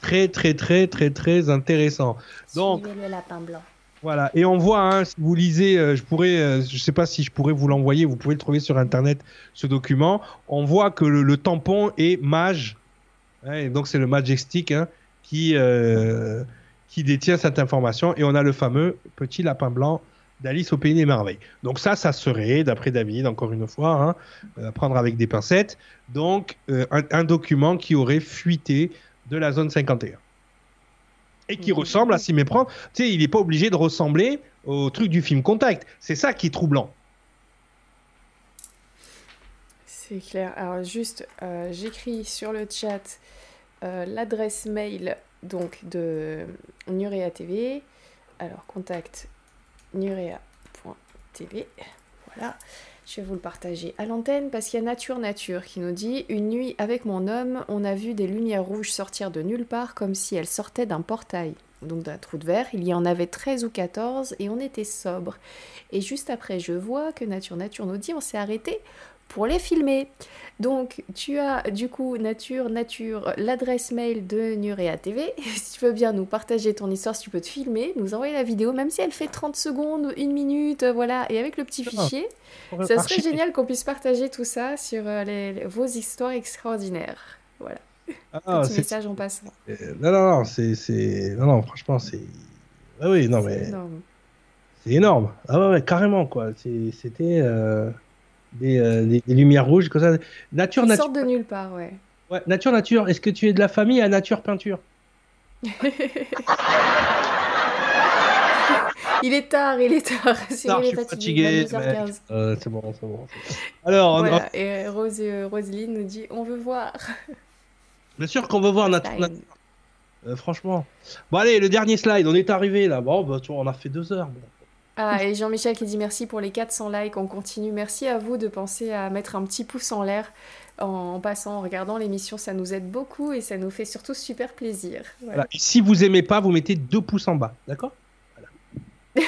Très très très très très intéressant. Donc. le lapin blanc. Voilà, et on voit, hein, si vous lisez, euh, je pourrais, je sais pas si je pourrais vous l'envoyer, vous pouvez le trouver sur internet, ce document. On voit que le tampon est mage donc c'est le Majestic hein, qui, euh, qui détient cette information. Et on a le fameux petit lapin blanc d'Alice au Pays des Merveilles. Donc ça, ça serait, d'après David, encore une fois, hein, euh, à prendre avec des pincettes, donc euh, un, document qui aurait fuité de la zone 51. Et qui ressemble à s'y méprendre. Tu sais, il n'est pas obligé de ressembler au truc du film Contact. C'est ça qui est troublant. C'est clair. Alors juste, j'écris sur le chat euh, l'adresse mail donc de Nurea TV. Alors contact nurea.tv. Voilà. Je vais vous le partager à l'antenne parce qu'il y a Nature Nature qui nous dit Une nuit avec mon homme, on a vu des lumières rouges sortir de nulle part comme si elles sortaient d'un portail. Donc d'un trou de verre, il y en avait 13 ou 14 et on était sobre. Et juste après, je vois que Nature Nature nous dit On s'est arrêté pour les filmer. Donc, tu as du coup Nature, Nature, l'adresse mail de Nurea TV. si tu veux bien nous partager ton histoire, si tu peux te filmer, nous envoyer la vidéo, même si elle fait 30 secondes, une minute, voilà, et avec le petit fichier. Ça serait génial qu'on puisse partager tout ça sur euh, vos histoires extraordinaires. Voilà. Ah, petit message en passant. Euh, non, non, non, c'est. Non, non, franchement, c'est. Ah oui, non, mais. C'est énorme. Ah ouais, carrément, quoi. C'était. Euh, euh, des, des, lumières rouges, comme ça. Nature, nature. de nulle part, ouais. Ouais, nature, nature. Est-ce que tu es de la famille à nature peinture? Il est tard, il est tard. Tard, je suis fatigué. Euh, c'est bon, c'est bon. Alors, voilà. et Rose, euh, Roseline nous dit on veut voir. Bien sûr qu'on veut voir nature. Euh, franchement. Bon, allez, le dernier slide, on est arrivé là. Bon, bah, tu vois, on a fait deux heures. Bon. Ah, et Jean-Michel qui dit merci pour les 400 likes, on continue. Merci à vous de penser à mettre un petit pouce en l'air en, passant, en regardant l'émission, ça nous aide beaucoup et ça nous fait surtout super plaisir. Voilà. si vous aimez pas, vous mettez deux pouces en bas, d'accord?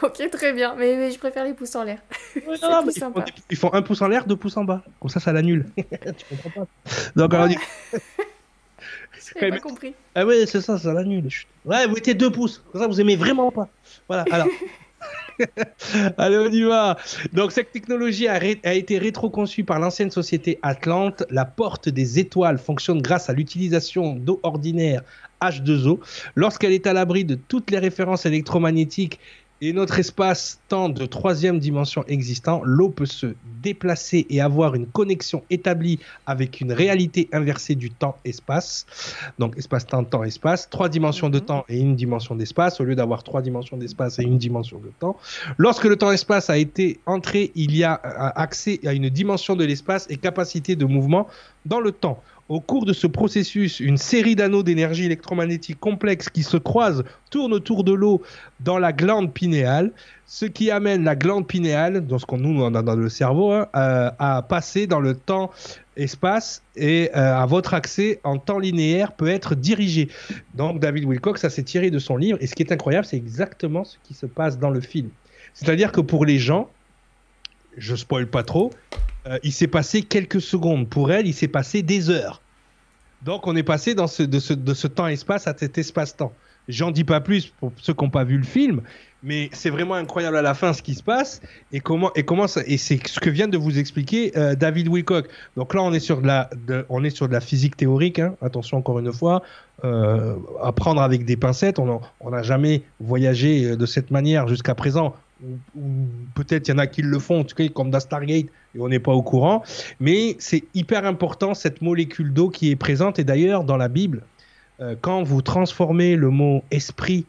Ok, très bien, mais, je préfère les pouces en l'air. ils, font, un pouce en l'air, deux pouces en bas. Comme ça, ça l'annule. tu comprends pas? Donc, alors, J'ai pas compris. Ah ouais, c'est ça, ça l'annule. Ouais, vous mettez deux pouces. Comme ça, vous aimez vraiment pas. Voilà, alors. Allez, on y va. Donc, cette technologie a, a été rétro-conçue par l'ancienne société Atlante. La porte des étoiles fonctionne grâce à l'utilisation d'eau ordinaire H2O. Lorsqu'elle est à l'abri de toutes les références électromagnétiques et notre espace-temps de troisième dimension existant, l'eau peut se déplacer et avoir une connexion établie avec une réalité inversée du temps-espace. Donc espace-temps, temps-espace, trois dimensions de mhm. temps et une dimension d'espace, au lieu d'avoir trois dimensions d'espace et une dimension de temps. Lorsque le temps-espace a été entré, il y a accès à une dimension de l'espace et capacité de mouvement dans le temps. Au cours de ce processus, une série d'anneaux d'énergie électromagnétique complexe qui se croisent tournent autour de l'eau dans la glande pinéale, ce qui amène la glande pinéale, dans ce qu'on nous a dans le cerveau, hein, euh, à passer dans le temps-espace et euh, à votre accès en temps linéaire peut être dirigé. Donc David Wilcox, ça s'est tiré de son livre et ce qui est incroyable, c'est exactement ce qui se passe dans le film. C'est-à-dire que pour les gens, je spoil pas trop, euh, il s'est passé quelques secondes. Pour elle, il s'est passé des heures. Donc, on est passé dans ce, de ce, temps-espace à cet espace-temps. J'en dis pas plus pour ceux qui n'ont pas vu le film, mais c'est vraiment incroyable à la fin ce qui se passe et comment et comment et c'est ce que vient de vous expliquer euh, David Wilcock. Donc là, on est sur de la, on est sur de la physique théorique. Hein. Attention encore une fois, euh, à prendre avec des pincettes. On n'a jamais voyagé de cette manière jusqu'à présent ou, peut-être il y en a qui le font, en tout cas comme dans Stargate, et on n'est pas au courant. Mais c'est hyper important cette molécule d'eau qui est présente. Et d'ailleurs, dans la Bible, euh, quand vous transformez le mot esprit,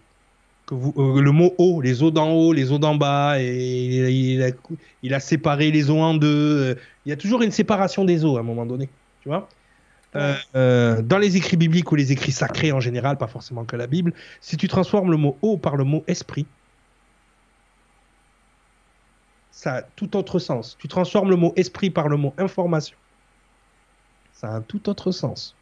que vous, euh, le mot eau, les eaux d'en haut, les eaux d'en bas, et il a, séparé les eaux en deux. Euh, il y a toujours une séparation des eaux à un moment donné, tu vois. dans les écrits bibliques ou les écrits sacrés en général, pas forcément que la Bible, si tu transformes le mot eau par le mot esprit, ça a tout autre sens. Tu transformes le mot esprit par le mot information. Ça a un tout autre sens.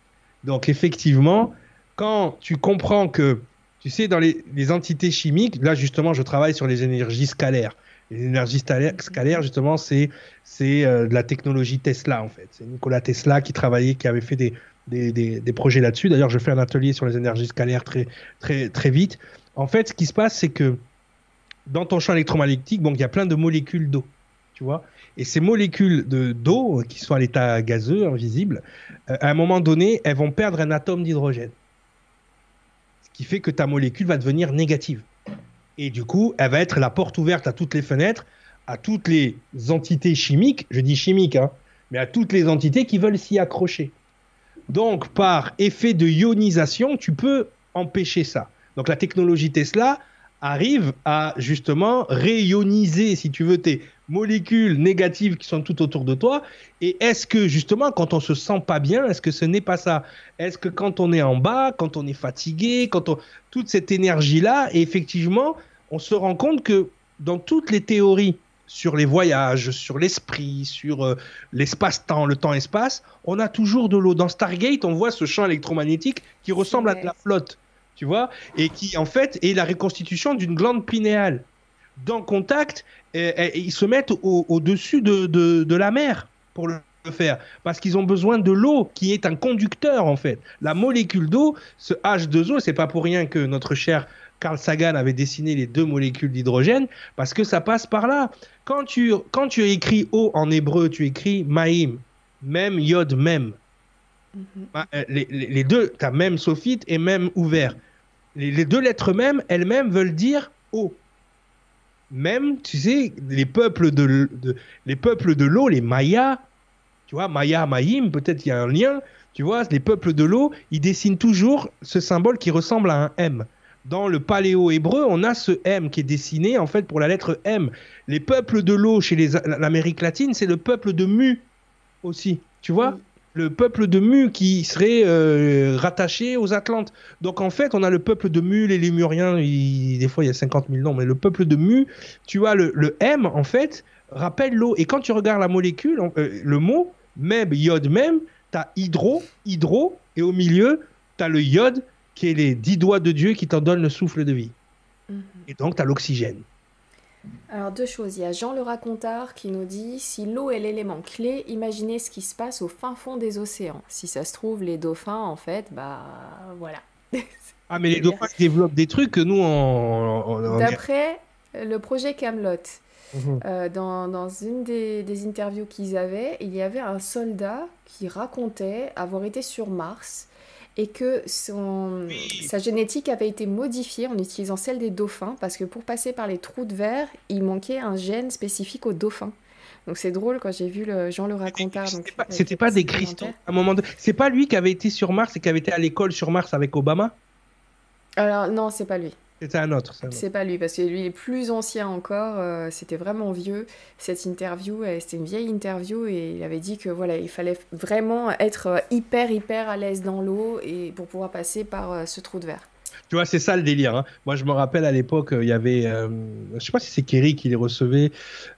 Donc effectivement, quand tu comprends que, tu sais, dans les, entités chimiques, là justement, je travaille sur les énergies scalaires. Les énergies scalaires, justement, c'est euh, de la technologie Tesla, en fait. C'est Nicolas Tesla qui travaillait, qui avait fait des, des, des projets là-dessus. D'ailleurs, je fais un atelier sur les énergies scalaires très, très, très vite. En fait, ce qui se passe, c'est que dans ton champ électromagnétique, bon, il y a plein de molécules d'eau, tu vois. Et ces molécules de, d'eau, qui sont à l'état gazeux, invisible, euh, à un moment donné, elles vont perdre un atome d'hydrogène. Ce qui fait que ta molécule va devenir négative. Et du coup, elle va être la porte ouverte à toutes les fenêtres, à toutes les entités chimiques, je dis chimiques, hein, mais à toutes les entités qui veulent s'y accrocher. Donc, par effet de ionisation, tu peux empêcher ça. Donc, la technologie Tesla, arrive à justement réioniser, si tu veux, tes molécules négatives qui sont tout autour de toi. Et est-ce que justement, quand on se sent pas bien, est-ce que ce n'est pas ça? Est-ce que quand on est en bas, quand on est fatigué, quand on toute cette énergie là, effectivement, on se rend compte que dans toutes les théories sur les voyages, sur l'esprit, sur euh, l'espace-temps, le temps-espace, on a toujours de l'eau. Dans Stargate, on voit ce champ électromagnétique qui ressemble à de la flotte, tu vois, et qui en fait est la reconstitution d'une glande pinéale. Dans Contact, ils se mettent au-dessus de, de, la mer pour le faire parce qu'ils ont besoin de l'eau qui est un conducteur en fait. La molécule d'eau, ce H2O, c'est pas pour rien que notre cher Carl Sagan avait dessiné les deux molécules d'hydrogène parce que ça passe par là. Quand tu, quand tu écris eau en hébreu, tu écris maïm, même yod, même. Mhm. Bah, euh, les, deux, tu as même sophite et même ouvert. Les, deux lettres même, elles-mêmes veulent dire eau. Même, tu sais, les peuples de, les peuples de l'eau, les Mayas, tu vois, Maya, Maïm, peut-être il y a un lien, tu vois, les peuples de l'eau, ils dessinent toujours ce symbole qui ressemble à un M dans le paléo-hébreu, on a ce M qui est dessiné en fait pour la lettre M. Les peuples de l'eau chez l'Amérique latine, c'est le peuple de Mu aussi. Tu vois Le peuple de Mu qui serait euh, rattaché aux Atlantes. Donc en fait, on a le peuple de Mu, les Lémuriens, des fois il y a 50 000 noms, mais le peuple de Mu, tu vois, le, M en fait rappelle l'eau. Et quand tu regardes la molécule, euh, le mot, Meb, Yod, Même, tu as hydro, hydro, et au milieu, tu as le Yod qui est les dix doigts de Dieu qui t'en donnent le souffle de vie. Mhm. Et donc, tu as l'oxygène. Alors, deux choses. Il y a Jean le racontard qui nous dit si l'eau est l'élément clé, imaginez ce qui se passe au fin fond des océans. Si ça se trouve, les dauphins, en fait, bah voilà. Ah, mais les dauphins développent des trucs que nous, on. D'après le projet Camelot, mhm. euh, dans, dans, une des, des interviews qu'ils avaient, il y avait un soldat qui racontait avoir été sur Mars et que son, sa génétique avait été modifiée en utilisant celle des dauphins, parce que pour passer par les trous de verre, il manquait un gène spécifique aux dauphins. Donc c'est drôle quand j'ai vu le Jean le racontard. C'était pas, pas des cristaux. À un moment de... C'est pas lui qui avait été sur Mars et qui avait été à l'école sur Mars avec Obama? Alors non, c'est pas lui. C'était un autre. C'est pas lui, parce que lui il est plus ancien encore. Euh, c'était vraiment vieux cette interview. C'était une vieille interview et il avait dit que voilà, il fallait vraiment être euh, hyper hyper à l'aise dans l'eau et pour pouvoir passer par euh, ce trou de verre. Tu vois, c'est ça le délire. Hein. Moi, je me rappelle à l'époque, il y avait, euh, je sais pas si c'est Kerry qui les recevait.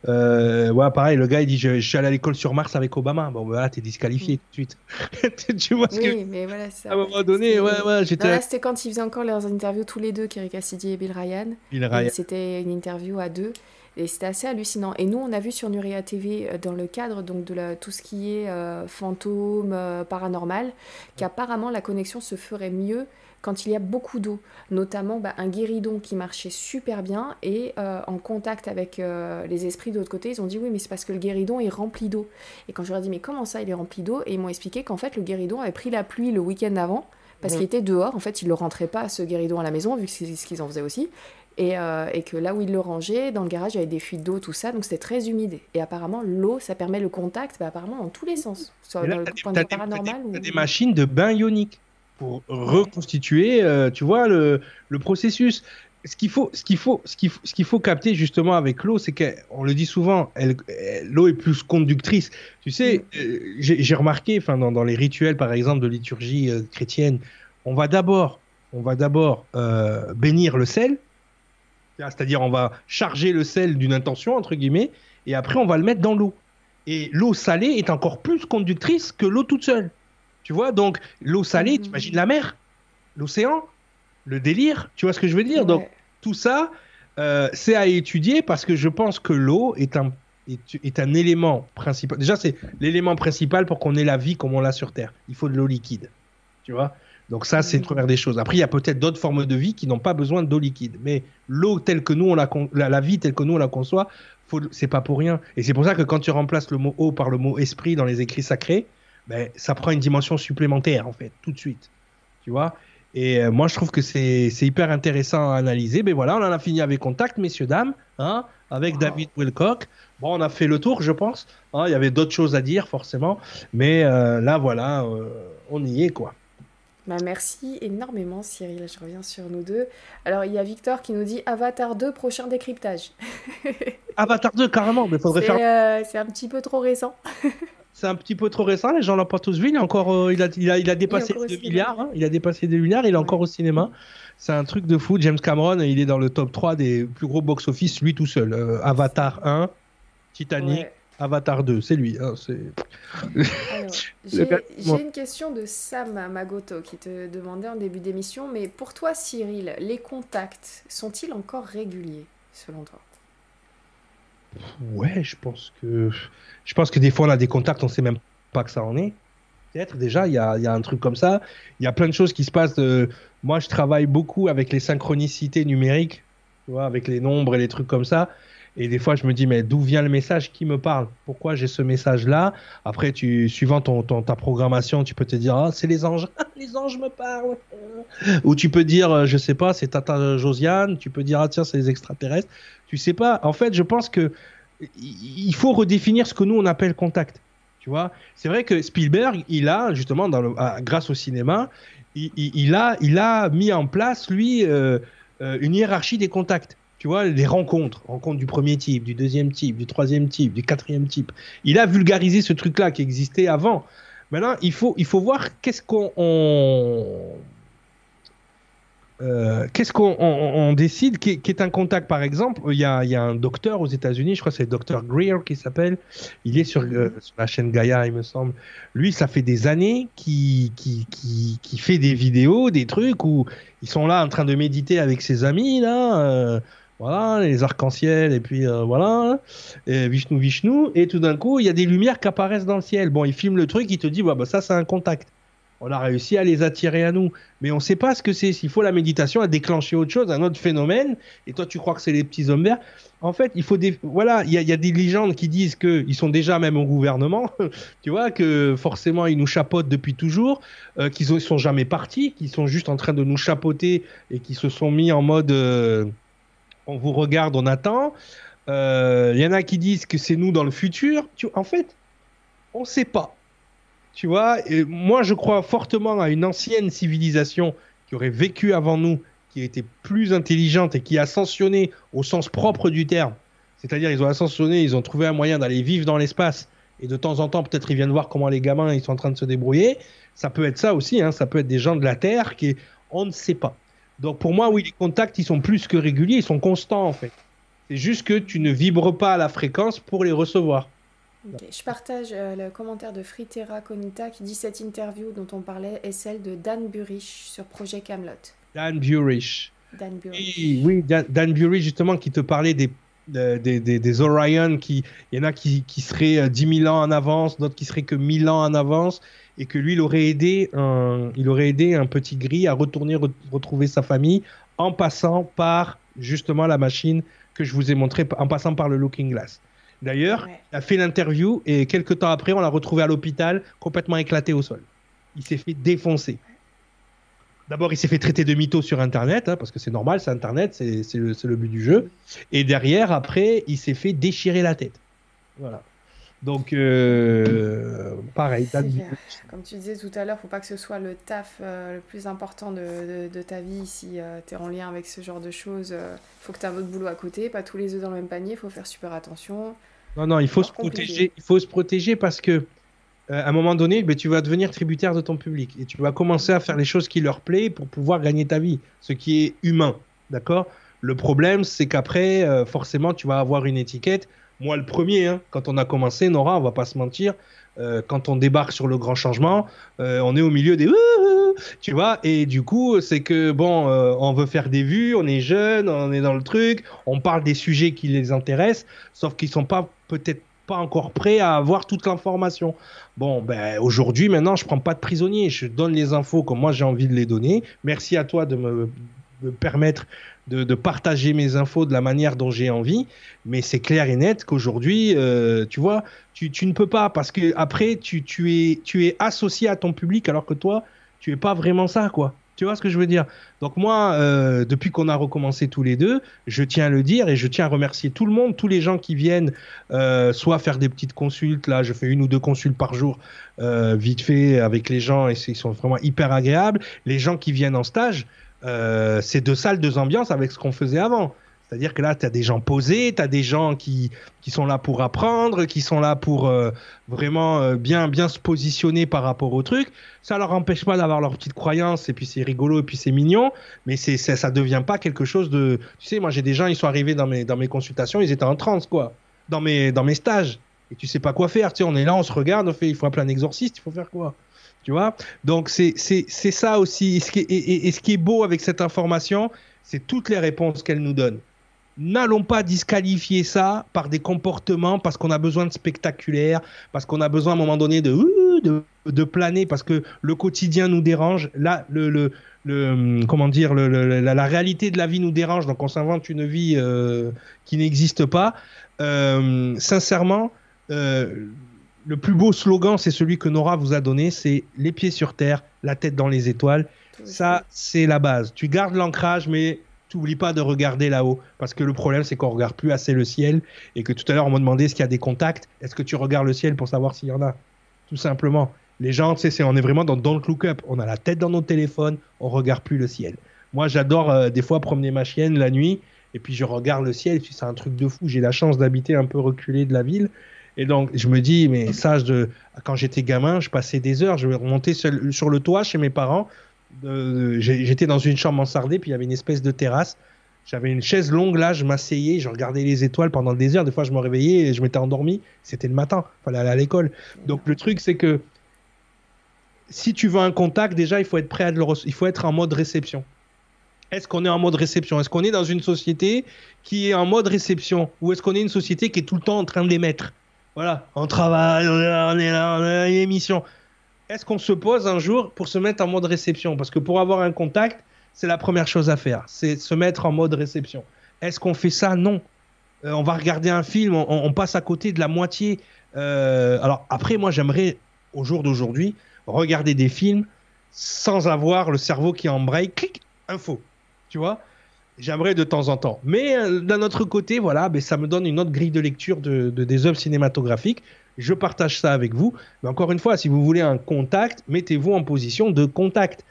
Euh, ouais, pareil, le gars il dit, je, suis allé à l'école sur Mars avec Obama. Bon, voilà, t'es disqualifié tout de suite. tu vois ce oui, mais voilà, ça. À un moment donné, ouais, ouais, j'étais. C'était quand ils faisaient encore leurs interviews tous les deux, Kerry Cassidy et Bill Ryan. Bill Ryan. C'était une interview à deux. Et c'était assez hallucinant. Et nous, on a vu sur Nuria TV, euh, dans le cadre donc, de la, tout ce qui est fantôme, paranormal, qu'apparemment la connexion se ferait mieux quand il y a beaucoup d'eau, notamment bah, un guéridon qui marchait super bien et euh, en contact avec euh, les esprits de l'autre côté, ils ont dit oui mais c'est parce que le guéridon est rempli d'eau. Et quand je leur ai dit mais comment ça il est rempli d'eau? Et ils m'ont expliqué qu'en fait le guéridon avait pris la pluie le week-end avant parce qu'il était dehors, en fait il ne le rentrait pas ce guéridon à la maison vu que c'est ce qu'ils en faisaient aussi. Et, euh, et, que là où il le rangeait, dans le garage, il y avait des fuites d'eau, tout ça, donc c'était très humide. Et apparemment, l'eau, ça permet le contact, bah, apparemment, dans tous les sens. Soit dans le point de paranormal. Des, ou... des machines de bain ionique pour reconstituer, euh, tu vois, le, le processus. Ce qu'il faut, ce qu'il faut, ce qu'il faut, ce qu'il faut capter justement avec l'eau, c'est qu'on le dit souvent, elle, l'eau est plus conductrice. Tu sais, mm. euh, j'ai remarqué, enfin, dans, dans, les rituels, par exemple, de liturgie euh, chrétienne, on va d'abord, on va d'abord bénir le sel, c'est-à-dire on va charger le sel d'une intention entre guillemets, et après on va le mettre dans l'eau. Et l'eau salée est encore plus conductrice que l'eau toute seule. Tu vois, donc l'eau salée, tu imagines la mer, l'océan, le délire, tu vois ce que je veux dire? Donc tout ça, euh, c'est à étudier parce que je pense que l'eau est un, est, un élément principal. Déjà, c'est l'élément principal pour qu'on ait la vie comme on l'a sur Terre. Il faut de l'eau liquide, tu vois? Donc ça, c'est une première des choses. Après, il y a peut-être d'autres formes de vie qui n'ont pas besoin d'eau liquide. Mais l'eau telle que nous, on la, la, vie telle que nous, on la conçoit, c'est pas pour rien. Et c'est pour ça que quand tu remplaces le mot eau par le mot esprit dans les écrits sacrés, ben, ça prend une dimension supplémentaire, en fait, tout de suite. Tu vois? Et euh, moi, je trouve que c'est hyper intéressant à analyser. Mais voilà, on en a fini avec Contact, messieurs, dames, hein, avec David Wilcock. Bon, on a fait le tour, je pense. Hein, il y avait d'autres choses à dire, forcément. Mais euh, là, voilà, euh, on y est, quoi. Bah, merci énormément, Cyril. Je reviens sur nous deux. Alors, il y a Victor qui nous dit Avatar 2, prochain décryptage. Avatar 2, carrément, mais faudrait faire. c'est un petit peu trop récent. c'est un petit peu trop récent, les gens l'ont pas tous vu. Il, est encore, euh, il, a, il, a, il, a, dépassé 2 milliards. Hein. il a dépassé 2 milliards, il est encore au cinéma. C'est un truc de fou. James Cameron, il est dans le top 3 des plus gros box-office, lui tout seul. Euh, Avatar 1, Titanic, Avatar 2, c'est lui. Hein, j'ai une question de Sam Magoto qui te demandait en début d'émission, mais pour toi Cyril, les contacts sont-ils encore réguliers selon toi? Ouais, je pense que je pense que des fois on a des contacts, on sait même pas que ça en est. Peut-être déjà, il y a, y a, un truc comme ça. Il y a plein de choses qui se passent. Moi, je travaille beaucoup avec les synchronicités numériques, tu vois, avec les nombres et les trucs comme ça. Et des fois, je me dis, mais d'où vient le message? Qui me parle? Pourquoi j'ai ce message-là? Après, tu, suivant ta programmation, tu peux te dire, ah, c'est les anges. les anges me parlent. Ou tu peux dire, euh, je sais pas, c'est Tata Josiane. Tu peux dire, ah tiens, c'est les extraterrestres. Tu sais pas. En fait, je pense que il faut redéfinir ce que nous on appelle contact. Tu vois, c'est vrai que Spielberg, il a justement, le, grâce au cinéma, il, a, il a mis en place lui euh, euh, une hiérarchie des contacts tu vois, les rencontres, rencontres du premier type, du deuxième type, du troisième type, du quatrième type. Il a vulgarisé ce truc-là qui existait avant. Maintenant, il faut, il faut voir qu'est-ce qu'on euh, qu'est-ce qu'on décide qui, est un contact par exemple il y, a, y a un docteur aux États-Unis je crois que c'est le docteur Greer qui s'appelle il est sur, euh, sur, la chaîne Gaia il me semble lui ça fait des années qu'il qui, qui, qui, fait des vidéos des trucs où ils sont là en train de méditer avec ses amis là euh, voilà, les arcs-en-ciel, et puis euh, voilà, et Vishnu Vishnu, et tout d'un coup, il y a des lumières qui apparaissent dans le ciel. Bon, il filme le truc, il te dit, bah, bah ça, c'est un contact. On a réussi à les attirer à nous, mais on ne sait pas ce que c'est. S'il faut la méditation à déclencher autre chose, un autre phénomène, et toi, tu crois que c'est les petits hommes verts. En fait, il faut des. Voilà, il y, a des légendes qui disent qu'ils sont déjà même au gouvernement, tu vois, que forcément, ils nous chapotent depuis toujours, euh, qu'ils ne sont jamais partis, qu'ils sont juste en train de nous chapeauter et qu'ils se sont mis en mode. Euh, on vous regarde, on attend. Il euh, y en a qui disent que c'est nous dans le futur. en fait, on ne sait pas. Tu vois, moi je crois fortement à une ancienne civilisation qui aurait vécu avant nous, qui était plus intelligente et qui a ascensionné au sens propre du terme. C'est-à-dire, ils ont ascensionné, ils ont trouvé un moyen d'aller vivre dans l'espace. Et de temps en temps, peut-être ils viennent voir comment les gamins ils sont en train de se débrouiller. Ça peut être ça aussi, hein. ça peut être des gens de la Terre qui, on ne sait pas. Donc pour moi, oui, les contacts, ils sont plus que réguliers, ils sont constants en fait. C'est juste que tu ne vibres pas à la fréquence pour les recevoir. Je partage euh, le commentaire de Fritera Conita qui dit cette interview dont on parlait est celle de Dan Burich sur Projet Camelot. Dan Burich. Dan Burich. Oui, Dan, Burich justement qui te parlait des, des, des, Orion, qui, il y en a qui, qui seraient 10 euh, 000 ans en avance, d'autres qui seraient que 1000 ans en avance, et que lui, il aurait aidé un, il aurait aidé un petit gris à retourner retrouver sa famille en passant par justement la machine que je vous ai montré, en passant par le Looking Glass. D'ailleurs, il a fait l'interview et quelques temps après, on l'a retrouvé à l'hôpital complètement éclaté au sol. Il s'est fait défoncer. D'abord, il s'est fait traiter de mytho sur Internet, hein, parce que c'est normal, c'est Internet, c'est le, le, but du jeu. Et derrière, après, il s'est fait déchirer la tête. Voilà. Donc, euh, pareil. Comme tu disais tout à l'heure, faut pas que ce soit le taf euh, le plus important de, de, ta vie si euh, tu es en lien avec ce genre de choses. Il faut que tu aies un autre boulot à côté, pas tous les œufs dans le même panier, il faut faire super attention. Non, non, il faut se protéger. Il faut se protéger parce que à un moment donné, ben, tu vas devenir tributaire de ton public et tu vas commencer à faire les choses qui leur plaisent pour pouvoir gagner ta vie, ce qui est humain. D'accord? Le problème, c'est qu'après, forcément, tu vas avoir une étiquette moi, le premier, hein, quand on a commencé, Nora, on va pas se mentir, euh, quand on débarque sur le grand changement, euh, on est au milieu des tu vois, et du coup, c'est que bon, euh, on veut faire des vues, on est jeune, on est dans le truc, on parle des sujets qui les intéressent, sauf qu'ils sont pas peut-être pas encore prêts à avoir toute l'information. Bon, ben aujourd'hui, maintenant, je prends pas de prisonniers, je donne les infos comme moi j'ai envie de les donner. Merci à toi de me, me permettre de, partager mes infos de la manière dont j'ai envie. Mais c'est clair et net qu'aujourd'hui, euh, tu vois, tu, ne peux pas parce que après, tu, es associé à ton public alors que toi, tu es pas vraiment ça, quoi. Tu vois ce que je veux dire? Donc moi, euh, depuis qu'on a recommencé tous les deux, je tiens à le dire et je tiens à remercier tout le monde, tous les gens qui viennent, euh, soit faire des petites consultes, là je fais une ou deux consultes par jour, vite fait avec les gens et ils sont vraiment hyper agréables. Les gens qui viennent en stage, euh, c'est deux salles, deux ambiances avec ce qu'on faisait avant. C'est-à-dire que là, tu as des gens posés, tu as des gens qui, qui sont là pour apprendre, qui sont là pour euh, vraiment euh, bien, bien se positionner par rapport au truc. Ça leur empêche pas d'avoir leur petite croyance, et puis c'est rigolo, et puis c'est mignon, mais c'est, ça devient pas quelque chose de... Tu sais, moi j'ai des gens, ils sont arrivés dans mes, dans mes consultations, ils étaient en transe, quoi. dans mes, dans mes stages. Et tu sais pas quoi faire. Tu sais, on est là, on se regarde, on fait, il faut appeler un exorciste, il faut faire quoi? Tu vois? Donc, c'est ça aussi. Et ce, qui est, beau avec cette information, c'est toutes les réponses qu'elle nous donne. N'allons pas disqualifier ça par des comportements parce qu'on a besoin de spectaculaire, parce qu'on a besoin à un moment donné de, de, planer, parce que le quotidien nous dérange. Là, le, le, le comment dire, la, réalité de la vie nous dérange, donc on s'invente une vie euh, qui n'existe pas. Euh, sincèrement, euh, le plus beau slogan, c'est celui que Nora vous a donné, c'est les pieds sur terre, la tête dans les étoiles. Ça, c'est la base. Tu gardes l'ancrage, mais t'oublies pas de regarder là-haut. Parce que le problème, c'est qu'on regarde plus assez le ciel et que tout à l'heure, on m'a demandé qu'il y a des contacts. Est-ce que tu regardes le ciel pour savoir s'il y en a? Tout simplement. Les gens, tu sais, on est vraiment dans Don't Look Up. On a la tête dans nos téléphones, on regarde plus le ciel. Moi, j'adore euh, des fois promener ma chienne la nuit et puis je regarde le ciel. C'est un truc de fou. J'ai la chance d'habiter un peu reculé de la ville. Et donc, je me dis, mais ça, quand j'étais gamin, je passais des heures, je remontais sur le toit chez mes parents, j'étais dans une chambre mansardée, puis il y avait une espèce de terrasse. J'avais une chaise longue là, je m'asseyais, je regardais les étoiles pendant des heures. Des fois, je me réveillais et je m'étais endormi. C'était le matin, il fallait aller à l'école. Donc, le truc, c'est que si tu veux un contact, déjà, il faut être prêt à le Il faut être en mode réception. Est-ce qu'on est en mode réception? Est-ce qu'on est dans une société qui est en mode réception? Ou est-ce qu'on est une société qui est tout le temps en train de l'émettre? Voilà, on travaille, on est là, on est a une émission est-ce qu'on se pose un jour pour se mettre en mode réception? Parce que pour avoir un contact, c'est la première chose à faire, c'est se mettre en mode réception. Est-ce qu'on fait ça? Non. Euh, on va regarder un film, on, passe à côté de la moitié. Euh, alors après, moi, j'aimerais, au jour d'aujourd'hui, regarder des films sans avoir le cerveau qui embraye, clic, info. Tu vois? J'aimerais de temps en temps. Mais euh, d'un autre côté, voilà, ben, ça me donne une autre grille de lecture de, des œuvres cinématographiques. Je partage ça avec vous. Mais encore une fois, si vous voulez un contact, mettez-vous en position de contact.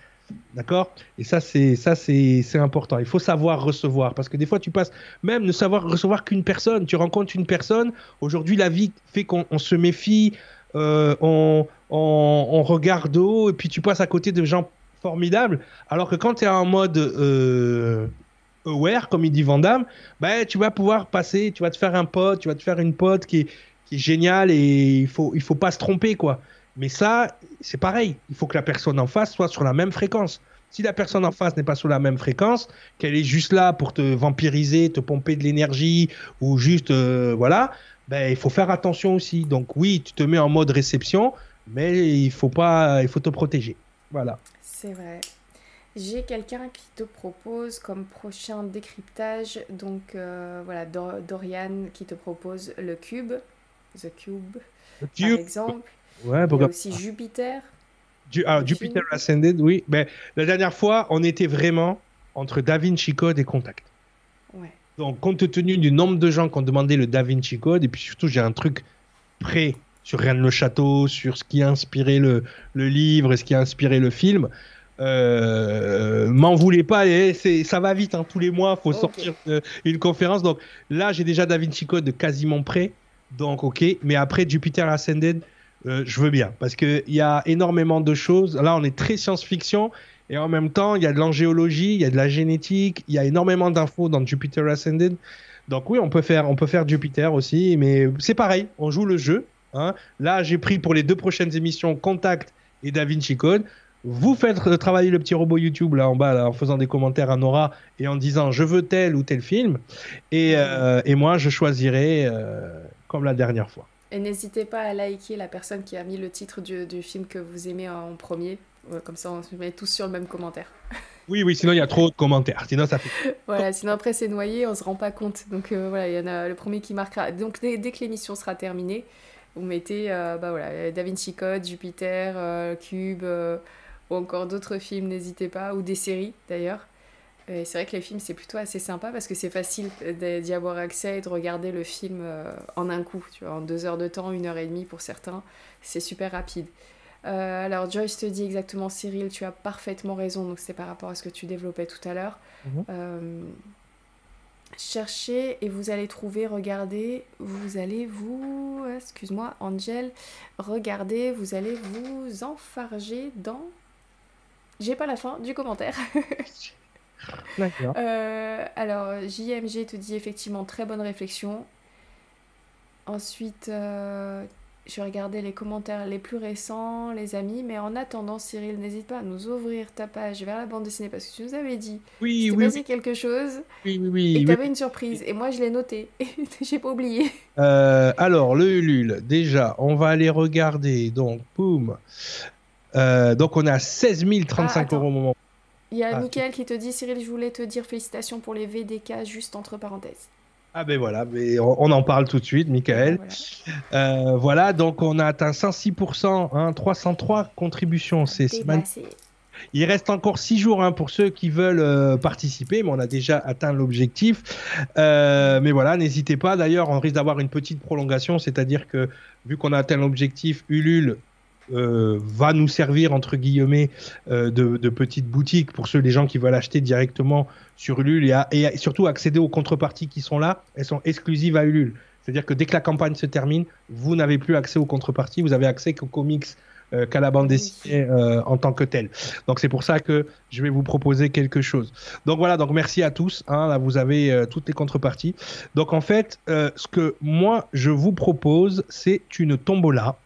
D'accord? Et ça, c'est important. Il faut savoir recevoir parce que des fois, tu passes même ne savoir recevoir qu'une personne. Tu rencontres une personne. Aujourd'hui, la vie fait qu'on se méfie, euh, on, on, regarde haut et puis tu passes à côté de gens formidables. Alors que quand tu es en mode euh, aware, comme il dit Vandame, ben, tu vas pouvoir passer, tu vas te faire un pote, tu vas te faire une pote qui est, qui est géniale et il faut, il faut pas se tromper, quoi. Mais ça, c'est pareil. Il faut que la personne en face soit sur la même fréquence. Si la personne en face n'est pas sur la même fréquence, qu'elle est juste là pour te vampiriser, te pomper de l'énergie ou juste, euh, voilà, ben, il faut faire attention aussi. Donc oui, tu te mets en mode réception, mais il faut pas, il faut te protéger. Voilà. C'est vrai. J'ai quelqu'un qui te propose comme prochain décryptage, donc euh, voilà, Dorian qui te propose le cube, The Cube, par exemple. Ouais, Il y a aussi Jupiter. ah, Jupiter Ascended, oui. Mais ben, la dernière fois, on était vraiment entre Da Vinci Code et Contact. Ouais. Donc, compte tenu du nombre de gens qui ont demandé le Da Vinci Code, et puis surtout, j'ai un truc prêt sur Rien le Château, sur ce qui a inspiré le, le livre et ce qui a inspiré le film. Euh, m'en voulez pas, et ça va vite, hein, tous les mois, faut sortir euh, une conférence. Donc là, j'ai déjà Da Vinci Code quasiment prêt, donc ok. Mais après Jupiter Ascended, euh, je veux bien, parce qu'il y a énormément de choses. Là, on est très science-fiction, et en même temps, il y a de l'angéologie, il y a de la génétique, il y a énormément d'infos dans Jupiter Ascended. Donc oui, on peut faire, on peut faire Jupiter aussi, mais c'est pareil, on joue le jeu. Hein. Là, j'ai pris pour les deux prochaines émissions Contact et Da Vinci Code. Vous faites travailler le petit robot YouTube là en bas en faisant des commentaires à Nora et en disant je veux tel ou tel film et, euh, et moi je choisirai euh, comme la dernière fois. Et n'hésitez pas à liker la personne qui a mis le titre du, du film que vous aimez en premier. Comme ça, on se met tous sur le même commentaire. Oui, oui, sinon il y a trop de commentaires. Sinon, ça fait. voilà, sinon après c'est noyé, on se rend pas compte. Donc euh, voilà, il y en a le premier qui marquera. Donc dès, dès que l'émission sera terminée, vous mettez bah, voilà, Da Vinci Code, Jupiter, Cube ou encore d'autres films, n'hésitez pas, ou des séries d'ailleurs. Et c'est vrai que les films, c'est plutôt assez sympa parce que c'est facile d'y avoir accès et de regarder le film euh, en un coup, tu vois, en deux heures de temps, une heure et demie pour certains. C'est super rapide. Euh, alors Joyce te dit exactement, Cyril, tu as parfaitement raison, donc c'est par rapport à ce que tu développais tout à l'heure. Mhm. Euh, cherchez et vous allez trouver, regardez, vous allez vous, excuse-moi, Angel, regardez, vous allez vous enfarger dans j'ai pas la fin du commentaire. D'accord. Euh, alors, JMG te dit effectivement très bonne réflexion. Ensuite, euh, je regardais les commentaires les plus récents, les amis. Mais en attendant, Cyril, n'hésite pas à nous ouvrir ta page vers la bande dessinée parce que tu nous avais dit oui, oui, passé quelque chose oui, oui, oui, et tu avais une surprise. Et moi, je l'ai noté. J'ai pas oublié. Euh, alors, le Ulule, déjà, on va aller regarder. Donc, boum. Euh, donc, on a 16 035 ah, euros au moment. Il y a ah, qui te dit Cyril, je voulais te dire félicitations pour les VDK, juste entre parenthèses. Ah ben voilà, mais on, en parle tout de suite, Michael. Euh, voilà. donc on a atteint 106%, hein, 303 contributions. C'est il reste encore 6 jours hein, pour ceux qui veulent euh, participer, mais on a déjà atteint l'objectif. Euh, mais voilà, n'hésitez pas. D'ailleurs, on risque d'avoir une petite prolongation, c'est-à-dire que vu qu'on a atteint l'objectif, Ulule euh, va nous servir entre guillemets euh, de, petite boutique pour ceux les gens qui veulent acheter directement sur Ulule et, surtout accéder aux contreparties qui sont là. Elles sont exclusives à Ulule. C'est-à-dire que dès que la campagne se termine, vous n'avez plus accès aux contreparties, vous avez accès qu'aux comics, euh, qu'à la bande dessinée en tant que telle. Donc c'est pour ça que je vais vous proposer quelque chose. Donc voilà, donc merci à tous. Hein, là vous avez toutes les contreparties. Donc en fait, ce que moi je vous propose, c'est une tombola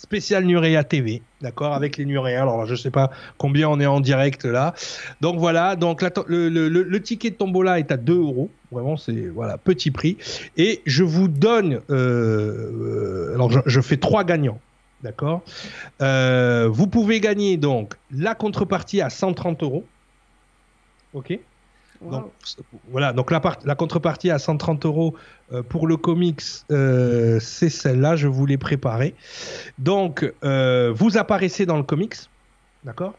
spécial Nurea TV, d'accord, avec les Nuréens. Alors, je ne sais pas combien on est en direct là. Donc voilà, donc le, ticket de tombola est à 2 euros. Vraiment, c'est voilà petit prix. Et je vous donne, euh, euh, alors je, fais trois gagnants. D'accord euh, Vous pouvez gagner donc la contrepartie à 130 euros. Ok donc, voilà, donc la, contrepartie à 130 euros euh, pour le comics, euh, c'est celle-là, je vous l'ai préparée. Donc, euh, vous apparaissez dans le comics, d'accord?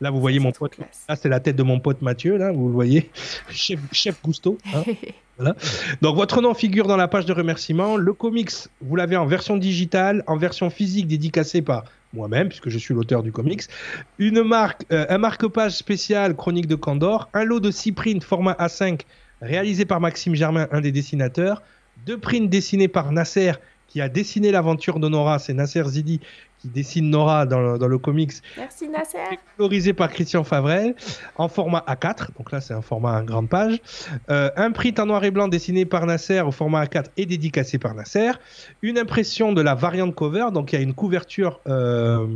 Là, vous voyez mon pote. Là, c'est la tête de mon pote Mathieu, là, vous le voyez. Chef, chef Gusto. Hein. voilà. Donc, votre nom figure dans la page de remerciement. Le comics, vous l'avez en version digitale, en version physique dédicacée par moi-même, puisque je suis l'auteur du comics, une marque, euh, un marque-page spécial Chronique de Candor, un lot de 6 prints format A5 réalisé par Maxime Germain, un des dessinateurs, deux prints dessinés par Nasser, qui a dessiné l'aventure d'Honora, c'est Nasser Zidi qui dessine Nora dans le, dans le comics. Merci Nasser. Colorisé par Christian Favrel en format A4. Donc là, c'est un format en grande page. Euh, un print en noir et blanc dessiné par Nasser au format A4 et dédicacé par Nasser. Une impression de la variante cover. Donc il y a une couverture. Euh,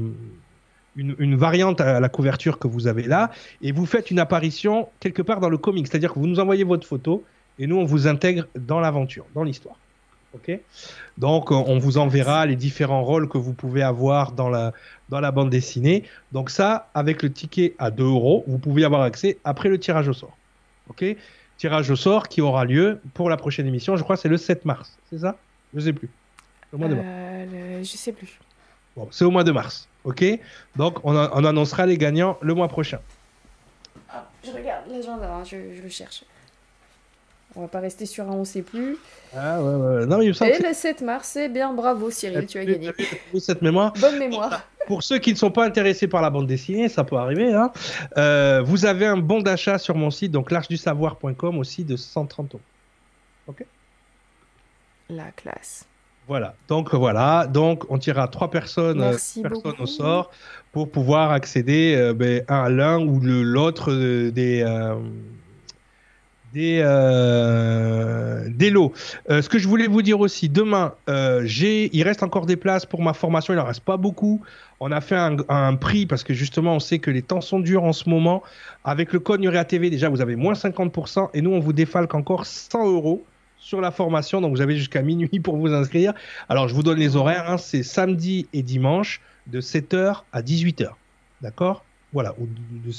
une, une, variante à la couverture que vous avez là, et vous faites une apparition quelque part dans le comic, c'est-à-dire que vous nous envoyez votre photo, et nous on vous intègre dans l'aventure, dans l'histoire. Ok Donc, on vous enverra les différents rôles que vous pouvez avoir dans la, dans la bande dessinée. Donc, ça, avec le ticket à 2 euros, vous pouvez avoir accès après le tirage au sort. Ok Tirage au sort qui aura lieu pour la prochaine émission. Je crois que c'est le 7 mars. C'est ça? Je sais plus. Au mois de mars. Euh, je sais plus. Bon, c'est au mois de mars. Ok Donc, on, on, annoncera les gagnants le mois prochain. Ah, je regarde l'agenda, hein, je, je le cherche. On va pas rester sur un on sait plus. Ah ouais, ouais. Non, il Et le 7 mars, c'est bien bravo Cyril, tu as gagné. Cette mémoire. Bonne mémoire. Pour ceux qui ne sont pas intéressés par la bande dessinée, ça peut arriver. Hein. Euh, vous avez un bon d'achat sur mon site, donc l'archedusavoir.com aussi de 130 euros. Ok? La classe. Voilà, donc voilà, donc on tirera trois personnes, personnes au sort pour pouvoir accéder euh, ben, à l'un ou l'autre euh, des, euh, des lots. Euh, ce que je voulais vous dire aussi, demain, euh, il reste encore des places pour ma formation, il n'en reste pas beaucoup. On a fait un, prix parce que justement, on sait que les temps sont durs en ce moment. Avec le code Nuria TV, déjà, vous avez moins 50% et nous, on vous défalque encore 100 euros sur la formation. Donc, vous avez jusqu'à minuit pour vous inscrire. Alors, je vous donne les horaires. Hein. c'est samedi et dimanche de 7h à 18h. D'accord? Voilà.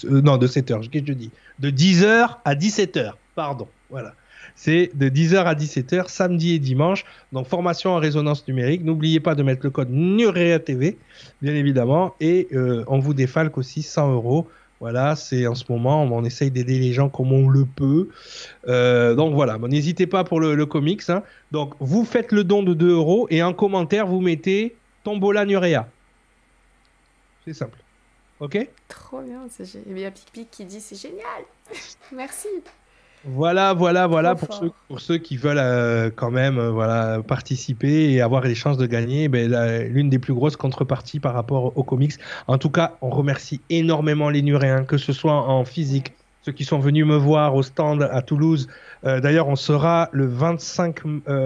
non, de 7h. Qu'est-ce que je dis? De 10h à 17h pardon. Voilà. C'est de 10h à 17h, samedi et dimanche. Donc, formation en résonance numérique. N'oubliez pas de mettre le code NUREA TV, bien évidemment. Et euh, on vous défalque aussi 100 euros. Voilà, c'est en ce moment, on essaye d'aider les gens comme on le peut. Euh, donc voilà, n'hésitez pas pour le, comics. Hein. Donc, vous faites le don de 2 euros et en commentaire, vous mettez Tombola Nurea. C'est simple. Ok? Trop bien. Il y a Pic qui dit c'est génial. Merci. Voilà, voilà, voilà pour ceux, pour ceux qui veulent euh, quand même euh, voilà participer et avoir les chances de gagner. Ben, l'une des plus grosses contreparties par rapport aux comics. En tout cas, on remercie énormément les Nuréens, que ce soit en physique, que ceux qui sont venus me voir au stand à Toulouse. D'ailleurs, on sera le 25,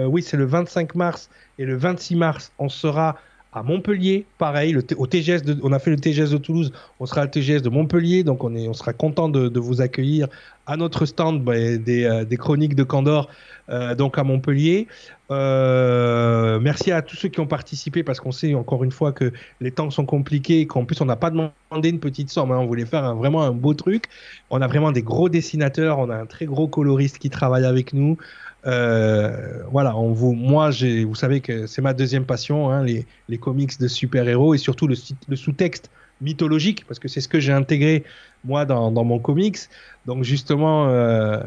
oui, c'est le 25 mars et le 26 mars, on sera à Montpellier, pareil, au TGS de, on a fait le TGS de Toulouse, on sera au TGS de Montpellier, donc on, est, on sera content de, vous accueillir à notre stand bah, des, euh, des, chroniques de Candor, euh, donc à Montpellier. Euh, merci à tous ceux qui ont participé parce qu'on sait encore une fois que les temps sont compliqués qu'en plus on n'a pas demandé une petite somme, hein. on voulait faire vraiment un beau truc. On a vraiment des gros dessinateurs, on a un très gros coloriste qui travaille avec nous. Euh, voilà, vous, moi, vous savez que c'est ma deuxième passion, hein, les, comics de super-héros et surtout le, sous-texte mythologique, parce que c'est ce que j'ai intégré moi dans, mon comics. Donc justement, euh,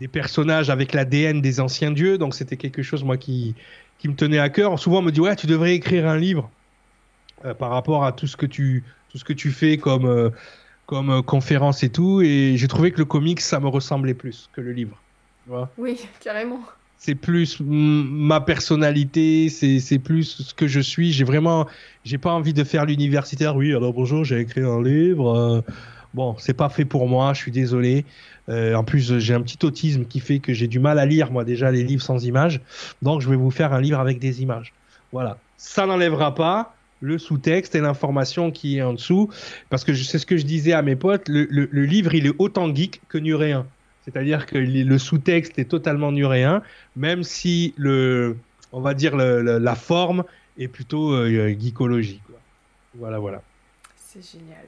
des personnages avec l'ADN des anciens dieux, donc c'était quelque chose moi qui, me tenait à cœur. Souvent on me dit ouais, tu devrais écrire un livre euh, par rapport à tout ce que tu, tout ce que tu fais comme, comme conférence et tout, et j'ai trouvé que le comics ça me ressemblait plus que le livre. Oui, carrément. C'est plus ma personnalité, c'est plus ce que je suis. J'ai vraiment, j'ai pas envie de faire l'universitaire. Oui, alors bonjour, j'ai écrit un livre. Euh, bon, c'est pas fait pour moi, je suis désolé. Euh, en plus, j'ai un petit autisme qui fait que j'ai du mal à lire, moi, déjà, les livres sans images. Donc, je vais vous faire un livre avec des images. Voilà. Ça n'enlèvera pas le sous-texte et l'information qui est en dessous. Parce que c'est ce que je disais à mes potes, le, le livre, il est autant geek que nuréen. C'est-à-dire que le sous-texte est totalement nuréen, même si le, on va dire la forme est plutôt euh, geekologie. Voilà, voilà. C'est génial.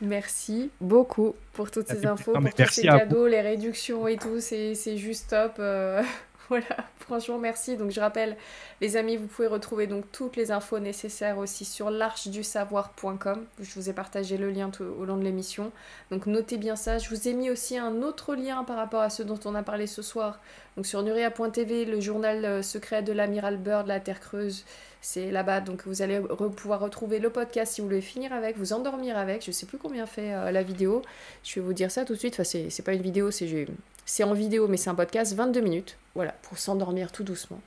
Merci beaucoup pour toutes ces infos, pour tous ces cadeaux, les réductions et tout. C'est juste top. Euh, voilà, franchement, merci. Donc, je rappelle, les amis, vous pouvez retrouver donc toutes les infos nécessaires aussi sur l'archedusavoir.com. Je vous ai partagé le lien tout au long de l'émission. Donc, notez bien ça. Je vous ai mis aussi un autre lien par rapport à ce dont on a parlé ce soir. Donc, sur nuria.tv, le journal euh, secret de l'amiral Bird, la Terre Creuse. C'est là-bas, donc vous allez pouvoir retrouver le podcast si vous voulez finir avec, vous endormir avec. Je sais plus combien fait euh, la vidéo. Je vais vous dire ça tout de suite. Enfin, c'est pas une vidéo, c'est en vidéo, mais c'est un podcast, 22 minutes. Voilà, pour s'endormir tout doucement.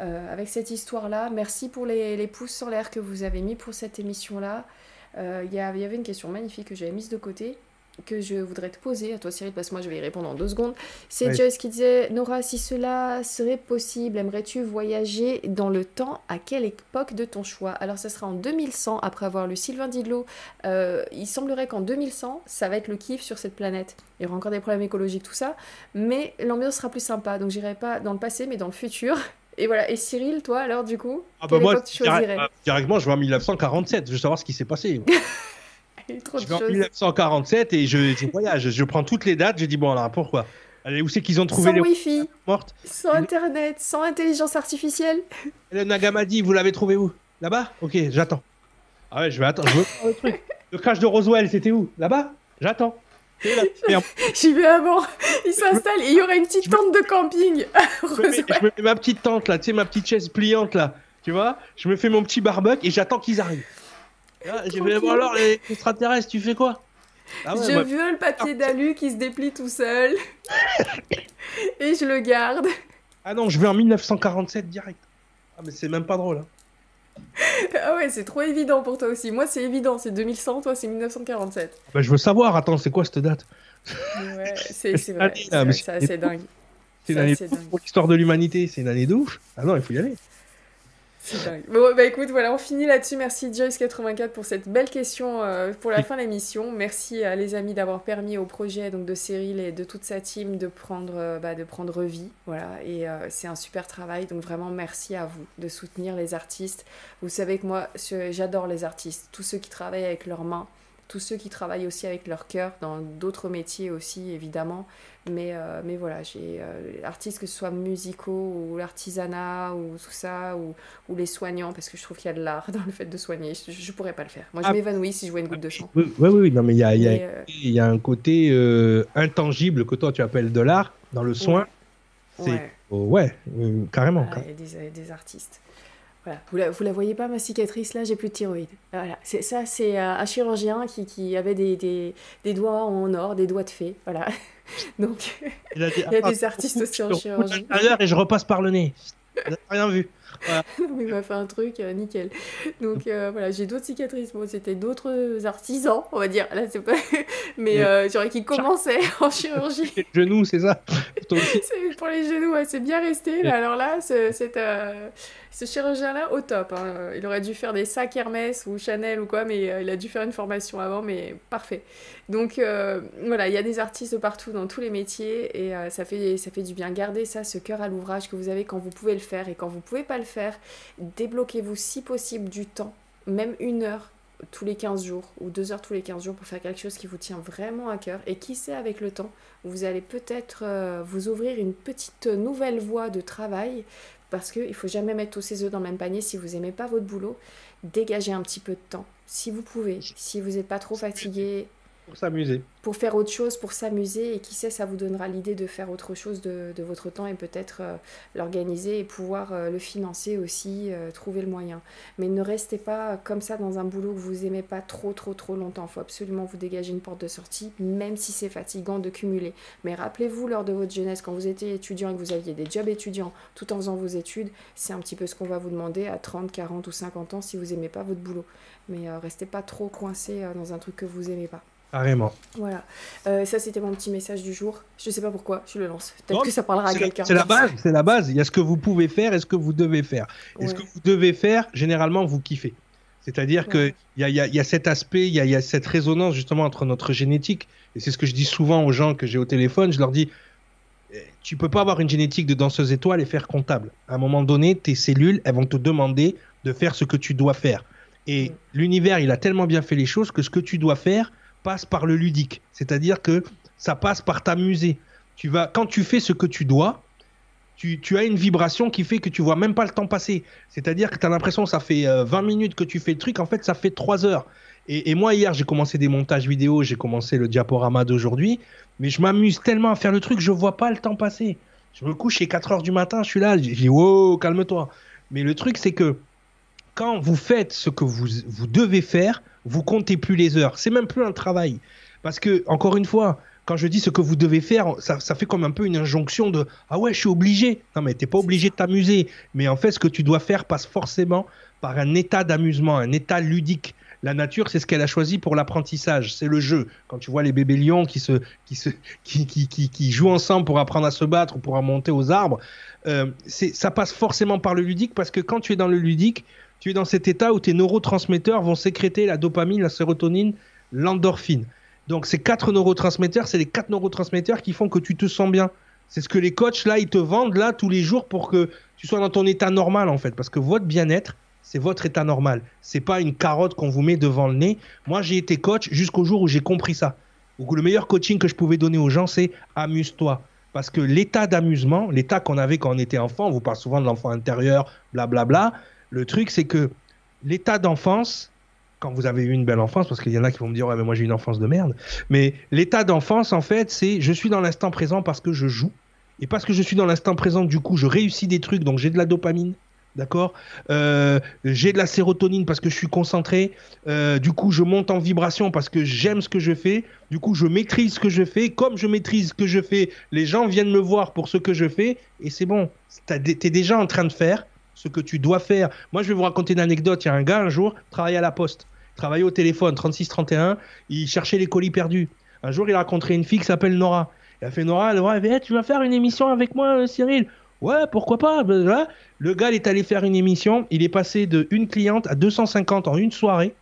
Euh, avec cette histoire-là, merci pour les, pouces en l'air que vous avez mis pour cette émission-là. Euh, il y, avait une question magnifique que j'avais mise de côté que je voudrais te poser à toi Cyril parce que moi je vais y répondre en deux secondes. C'est Joyce qui disait Nora, si cela serait possible, aimerais-tu voyager dans le temps? À quelle époque de ton choix? Alors ça sera en 2100 après avoir lu Sylvain Didlot. Euh, il semblerait qu'en 2100 ça va être le kiff sur cette planète. Il y aura encore des problèmes écologiques tout ça, mais l'ambiance sera plus sympa. Donc j'irai pas dans le passé mais dans le futur. Et voilà. Et Cyril, toi alors du coup ah bah moi, tu choisirais? Directement, je vais en 1947. Je veux savoir ce qui s'est passé. je vais en 1947 et je, voyage. Je prends toutes les dates. Je dis bon alors pourquoi? Allez, où c'est qu'ils ont trouvé sans les wifi, mortes? Sans internet, sans intelligence artificielle. le Nagamadi, vous l'avez trouvé où? Là-bas? Ok, j'attends. Ah ouais, je vais attendre. Je veux le truc. Le crash de Roswell, c'était où? Là-bas? J'attends. J'y vais avant. Il s'installe et il y aura une petite tente de camping. je, me mets, je me mets ma petite tente là, tu sais, ma petite chaise pliante là. Tu vois? Je me fais mon petit barbecue et j'attends qu'ils arrivent. Ah, j'ai bon alors les extraterrestres, tu fais quoi? Ah Je veux le papier ah. d'alu qui se déplie tout seul. et je le garde. Ah non, je vais en 1947 direct. Ah mais c'est même pas drôle. Hein. ah ouais, c'est trop évident pour toi aussi. Moi c'est évident, c'est 2100, toi c'est 1947. Bah, je veux savoir, attends, c'est quoi cette date? Ouais, c'est vrai, c'est assez dingue. C'est une année pour l'histoire de l'humanité, c'est une année de ouf. Ah non, il faut y aller. Bon, bah écoute, voilà, on finit là-dessus. Merci Joyce84 pour cette belle question euh, pour la fin de l'émission. Merci à les amis d'avoir permis au projet donc, de Cyril et de toute sa team de prendre, euh, bah, de prendre vie. Voilà, et euh, c'est un super travail. Donc vraiment, merci à vous de soutenir les artistes. Vous savez que moi, j'adore les artistes, tous ceux qui travaillent avec leurs mains tous ceux qui travaillent aussi avec leur cœur, dans d'autres métiers aussi évidemment. Mais, euh, mais voilà, j'ai euh, artistes que ce soit musicaux ou l'artisanat ou tout ça, ou, ou, les soignants, parce que je trouve qu'il y a de l'art dans le fait de soigner. Je, ne pourrais pas le faire. Moi, je ah. m'évanouis si je vois une goutte de sang. Oui, oui, oui, non, mais il y a, y, a, euh, y a, un côté intangible que toi tu appelles de l'art dans le soin. C'est ouais, carrément. Il y a des, des artistes. Voilà. Vous la, vous la voyez pas, ma cicatrice là, j'ai plus de thyroïde. Voilà. C'est, ça, c'est euh, un chirurgien qui, qui avait des, des, des, doigts en or, des doigts de fée. Voilà. Donc, il, y a des artistes aussi en chirurgie. Et je repasse par le nez. rien vu. il m'a fait un truc euh, nickel. Donc euh, voilà, j'ai d'autres cicatrices. Bon, c'était d'autres artisans, on va dire. Là, c'est pas. Mais euh, j'aurais qui commençait en chirurgie. Les genoux, c'est ça Pour les genoux, c'est bien resté. alors là, c'est ce chirurgien-là, au top. Hein. Il aurait dû faire des sacs Hermès ou Chanel ou quoi, mais il a dû faire une formation avant, mais parfait. Donc voilà, il y a des artistes partout dans tous les métiers et ça, fait, ça fait du bien. Gardez ça, ce cœur à l'ouvrage que vous avez quand vous pouvez le faire et quand vous pouvez pas le faire, débloquez-vous si possible du temps, même une heure tous les 15 jours ou deux heures tous les 15 jours pour faire quelque chose qui vous tient vraiment à cœur. Et qui sait, avec le temps, vous allez peut-être euh, vous ouvrir une petite nouvelle voie de travail parce qu'il ne faut jamais mettre tous ses œufs dans le même panier si vous n'aimez pas votre boulot. Dégagez un petit peu de temps, si vous pouvez, si vous n'êtes pas trop fatigué, pour s'amuser. Pour faire autre chose, pour s'amuser. Et qui sait, ça vous donnera l'idée de faire autre chose de, votre temps et peut-être euh, l'organiser et pouvoir euh, le financer aussi, euh, trouver le moyen. Mais ne restez pas comme ça dans un boulot que vous aimez pas trop, trop, trop longtemps. Il faut absolument vous dégager une porte de sortie, même si c'est fatigant de cumuler. Mais rappelez-vous, lors de votre jeunesse, quand vous étiez étudiant et que vous aviez des jobs étudiants tout en faisant vos études, c'est un petit peu ce qu'on va vous demander à 30, 40 ou 50 ans si vous aimez pas votre boulot. Mais restez pas trop coincé dans un truc que vous aimez pas. Carrément. Voilà. Euh, ça, c'était mon petit message du jour. Je sais pas pourquoi, je le lance. Peut-être que ça parlera à quelqu'un. C'est la base, c'est la base. Il y a ce que vous pouvez faire et ce que vous devez faire. Et ce que vous devez faire, généralement, vous kiffez. C'est-à-dire que qu'il y a, y a, cet aspect, il y a, y a, cette résonance justement entre notre génétique. Et c'est ce que je dis souvent aux gens que j'ai au téléphone. Je leur dis, eh, tu peux pas avoir une génétique de danseuse étoile et faire comptable. À un moment donné, tes cellules, elles vont te demander de faire ce que tu dois faire. Et l'univers, il a tellement bien fait les choses que ce que tu dois faire, passe par le ludique. C'est-à-dire que ça passe par t'amuser. Tu vas, quand tu fais ce que tu dois, tu, as une vibration qui fait que tu vois même pas le temps passer. C'est-à-dire que tu as l'impression que ça fait 20 euh, minutes que tu fais le truc, en fait ça fait 3 heures. Et, moi hier j'ai commencé des montages vidéo, j'ai commencé le diaporama d'aujourd'hui, mais je m'amuse tellement à faire le truc, je vois pas le temps passer. Je me couche à 4 heures du matin, je suis là, je dis wow, calme-toi. Mais le truc c'est que quand vous faites ce que vous devez faire, vous comptez plus les heures. C'est même plus un travail. Parce que, encore une fois, quand je dis ce que vous devez faire, ça, fait comme un peu une injonction de Ah ouais, je suis obligé. Non, mais t'es pas obligé de t'amuser. Mais en fait, ce que tu dois faire passe forcément par un état d'amusement, un état ludique. La nature, c'est ce qu'elle a choisi pour l'apprentissage, c'est le jeu. Quand tu vois les bébés lions qui, se, qui, se, qui, qui, qui, jouent ensemble pour apprendre à se battre ou pour monter aux arbres, euh, ça passe forcément par le ludique parce que quand tu es dans le ludique, tu es dans cet état où tes neurotransmetteurs vont sécréter la dopamine, la sérotonine, l'endorphine. Donc ces quatre neurotransmetteurs, c'est les quatre neurotransmetteurs qui font que tu te sens bien. C'est ce que les coachs là, ils te vendent là tous les jours pour que tu sois dans ton état normal en fait, parce que votre bien-être, c'est votre état normal. C'est pas une carotte qu'on vous met devant le nez. Moi, j'ai été coach jusqu'au jour où j'ai compris ça. Donc, le meilleur coaching que je pouvais donner aux gens, c'est amuse-toi. Parce que l'état d'amusement, l'état qu'on avait quand on était enfant, on vous parle souvent de l'enfant intérieur, blablabla. Bla, bla, le truc, c'est que l'état d'enfance, quand vous avez eu une belle enfance, parce qu'il y en a qui vont me dire, ouais, mais moi j'ai une enfance de merde, mais l'état d'enfance, en fait, c'est je suis dans l'instant présent parce que je joue. Et parce que je suis dans l'instant présent, du coup, je réussis des trucs, donc j'ai de la dopamine. D'accord euh, J'ai de la sérotonine parce que je suis concentré. Euh, du coup, je monte en vibration parce que j'aime ce que je fais. Du coup, je maîtrise ce que je fais. Comme je maîtrise ce que je fais, les gens viennent me voir pour ce que je fais. Et c'est bon. Tu es déjà en train de faire ce que tu dois faire. Moi, je vais vous raconter une anecdote. Il y a un gars, un jour, travaillait à la poste, travaillait au téléphone, 36-31, il cherchait les colis perdus. Un jour, il a rencontré une fille qui s'appelle Nora. Il a fait Nora, elle tu vas faire une émission avec moi, euh, Cyril? Ouais, pourquoi pas? Le gars, il est allé faire une émission. Il est passé de une cliente à 250 en une soirée,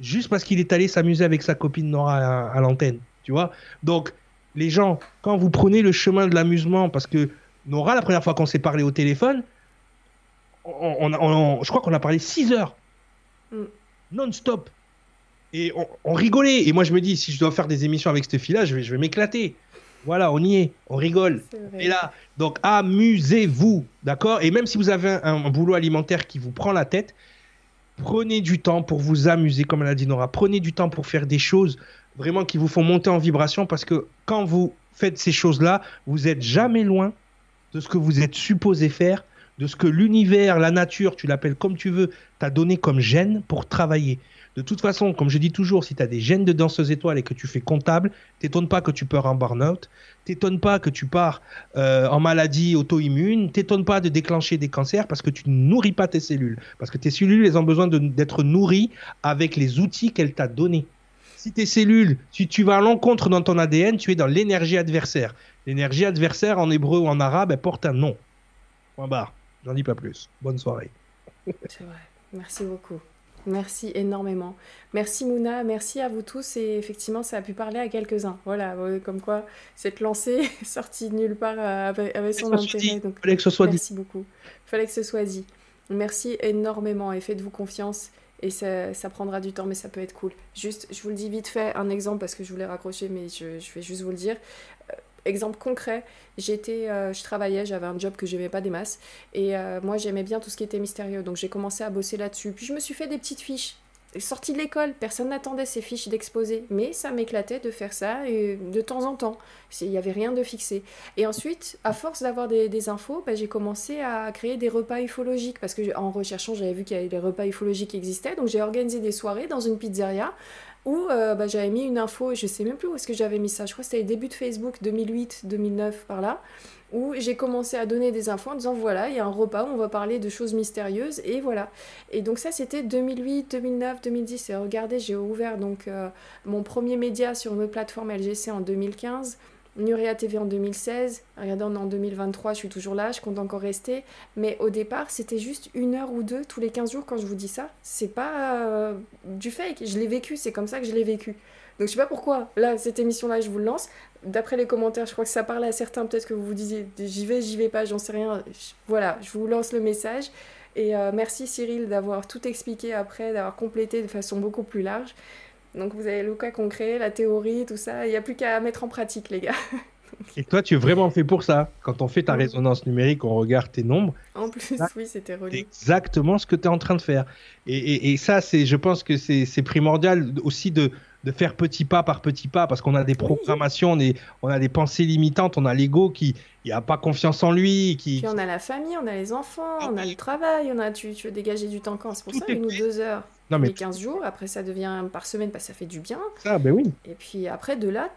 juste parce qu'il est allé s'amuser avec sa copine Nora à, à l'antenne. Tu vois? Donc, les gens, quand vous prenez le chemin de l'amusement, parce que Nora, la première fois qu'on s'est parlé au téléphone, on, je crois qu'on a parlé 6 heures. Mm. Non-stop. Et on, rigolait. Et moi, je me dis, si je dois faire des émissions avec cette fille-là, je vais, je vais m'éclater. Voilà, on y est, on rigole. Et là, donc amusez-vous, d'accord? Et même si vous avez un, boulot alimentaire qui vous prend la tête, prenez du temps pour vous amuser, comme l'a dit Nora. Prenez du temps pour faire des choses vraiment qui vous font monter en vibration parce que quand vous faites ces choses-là, vous êtes jamais loin de ce que vous êtes supposé faire de ce que l'univers, la nature, tu l'appelles comme tu veux, t'a donné comme gène pour travailler. De toute façon, comme je dis toujours, si tu as des gènes de danseuse étoile et que tu fais comptable, t'étonne pas que tu pars en burn-out, t'étonne pas que tu pars euh, en maladie auto-immune, t'étonne pas de déclencher des cancers parce que tu ne nourris pas tes cellules. Parce que tes cellules, elles ont besoin d'être nourries avec les outils qu'elle t'a donnés. Si tes cellules, si tu vas à l'encontre dans ton ADN, tu es dans l'énergie adversaire. L'énergie adversaire en hébreu ou en arabe, elle porte un nom. Point barre. J'en dis pas plus. Bonne soirée. C'est vrai. Merci beaucoup. Merci énormément. Merci Mouna, merci à vous tous et effectivement ça a pu parler à quelques-uns. Voilà, comme quoi cette lancée sortie de nulle part euh, avait, son intérêt. Donc, fallait que ce soit merci beaucoup. Fallait que ce soit dit. Merci énormément et faites-vous confiance et ça, ça, prendra du temps mais ça peut être cool. Juste, je vous le dis vite fait, un exemple parce que je voulais raccrocher mais je, je vais juste vous le dire. Exemple concret, j'étais, euh, je travaillais, j'avais un job que j'aimais pas des masses, et euh, moi j'aimais bien tout ce qui était mystérieux, donc j'ai commencé à bosser là-dessus. Puis je me suis fait des petites fiches. Sortie de l'école, personne n'attendait ces fiches d'exposé, mais ça m'éclatait de faire ça de temps en temps. Il n'y avait rien de fixé. Et ensuite, à force d'avoir des, infos, bah, j'ai commencé à créer des repas ufologiques parce que en recherchant, j'avais vu qu'il y avait des repas ufologiques qui existaient, donc j'ai organisé des soirées dans une pizzeria où euh, bah, j'avais mis une info, je sais même plus où est-ce que j'avais mis ça, je crois que c'était les débuts de Facebook 2008, 2009 par là, où j'ai commencé à donner des infos en disant voilà, il y a un repas où on va parler de choses mystérieuses et voilà. Et donc ça c'était 2008, 2009, 2010 et regardez, j'ai ouvert donc euh, mon premier média sur une plateforme LGC en 2015. Nuria TV en 2016, regardez, on est en 2023, je suis toujours là, je compte encore rester. Mais au départ, c'était juste une heure ou deux tous les 15 jours quand je vous dis ça. C'est pas euh, du fake, je l'ai vécu, c'est comme ça que je l'ai vécu. Donc je sais pas pourquoi, là, cette émission-là, je vous le lance. D'après les commentaires, je crois que ça parle à certains, peut-être que vous vous disiez j'y vais, j'y vais pas, j'en sais rien. voilà, je vous lance le message. Et euh, merci Cyril d'avoir tout expliqué après, d'avoir complété de façon beaucoup plus large. Donc vous avez le cas concret, la théorie, tout ça. Il n'y a plus qu'à mettre en pratique, les gars. Et toi, tu es vraiment fait pour ça. Quand on fait ta résonance numérique, on regarde tes nombres. En plus, oui, c'était relié. Exactement ce que tu es en train de faire. Et, et, ça, c'est, je pense que c'est primordial aussi de, de faire petit pas par petit pas parce qu'on a des programmations, on, est, on a des pensées limitantes, on a l'ego qui n'a pas confiance en lui. Qui... Puis on a la famille, on a les enfants, ah on a le travail, on a, tu, tu veux dégager du temps quand? C'est pour ça, une ou deux heures non, mais... 15 jours, après ça devient par semaine parce que ça fait du bien. Ah, ben oui. Et puis après, de là,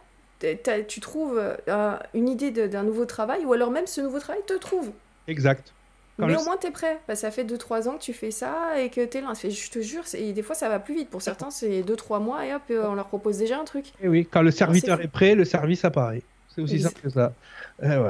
tu trouves euh, une idée d'un nouveau travail, ou alors même ce nouveau travail te trouve. Exact. mais au moins, tu es prêt. Bah, ça fait 2-3 ans que tu fais ça et que tu es là. Je te jure, et des fois, ça va plus vite. Pour certains, c'est 2-3 mois et hop, euh, on leur propose déjà un truc. Et oui, quand le serviteur est prêt, le service apparaît. C'est aussi simple que ça.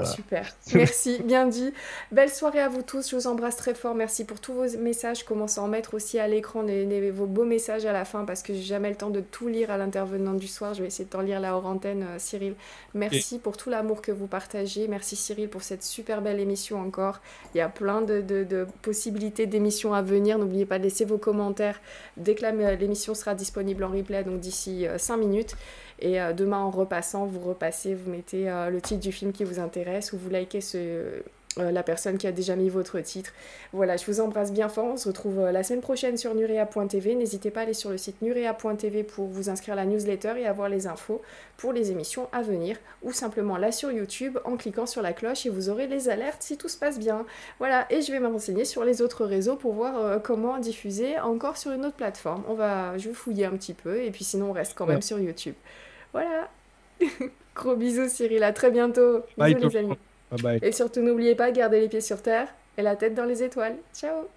Super. Merci, bien dit. Belle soirée à vous tous. Je vous embrasse très fort. Merci pour tous vos messages. Commencez à en mettre aussi à l'écran vos beaux messages à la fin parce que j'ai jamais le temps de tout lire à l'intervenant du soir. Je vais essayer de t'en lire la hors antenne, euh, Cyril. Merci pour tout l'amour que vous partagez. Merci, Cyril, pour cette super belle émission encore. Il y a plein de, de possibilités d'émissions à venir. N'oubliez pas de laisser vos commentaires dès que l'émission sera disponible en replay, donc d'ici 5 euh, minutes. Et euh, demain, en repassant, vous repassez, vous mettez euh, le titre du film qui vous intéresse ou vous likez ce, euh, la personne qui a déjà mis votre titre. Voilà, je vous embrasse bien fort. On se retrouve la semaine prochaine sur nurea.tv. N'hésitez pas à aller sur le site nurea.tv pour vous inscrire à la newsletter et avoir les infos pour les émissions à venir ou simplement là sur YouTube en cliquant sur la cloche et vous aurez les alertes si tout se passe bien. Voilà, et je vais me renseigner sur les autres réseaux pour voir comment diffuser encore sur une autre plateforme. On va, je vais fouiller un petit peu et puis sinon on reste quand même sur YouTube. Voilà. Gros bisous, Cyril. À très bientôt. Bisous, bye, les amis. Bye bye. Et surtout, n'oubliez pas, garder les pieds sur terre et la tête dans les étoiles. Ciao.